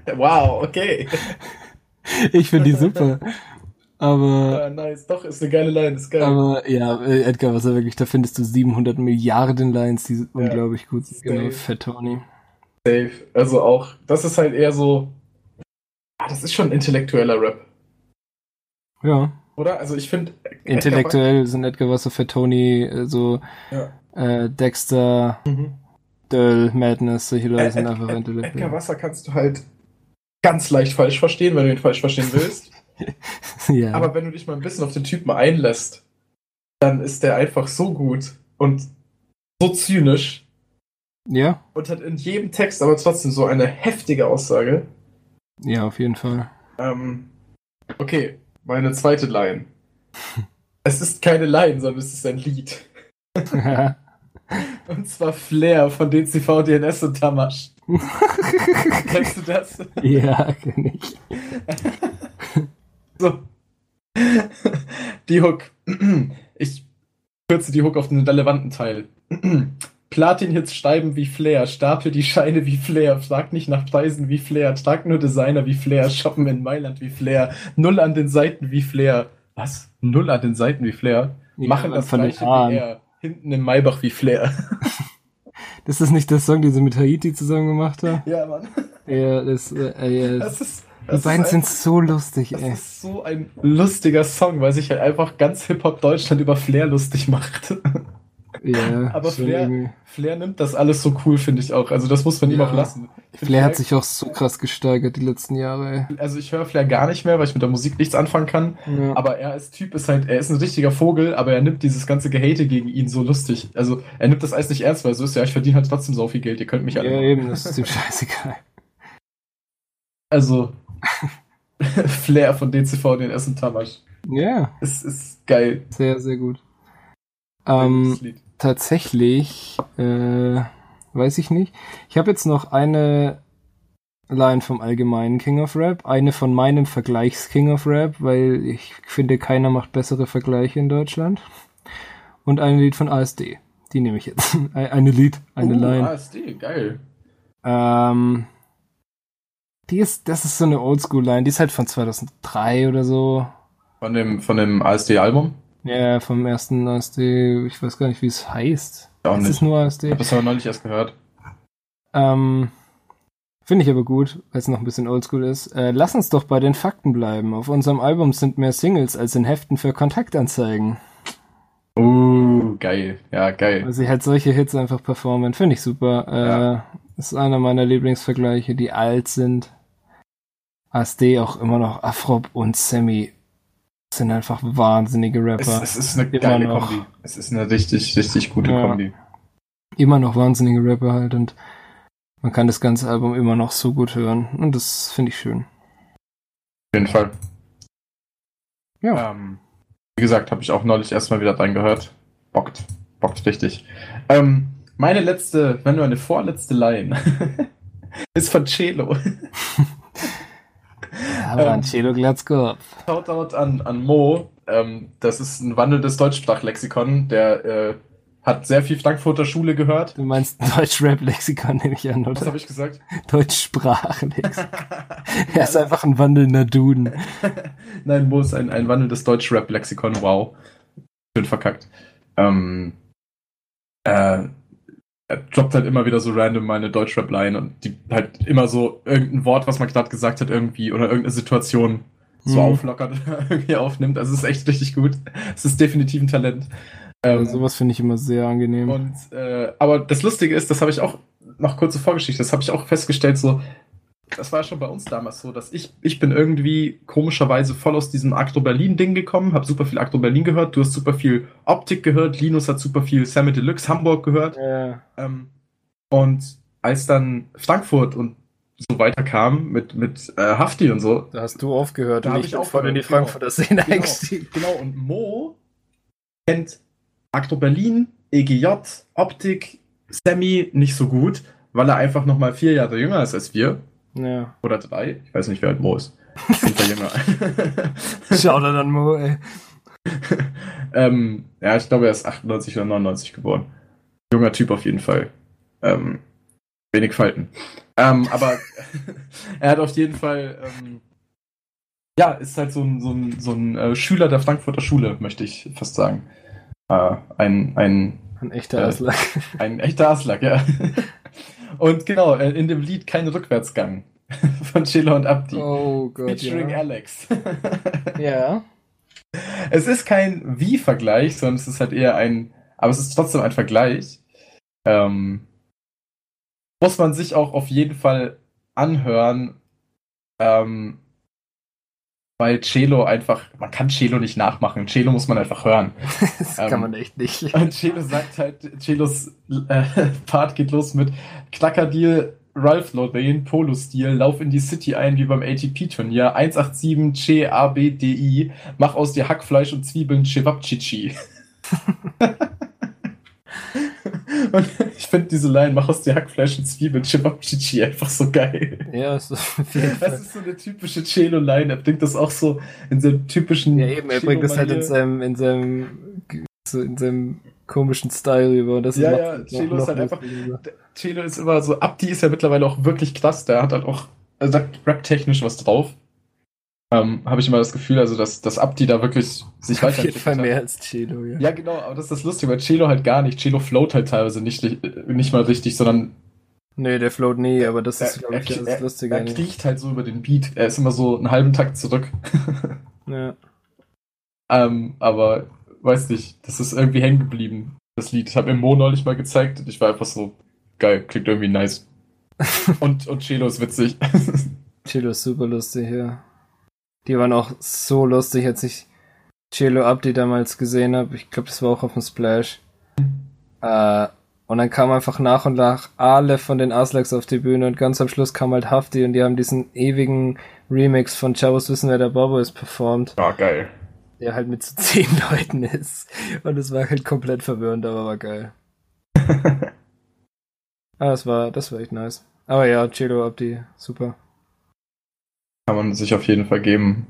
[LAUGHS] Wow, okay. [LAUGHS] Ich finde die super. Aber, Ja, nice. Doch, ist eine geile Line, ist geil. aber ja, äh, Edgar Wasser wirklich, da findest du 700 Milliarden Lines, die unglaublich gut sind. Genau, Safe. Fat Tony. Safe. Also auch, das ist halt eher so. Ah, das ist schon intellektueller Rap, Ja. oder? Also ich finde. Intellektuell sind Edgar Wasser, Fat Tony, äh, so Ja. äh, Dexter, Mhm. Döll, Madness, solche Leute sind einfach intellektuell. Edgar Wasser kannst du halt ganz leicht falsch verstehen, wenn du ihn falsch verstehen willst. [LAUGHS] ja. Aber wenn du dich mal ein bisschen auf den Typen einlässt, dann ist der einfach so gut und so zynisch ja, und hat in jedem Text aber trotzdem so eine heftige Aussage. ja, auf jeden Fall. Ähm, okay, meine zweite Line. [LAUGHS] es ist keine Line, sondern es ist ein Lied. [LAUGHS] Und zwar Flair von DCV, DNS und Tamasch. [LAUGHS] Kennst du das? ja, kenn ich. So. Die Hook. Ich kürze die Hook auf den relevanten Teil. Platin-Hits schreiben wie Flair, stapel die Scheine wie Flair, frag nicht nach Preisen wie Flair, trag nur Designer wie Flair, shoppen in Mailand wie Flair, null an den Seiten wie Flair. Was? Null an den Seiten wie Flair? Ja, Machen das gleiche wie er. Hinten im Maybach wie Flair. Das ist nicht der Song, den sie mit Haiti zusammen gemacht haben? ja, Mann. Ja, das, äh, ja, Das ist, die das beiden ist sind so lustig, Das ey. ist so ein lustiger Song, weil sich halt einfach ganz Hip-Hop Deutschland über Flair lustig macht. [LAUGHS] Ja, Aber Flair- irgendwie. Flair nimmt das alles so cool, finde ich auch. Also das muss man ihm Ja. auch lassen. Find Flair hat sich auch so krass gesteigert die letzten Jahre, also ich höre Flair gar nicht mehr, weil ich mit der Musik nichts anfangen kann. ey. Ja. Aber er als Typ ist halt, er ist ein richtiger Vogel, aber er nimmt dieses ganze Gehate gegen ihn so lustig. Also er nimmt das alles nicht ernst, weil so ist ja, ich verdiene halt trotzdem so viel Geld, ihr könnt mich alle. ja, eben, das ist dem [LAUGHS] scheißegal. Also [LAUGHS] Flair von DCV, den Essen Tamasch. Ja, Es ist geil. sehr, sehr gut. Ähm. Tatsächlich, äh, weiß ich nicht. Ich habe jetzt noch eine Line vom allgemeinen King of Rap, eine von meinem Vergleichs King of Rap, weil ich finde, keiner macht bessere Vergleiche in Deutschland. Und ein Lied von ASD. Die nehme ich jetzt. [LAUGHS] Ein- Eine Lied, eine uh, Line. ASD, geil. Ähm, die ist, das ist so eine Oldschool-Line, die ist halt von 2003 oder so. Von dem, von dem ASD-Album? Ja, vom ersten ASD, ich weiß gar nicht, wie es heißt. Auch ist es nur Ich ASD? habe das aber neulich erst gehört. Ähm, Finde ich aber gut, weil es noch ein bisschen oldschool ist. Äh, lass uns doch bei den Fakten bleiben. Auf unserem Album sind mehr Singles als in Heften für Kontaktanzeigen. Uh, geil. Ja, geil. Weil sie halt solche Hits einfach performen. Finde ich super. Äh, Ist einer meiner Lieblingsvergleiche, die alt sind. ASD auch immer noch. Afrop und Sammy sind einfach wahnsinnige Es, Rapper. es ist eine Immer geile noch. Kombi. Es ist eine richtig, richtig gute Ja. Kombi. Immer noch wahnsinnige Rapper halt und man kann das ganze Album immer noch so gut hören. Und das finde ich schön. Auf jeden Fall. Ja. Ähm, wie gesagt, habe ich auch neulich erstmal wieder reingehört. Bockt. Bockt richtig. Ähm, meine letzte, wenn nur eine vorletzte Line, [LAUGHS] ist von Celo. [LAUGHS] Aber Ähm, an Cello Glatzkopf. Shoutout an, an Mo. Ähm, das ist ein wandelndes Deutschsprachlexikon. Der äh, hat sehr viel Frankfurter Schule gehört. Du meinst [LAUGHS] Deutsch-Rap-Lexikon, nehme ich an, Was oder? habe ich gesagt? Deutsch-Sprachlexikon. [LAUGHS] er ist einfach ein wandelnder Duden. [LAUGHS] Nein, Mo ist ein, ein wandelndes Deutsch-Rap-Lexikon. Wow. Schön verkackt. Ähm, äh, er droppt halt immer wieder so random meine Deutsch-Rap-Line und die halt immer so irgendein Wort, was man gerade gesagt hat, irgendwie oder irgendeine Situation so Mhm. auflockert [LAUGHS] oder irgendwie aufnimmt. Also es ist echt richtig gut. Es ist definitiv ein Talent. Ähm, sowas finde ich immer sehr angenehm. und äh, aber das Lustige ist, das habe ich auch noch kurze Vorgeschichte, das habe ich auch festgestellt, so das war schon bei uns damals so, dass ich ich bin irgendwie komischerweise voll aus diesem Acto Berlin Ding gekommen, habe super viel Acto Berlin gehört, du hast super viel Optik gehört, Linus hat super viel Sammy Deluxe Hamburg gehört ja. ähm, und als dann Frankfurt und so weiter kam mit mit äh, Hafti und so, Da hast du aufgehört Da und ich bin voll in die. Frankfurter Szene Genau. eingestiegen. Genau, und Mo kennt Acto Berlin, EGJ, Optik, Sammy nicht so gut, weil er einfach noch mal vier Jahre jünger ist als wir. Ja. Oder drei. Ich weiß nicht, wer alt Mo ist. [LAUGHS] Schau da dann Mo, ey. [LAUGHS] ähm, ja, ich glaube, er ist 98 oder 99 geboren. Junger Typ auf jeden Fall. Ähm, wenig Falten. Ähm, aber [LAUGHS] er hat auf jeden Fall, ähm, ja, ist halt so ein, so ein, so ein äh, Schüler der Frankfurter Schule, möchte ich fast sagen. Äh, ein, ein, Ein echter Äh, Aslak. ein echter Aslak, ja. Und genau, äh, in dem Lied kein Rückwärtsgang [LAUGHS] von Chelo und Abdi. Oh Gott, featuring ja. Alex. [LAUGHS] Ja. Es ist kein Wie-Vergleich, sondern es ist halt eher ein, aber es ist trotzdem ein Vergleich. Ähm, muss man sich auch auf jeden Fall anhören. Ähm, weil Celo einfach, man kann Celo nicht nachmachen. Celo muss man einfach hören. [LAUGHS] das kann Ähm, man echt nicht. Und Celo sagt halt, Celos äh, [LAUGHS] Part geht los mit Knackerdeal, Ralph Lauren, Polo-Stil, lauf in die City ein wie beim ATP-Turnier, 187 C A B D I, mach aus dir Hackfleisch und Zwiebeln Chewabchichi. [LAUGHS] und ich finde diese Line, mach aus dir Hackfleisch und Zwiebeln Chewabchichi einfach so geil. Ja, so jeden Das ist so eine typische Celo-Line. Er bringt das auch so in so einem typischen. Ja, eben, er bringt das halt in seinem, in seinem, so in seinem komischen Style rüber. Und das Ja, ja, Celo ist halt einfach-. Chelo ist immer so, Abdi ist ja mittlerweile auch wirklich krass, der hat halt auch, sagt rap-technisch was drauf. Ähm, Habe ich immer das Gefühl, also dass, dass Abdi da wirklich sich Auf jeden Fall hat. mehr als Chelo, ja. Ja, genau, aber das ist das Lustige, weil Chelo halt gar nicht. Chelo float halt teilweise nicht, nicht mal richtig, sondern Nee, der float nie, aber das ist, er, glaube er, ich, das er, Lustige. er kriecht halt so über den Beat. Er ist immer so einen halben Takt zurück. [LAUGHS] ja. ähm, aber weiß nicht, das ist irgendwie hängen geblieben, das Lied. Ich habe mir Mo neulich mal gezeigt und ich war einfach so, geil, klingt irgendwie nice. [LAUGHS] und, und Chelo ist witzig. Chelo ist super lustig, ja. Die waren auch so lustig, als ich Chelo Abdi damals gesehen habe. Ich glaube, das war auch auf dem Splash. Äh, und dann kam einfach nach und nach alle von den Aslaks auf die Bühne und ganz am Schluss kam halt Hafti und die haben diesen ewigen Remix von Chavos Wissen, wer der Bobo ist, performt, Ja, geil. der halt mit so [LAUGHS] zehn Leuten ist. Und es war halt komplett verwirrend, aber war geil. [LAUGHS] Ah, das war, das war echt nice. Aber ja, Chelo Abdi, super. Kann man sich auf jeden Fall geben.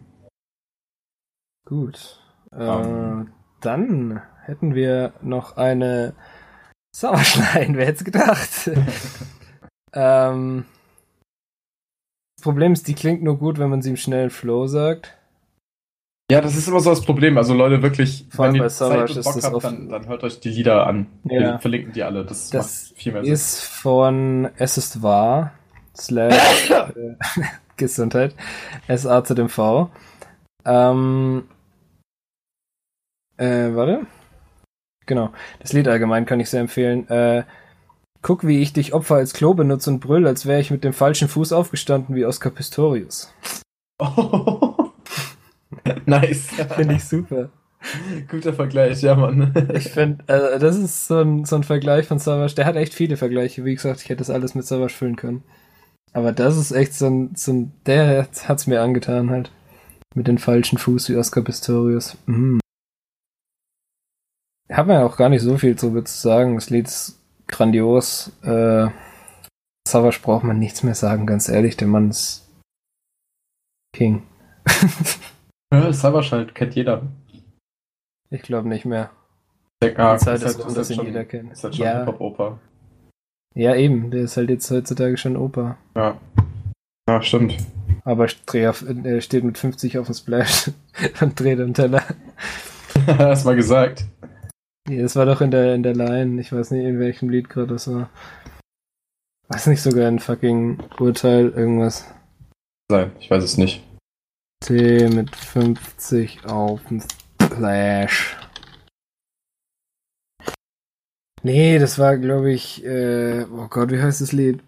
Gut. Äh, Ähm. dann hätten wir noch eine Sauerschlein, [LAUGHS] wer hätte es gedacht? [LAUGHS] ähm, das Problem ist, die klingt nur gut, wenn man sie im schnellen Flow sagt. Ja, das ist immer so das Problem. Also Leute, wirklich, Vor allem wenn ihr Zeit und Bock habt, dann, dann hört euch die Lieder an. Ja. Wir verlinken die alle. Das, Das macht viel mehr Sinn. Ist von Es ist wahr, slash [COUGHS] äh, Gesundheit, SA zu dem V. Ähm, äh, warte. Genau. Das Lied allgemein kann ich sehr empfehlen. Äh, guck, wie ich dich Opfer als Klo benutze und brüll, als wäre ich mit dem falschen Fuß aufgestanden wie Oscar Pistorius. [LAUGHS] nice. Finde ich super. Guter Vergleich, ja, Mann. Ich finde, äh, das ist so ein, so ein Vergleich von Savage. Der hat echt viele Vergleiche. Wie gesagt, ich hätte das alles mit Savage füllen können. Aber das ist echt so ein, so ein der hat's mir angetan halt. Mit den falschen Fuß wie Oscar Pistorius. Mhm. Hat man ja auch gar nicht so viel zu zu sagen. Das Lied ist grandios. Äh, Savage braucht man nichts mehr sagen, ganz ehrlich. Der Mann ist King. [LAUGHS] Ja, Savage halt, kennt jeder. Ich glaube nicht mehr. Der Zeit ist ist halt, ist dass halt ihn schon, jeder kennt. ist halt schon Ja. Hip-Hop-Oper. Ja, eben. Der ist halt jetzt heutzutage schon Opa. Ja. Ja, stimmt. Aber er steht mit 50 auf dem Splash [LAUGHS] und dreht am Teller. [LAUGHS] Hast mal gesagt. Ja, das war doch in der, in der Line. Ich weiß nicht, in welchem Lied gerade das war. Weiß nicht sogar ein fucking Urteil, irgendwas. Sein, ich weiß es nicht. T mit 50 auf dem Splash. Nee, das war, glaube ich, äh, oh Gott, wie heißt das Lied?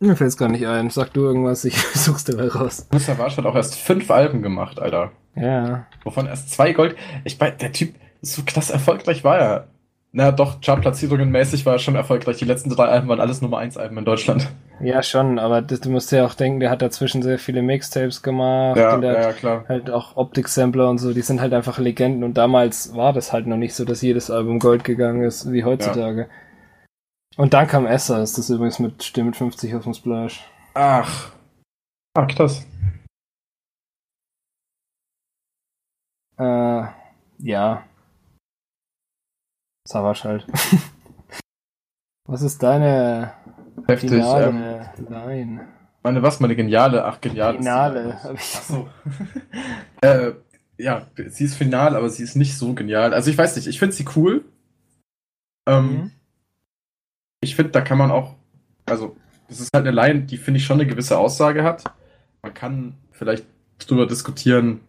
Mir fällt's gar nicht ein. Sag du irgendwas, ich [LAUGHS] such's dir mal raus. Savage hat auch erst fünf Alben gemacht, Alter. Ja. Wovon erst zwei Gold. Ich bei der Typ, so krass erfolgreich war er. Na doch, Chartplatzierungen mäßig war er schon erfolgreich. Die letzten drei Alben waren alles Nummer 1 Alben in Deutschland. Ja, schon, aber das, du musst ja auch denken, der hat dazwischen sehr viele Mixtapes gemacht Ja, ja, ja, klar. halt auch Optik-Sampler und so, die sind halt einfach Legenden und damals war das halt noch nicht so, dass jedes Album Gold gegangen ist, wie heutzutage. Und dann kam Essa, ist das übrigens mit Stimme mit 50 auf dem Splash. Ach. Ah, krass. Äh, ja. Savage halt. [LAUGHS] Was ist deine Heftig. Ähm, finale Line? meine, was? Meine geniale, ach, genial. Finale, hab ich- [LAUGHS] äh, ja, sie ist final, aber sie ist nicht so genial. Also ich weiß nicht, ich finde sie cool. Ähm, Mhm. Ich finde, da kann man auch, also, das ist halt eine Line, die, finde ich, schon eine gewisse Aussage hat. Man kann vielleicht drüber diskutieren,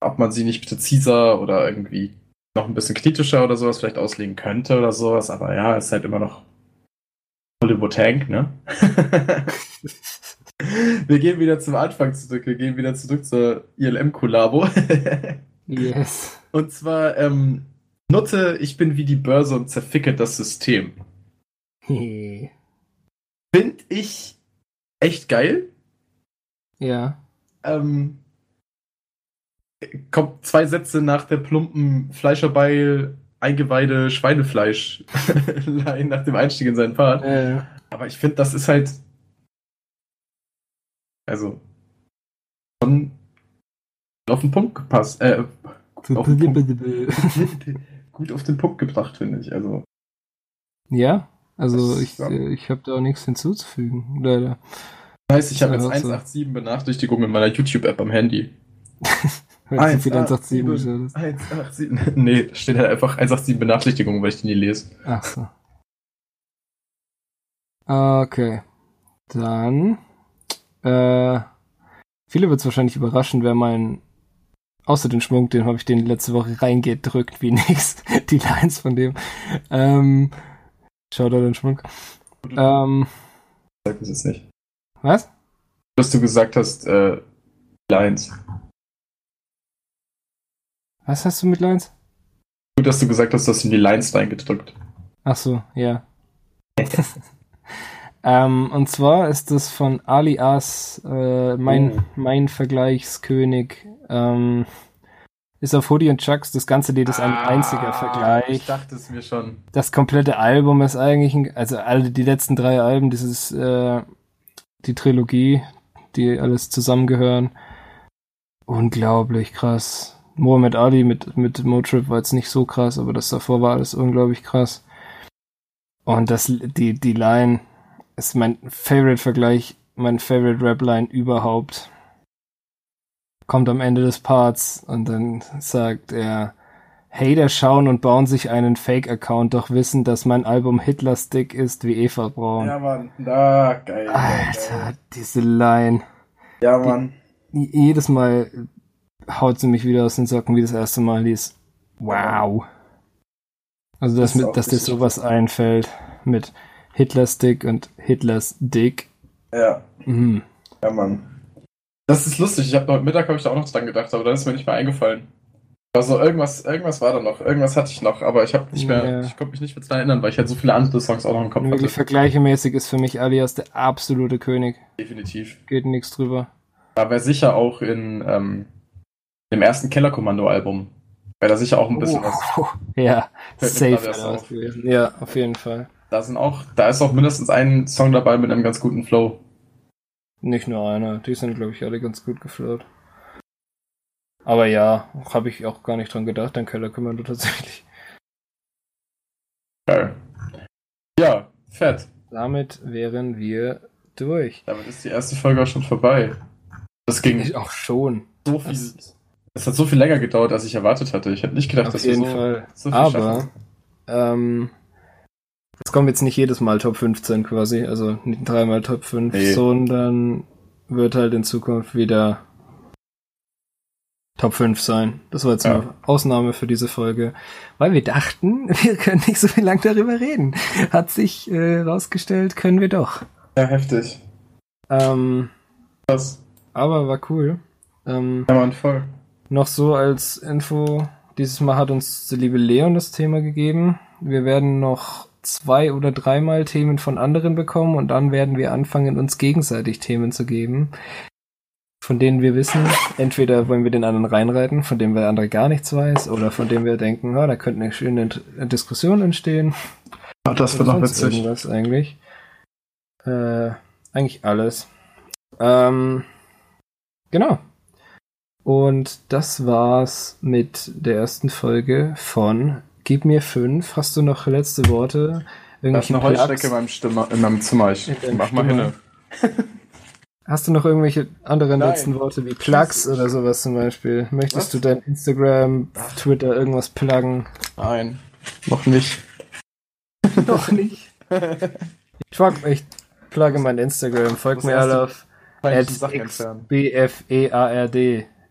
ob man sie nicht präziser oder irgendwie noch ein bisschen kritischer oder sowas vielleicht auslegen könnte oder sowas, aber ja, ist halt immer noch Hollywood Tank, ne? [LAUGHS] Wir gehen wieder zum Anfang zurück. Wir gehen wieder zurück zur ILM-Kollabo. Yes. [LAUGHS] Und zwar, ähm, Nutte, ich bin wie die Börse und zerficke das System. ja. [LAUGHS] Find ich echt geil. Ähm, kommt zwei Sätze nach der plumpen Fleischerbeil Eingeweide Schweinefleisch [LAUGHS] nach dem Einstieg in seinen Part. Äh, Aber ich finde, das ist halt. Also. Schon auf den Punkt gepasst. Äh, auf den Punkt, [LAUGHS] gut auf den Punkt gebracht, finde ich. Also. ja, also Das- ich, ja. äh, ich habe da auch nichts hinzuzufügen. Leider. Das heißt, ich habe jetzt auch so. 187 Benachrichtigungen in meiner YouTube-App am Handy. [LAUGHS] Weil du so viel 187 geschaut hast. 187. Nee, steht halt einfach 187 Benachrichtigungen, weil ich die nie lese. Ach so. Okay. Dann. Äh, viele wird es wahrscheinlich überraschen, wer mein. Außer den Schmuck, den habe ich den letzte Woche reingedrückt wie nix. [LAUGHS] Die Lines von dem. Ähm, schau da den Schmuck. Ähm, Sag das jetzt nicht. was? Dass du gesagt hast, äh, Lines. Was hast du mit Lines? Gut, dass du gesagt hast, dass du in die Lines reingedrückt. Ach so, ja. [LAUGHS] ähm, und zwar ist das von Ali As, äh, mein, Oh. mein Vergleichskönig. Ähm, ist auf Hoodie und Chucks. Das ganze Lied ist ein einziger Ah, Ich Vergleich. dachte es mir schon. Das komplette Album ist eigentlich, ein, also alle die letzten drei Alben, dieses, äh, die Trilogie, die alles zusammengehören. Unglaublich krass. Mohammed Ali mit, mit Motrip war jetzt nicht so krass, aber das davor war alles unglaublich krass. Und das, die, die Line ist mein Favorite-Vergleich, mein Favorite-Rap-Line überhaupt. Kommt am Ende des Parts und dann sagt er, Hater schauen und bauen sich einen Fake-Account, doch wissen, dass mein Album Hitler-Stick ist wie Eva Braun. Ja, Mann. Na, geil. Alter, diese Line. Ja, Mann. J- Jedes Mal haut sie mich wieder aus den Socken, wie das erste Mal lies. Wow. Also, dass, Das mit, dass dir sowas einfällt mit Hitler-Stick und Hitlers Dick. Ja, Mhm. ja, Mann. Das ist lustig. Ich habe heute Mittag habe ich da auch noch dran gedacht, aber dann ist mir nicht mehr eingefallen. Also irgendwas, irgendwas war da noch, irgendwas hatte ich noch, aber ich habe nicht mehr, Ja. ich konnte mich nicht mehr dran erinnern, weil ich halt so viele andere Songs auch noch im Kopf Wirklich hatte. vergleichemäßig ist für mich Alias der absolute König. Definitiv. Geht nichts drüber. Wäre sicher auch in ähm, dem ersten Kellerkommando-Album, wäre da sicher auch ein bisschen was. Oh, [LAUGHS] ja, Fällt mir safe was auf. Ja, auf jeden Fall. Da sind auch, da ist auch mindestens ein Song dabei mit einem ganz guten Flow. Nicht nur einer. Die sind, glaube ich, alle ganz gut geflirrt. Aber ja, habe ich auch gar nicht dran gedacht, an Kellerkommando tatsächlich. Geil. Ja, fett. Damit wären wir durch. Damit ist die erste Folge auch schon vorbei. Das ging Ich auch schon. so viel. Das- Es hat so viel länger gedauert, als ich erwartet hatte. Ich hätte nicht gedacht, Auf dass wir jeden so, Fall. so viel Aber schaffen. ähm, es kommt jetzt nicht jedes Mal Top 15 quasi, also nicht dreimal Top 5, Nee. sondern wird halt in Zukunft wieder Top 5 sein. Das war jetzt Ja. eine Ausnahme für diese Folge, weil wir dachten, [LAUGHS] wir können nicht so viel lang darüber reden. Hat sich äh, rausgestellt, können wir doch. Ja, heftig. Ähm, Das. aber war cool. Ähm, Ja, Mann, voll. Noch so als Info, dieses Mal hat uns der liebe Leon das Thema gegeben. Wir werden noch zwei oder dreimal Themen von anderen bekommen und dann werden wir anfangen, uns gegenseitig Themen zu geben, von denen wir wissen, entweder wollen wir den anderen reinreiten, von dem der andere gar nichts weiß, oder von dem wir denken, ah, da könnte eine schöne Diskussion entstehen. Ach, das wird noch witzig. Irgendwas eigentlich. Äh, eigentlich alles. Ähm, genau. Und das war's mit der ersten Folge von Gib mir fünf. Hast du noch letzte Worte? Da ist eine Heuschrecke in meinem, Stimme, in meinem Zimmer. Ich mach mal Zimmer. hin. Hast du noch irgendwelche anderen Nein. letzten Worte wie Plugs oder sowas zum Beispiel? Möchtest Was? du dein Instagram, Twitter irgendwas pluggen? Nein, noch nicht. [LAUGHS] Noch nicht. [LAUGHS] Ich, frag, ich plugge mein Instagram. Folgt mir alle auf Sachen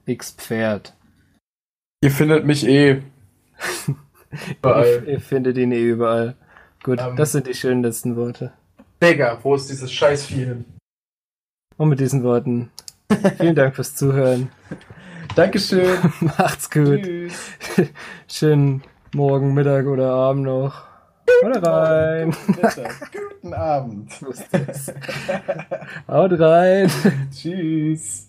X Pferd. Ihr findet mich eh. [LAUGHS] Überall. Ihr, ihr findet ihn eh überall. Gut, Ähm. das sind die schönen letzten Worte. Digga, wo ist dieses Scheißvieh hin? Und mit diesen Worten, vielen Dank fürs Zuhören. Dankeschön. [LAUGHS] Macht's gut. Tschüss. [LAUGHS] Schönen Morgen, Mittag oder Abend noch. Haut rein. Guten Abend. Haut rein. Tschüss.